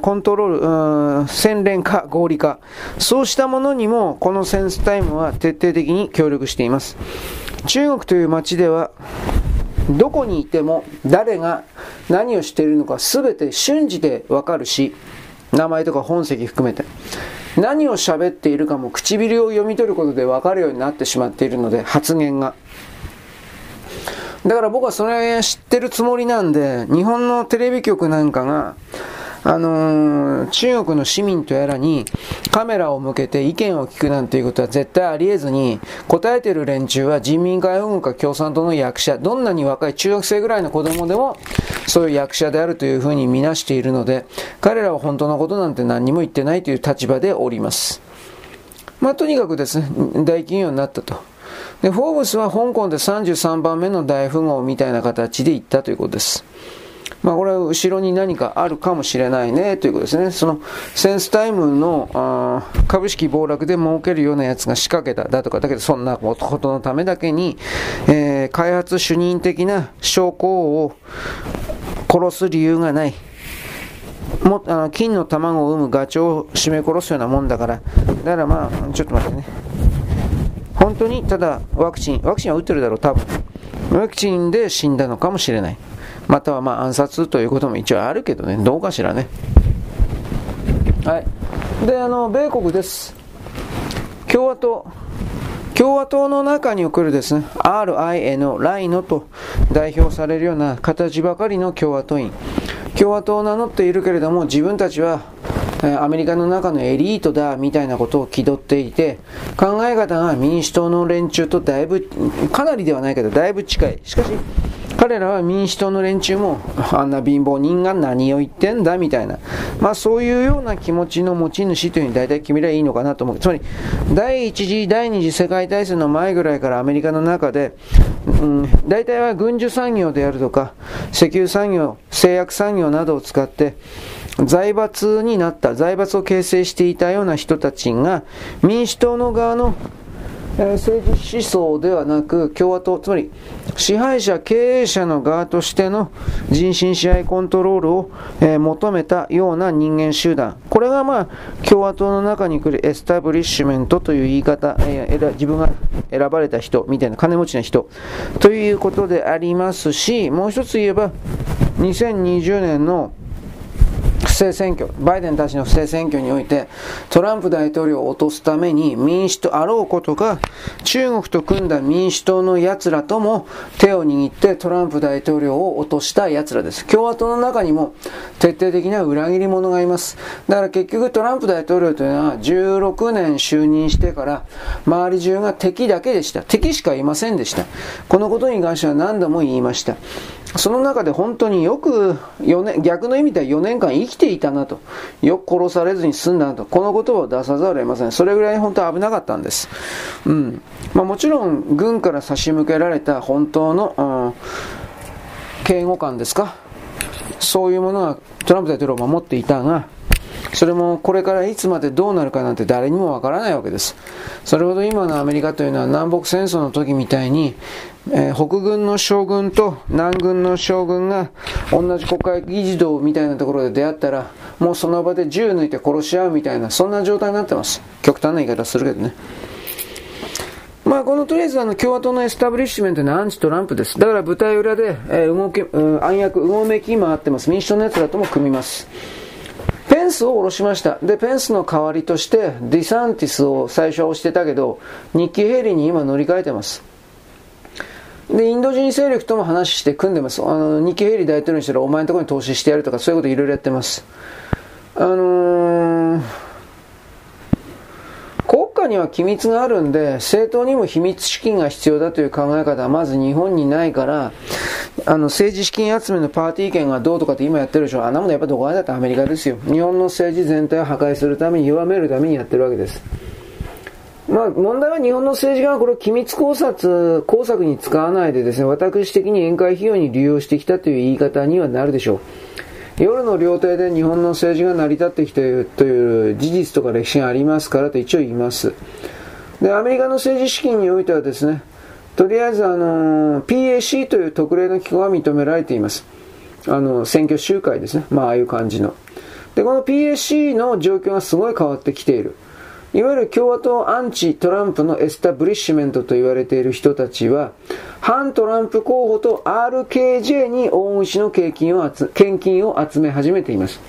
コントロール、洗練化、合理化、そうしたものにもこのセンスタイムは徹底的に協力しています。中国という街ではどこにいても誰が何をしているのか全て瞬時でわかるし名前とか本籍含めて。何を喋っているかも唇を読み取ることで分かるようになってしまっているので、発言が。だから僕はそれ知ってるつもりなんで、日本のテレビ局なんかが、あのー、中国の市民とやらにカメラを向けて意見を聞くなんていうことは絶対ありえずに、答えてる連中は人民解放軍か共産党の役者、どんなに若い中学生ぐらいの子供でもそういう役者であるというふうに見なしているので、彼らは本当のことなんて何にも言ってないという立場でおります。まあ、とにかくですね、大企業になったと。で、フォーブスは香港で33番目の大富豪みたいな形で行ったということです。まあ、これは後ろに何かあるかもしれないねということですね。そのセンスタイムのあ株式暴落で儲けるようなやつが仕掛けただとか、だけどそんなことのためだけに、えー、開発主任的な証拠を殺す理由がない。もあの金の卵を産むガチョウを絞め殺すようなもんだから、だからまあ、ちょっと待ってね。本当にただワクチン、ワクチンは打ってるだろう、多分。ワクチンで死んだのかもしれない。またはま暗殺ということも一応あるけどね、どうかしらね。はい。で、あの、米国です。共和党。共和党の中に送るですね、RINO、ライノと代表されるような形ばかりの共和党員。共和党を名乗っているけれども、自分たちはアメリカの中のエリートだみたいなことを気取っていて、考え方が民主党の連中とだいぶ、かなりではないけど、だいぶ近い。しかし、彼らは民主党の連中もあんな貧乏人が何を言ってんだみたいな、まあ、そういうような気持ちの持ち主というふうに大体決めればいいのかなと思う。つまり、第一次、第二次世界大戦の前ぐらいからアメリカの中で、うん、大体は軍需産業であるとか、石油産業、製薬産業などを使って、財閥になった、財閥を形成していたような人たちが、民主党の側の政治思想ではなく共和党、つまり支配者、経営者の側としての人心支配コントロールを、え求めたような人間集団、これがまあ共和党の中に来るエスタブリッシュメントという言い方、え自分が選ばれた人みたいな金持ちな人ということでありますし、もう一つ言えば2020年の正選挙、バイデンたちの不正選挙において、トランプ大統領を落とすために民主党あろうことか、中国と組んだ民主党の奴らとも手を握ってトランプ大統領を落とした奴らです。共和党の中にも徹底的な裏切り者がいます。だから結局トランプ大統領というのは16年就任してから周り中が敵だけでした。敵しかいませんでした。このことに関しては何度も言いました。その中で本当によく4年、逆の意味では4年間生きてていたなと。よく殺されずに済んだなと。この言葉を出さざるを得ません。それぐらい本当は危なかったんです。うん。まあもちろん、軍から差し向けられた本当の、うん、警護官ですか。そういうものがトランプ大統領を守っていたが、それもこれからいつまでどうなるかなんて誰にもわからないわけです。それほど今のアメリカというのは南北戦争の時みたいに、えー、北軍の将軍と南軍の将軍が同じ国会議事堂みたいなところで出会ったら、もうその場で銃抜いて殺し合うみたいな、そんな状態になってます。極端な言い方するけどね。まあ、このとりあえずあの共和党のエスタブリッシュメントのアンチトランプです。だから舞台裏で、えー、動き、うん、暗躍、うごめき回ってます。民主党の奴らとも組みます。ペンスを下ろしました。で、ペンスの代わりとして、ディサンティスを最初は押してたけど、ニッキー・ヘイリーに今乗り換えてます。で、インド人勢力とも話して組んでます。あの、ニキヘイリ大統領にしたらお前のところに投資してやるとか、そういうこといろいろやってます。あのー、国家には機密があるんで、政党にも秘密資金が必要だという考え方はまず日本にないから、あの、政治資金集めのパーティー券がどうとかって今やってるでしょ。あんなものやっぱどこだってアメリカですよ。日本の政治全体を破壊するために、弱めるためにやってるわけです。まあ、問題は日本の政治家がこれを機密考察、工作に使わないでですね、私的に宴会費用に利用してきたという言い方にはなるでしょう。夜の料亭で日本の政治が成り立ってきているという事実とか歴史がありますからと一応言います。で、アメリカの政治資金においてはですね、とりあえずあの、PAC という特例の機構が認められています。あの、選挙集会ですね。まあ、ああいう感じの。で、この PAC の状況がすごい変わってきている。いわゆる共和党アンチトランプのエスタブリッシュメントと言われている人たちは、反トランプ候補と RFKJ に大口の献金を献金を集め始めています。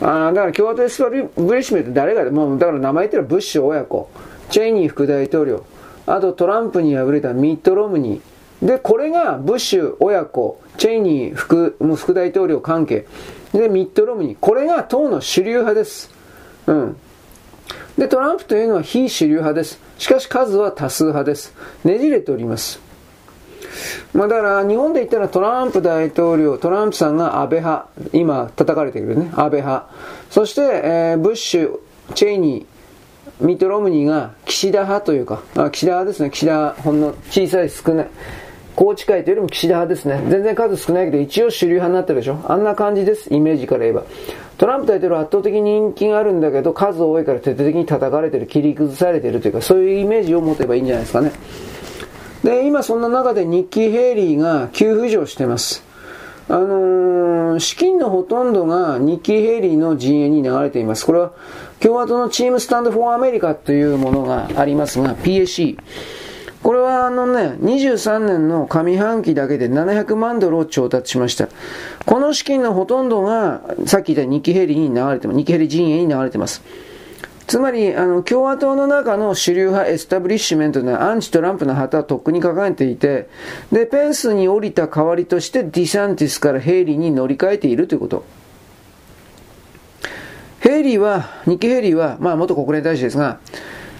あだから共和党エスタブリッシュメント誰が、もうだから名前言ったらブッシュ親子、チェイニー副大統領、あとトランプに敗れたミット・ロムニー。で、これがブッシュ親子、チェイニー副もう副大統領関係。で、ミット・ロムニー。これが党の主流派です。うん。で、トランプというのは非主流派です。しかし数は多数派です。ねじれております。まあ、だから日本で言ったらトランプ大統領、トランプさんが安倍派、今叩かれているね、安倍派。そして、えー、ブッシュ、チェイニー、ミット・ロムニーが岸田派というか、あ岸田派ですね、岸田、ほんの小さい少ない。宏池会というよりも岸田派ですね。全然数少ないけど、一応主流派になってるでしょ。あんな感じです、イメージから言えば。トランプ大統領は圧倒的に人気があるんだけど、数多いから徹底的に叩かれてる、切り崩されてるというか、そういうイメージを持てばいいんじゃないですかね。で、今そんな中でニッキー・ヘイリーが急浮上してます。あのー、資金のほとんどがニッキー・ヘイリーの陣営に流れています。これは共和党の Team Stand For America というものがありますが、PAC。これはあのね、23年の上半期だけで700万ドルを調達しました。この資金のほとんどが、さっき言ったニッキ・ヘリに流れてます。ニッキー・ヘリ陣営に流れてます。つまり、あの、共和党の中の主流派エスタブリッシュメントのアンチトランプの旗はとっくに掲げていて、で、ペンスに降りた代わりとしてディサンティスからヘイリーに乗り換えているということ。ヘイリーは、ニッキー・ヘイリーは、まあ元国連大使ですが、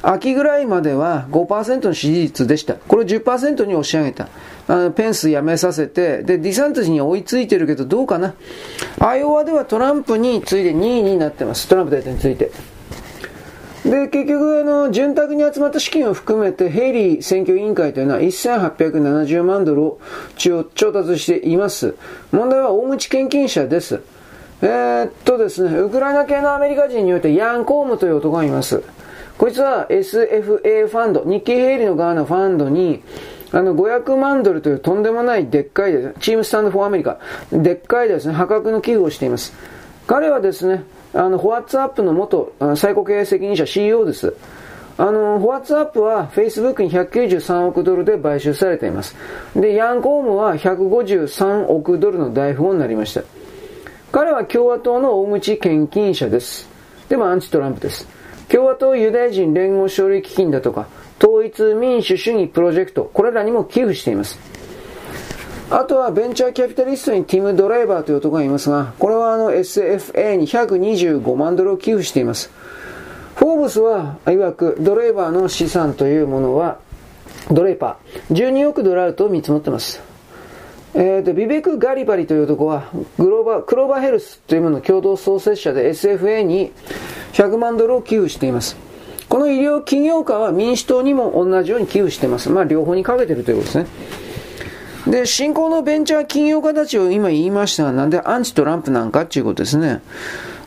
秋ぐらいまでは5%の支持率でした。これを10%に押し上げた。あのペンス辞めさせて、で、ディサンティスに追いついてるけどどうかな。アイオワではトランプに次いで2位になってます。トランプ大統領について。で、結局、あの、潤沢に集まった資金を含めて、ヘイリー選挙委員会というのは1870万ドルを調達しています。問題は大口献金者です。えー、っとですね、ウクライナ系のアメリカ人においてヤン・コームという男がいます。こいつは SFA ファンド、日経ヘイリーの側のファンドに、あの、500万ドルというとんでもないでっかいです。チームスタンドフォーアメリカ。でっかいですね、破格の寄付をしています。彼はですね、あの、ホワッツアップの元最高経営責任者 CEO です。あの、ホワッツアップは Facebook に193億ドルで買収されています。で、ヤンコームは153億ドルの大富豪になりました。彼は共和党の大口献金者です。でもアンチトランプです。共和党ユダヤ人連合勝利基金だとか、統一民主主義プロジェクト、これらにも寄付しています。あとはベンチャーキャピタリストにティム・ドライバーという男がいますが、これはあの SFA に125万ドルを寄付しています。フォーブスは、いわく、ドライバーの資産というものは、ドレーパー、12億ドルあると見積もっています。えーと、ビベク・ガリバリという男はグローバ、クローバーヘルスというものの共同創設者で SFA に100万ドルを寄付しています。この医療起業家は民主党にも同じように寄付しています。まあ両方にかけてるということですね。で、新興のベンチャー企業家たちを今言いましたが、なんでアンチトランプなんかっていうことですね。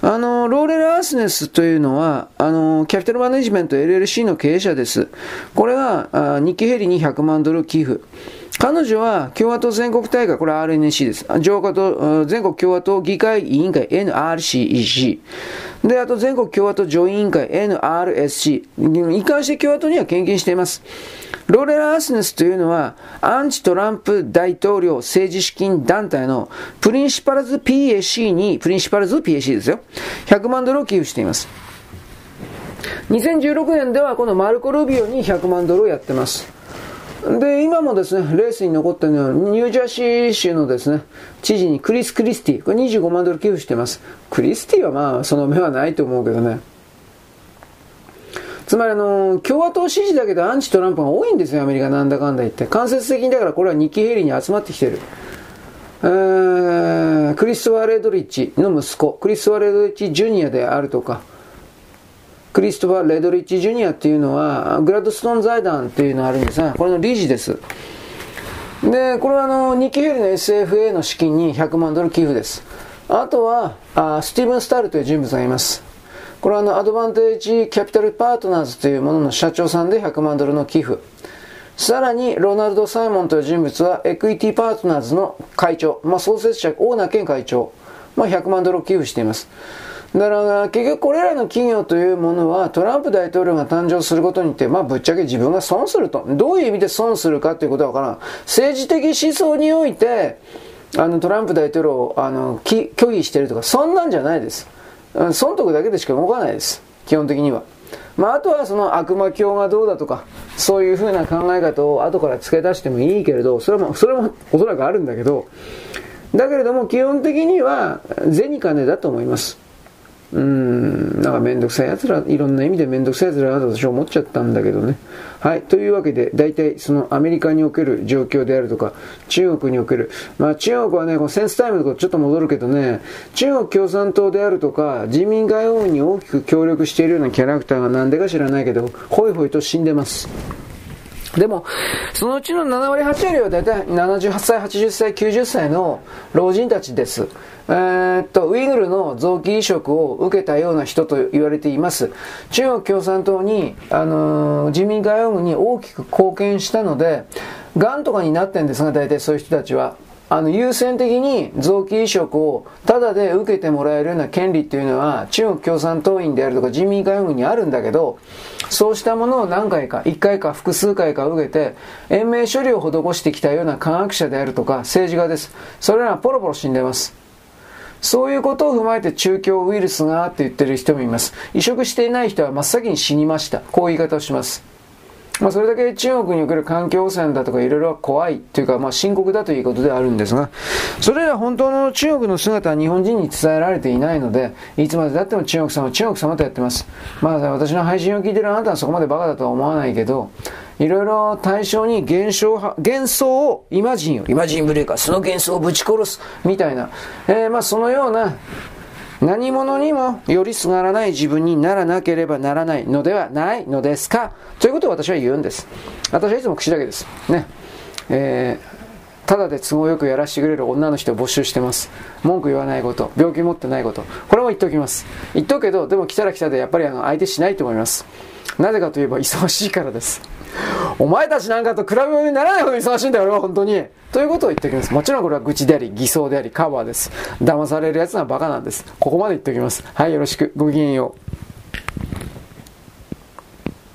あの、ローレル・アースネスというのは、あの、キャピタルマネジメント LLC の経営者です。これが、あニッキー・ヘイリーに100万ドル寄付。彼女は共和党全国大会、これ RNC です。共和党、全国共和党議会委員会 NRCEC。で、あと全国共和党上院委員会 NRSC。一貫して共和党には献金しています。ローレラ・アスネスというのは、アンチトランプ大統領政治資金団体のプリンシパルズ PAC に、プリンシパルズ PAC ですよ。100万ドルを寄付しています。2016年ではこのマルコ・ルビオに100万ドルをやってます。で、今もですね、レースに残っているのは、ニュージャーシー州のですね、知事にクリス・クリスティ、これ25万ドル寄付しています。クリスティはまあ、その目はないと思うけどね。つまりあの、共和党支持だけどアンチトランプが多いんですよ、アメリカなんだかんだ言って。間接的にだからこれはニッキー・ヘイリーに集まってきてる。えー、クリストワー・レドリッチの息子、クリストワー・レドリッチ・ジュニアであるとか、クリストファー・レドリッチ・ジュニアっていうのは、グラッドストーン財団っていうのがあるんですが、これの理事です。で、これはあの、ニッキ・ヘリの SFA の資金に100万ドル寄付です。あとは、あスティーブン・スタールという人物がいます。これはあの、アドバンテージキャピタルパートナーズというものの社長さんで100万ドルの寄付。さらに、ロナルド・サイモンという人物は、エクイティパートナーズの会長、まあ、創設者、オーナー兼会長、まあ、100万ドルを寄付しています。だから、結局これらの企業というものは、トランプ大統領が誕生することによって、まあ、ぶっちゃけ自分が損すると。どういう意味で損するかということはわからん。政治的思想において、あの、トランプ大統領を、あの、拒否してるとか、そんなんじゃないです。損得だけでしか動かないです。基本的には。まあ、あとはその悪魔教がどうだとか、そういう風な考え方を後から付け出してもいいけれど、それも、それもおそらくあるんだけど、だけれども基本的には銭金だと思います。うん、なんかめんどくさい奴ら、いろんな意味でめんどくさい奴らだと私は思っちゃったんだけどね。はい。というわけで、大体そのアメリカにおける状況であるとか、中国における、まあ中国はね、このセンスタイムのことちょっと戻るけどね、中国共産党であるとか、人民解放軍に大きく協力しているようなキャラクターがなんでか知らないけど、ホイホイと死んでます。でも、そのうちの7割、8割は大体78歳、80歳、90歳の老人たちです。えー、っと、ウイグルの臓器移植を受けたような人と言われています。中国共産党に、あのー、人民解放軍に大きく貢献したので、癌とかになってんですが、大体そういう人たちは。あの、優先的に臓器移植をタダで受けてもらえるような権利っていうのは中国共産党員であるとか人民解放軍にあるんだけど、そうしたものを何回か、1回か複数回か受けて、延命処理を施してきたような科学者であるとか政治家です。それらはポロポロ死んでます。そういうことを踏まえて中共ウイルスがって言ってる人もいます。移植していない人は真っ先に死にました。こういう言い方をします。まあ、それだけ中国における環境汚染だとかいろいろ怖いというか、まあ、深刻だということであるんですが、それら本当の中国の姿は日本人に伝えられていないので、いつまでたっても中国様、中国様とやってます。まあ、私の配信を聞いてるあなたはそこまでバカだとは思わないけど、いろいろ対象に現象幻想をイマジンを、イマジンブレーカー、その幻想をぶち殺す、みたいな、えー、まあそのような、何者にもよりすがらない自分にならなければならないのではないのですかということを私は言うんです。私はいつも口だけです。ね。えー、ただで都合よくやらせてくれる女の人を募集してます。文句言わないこと、病気持ってないこと。これも言っておきます。言っとくけど、でも来たら来たでやっぱりあの相手しないと思います。なぜかといえば忙しいからです。お前たちなんかと比べ物にならないほど忙しいんだよ、俺は本当に。ということを言っておきます。もちろんこれは愚痴であり、偽装であり、カバーです。騙される奴はバカなんです。ここまで言っておきます。はい、よろしく。ごきげんよう。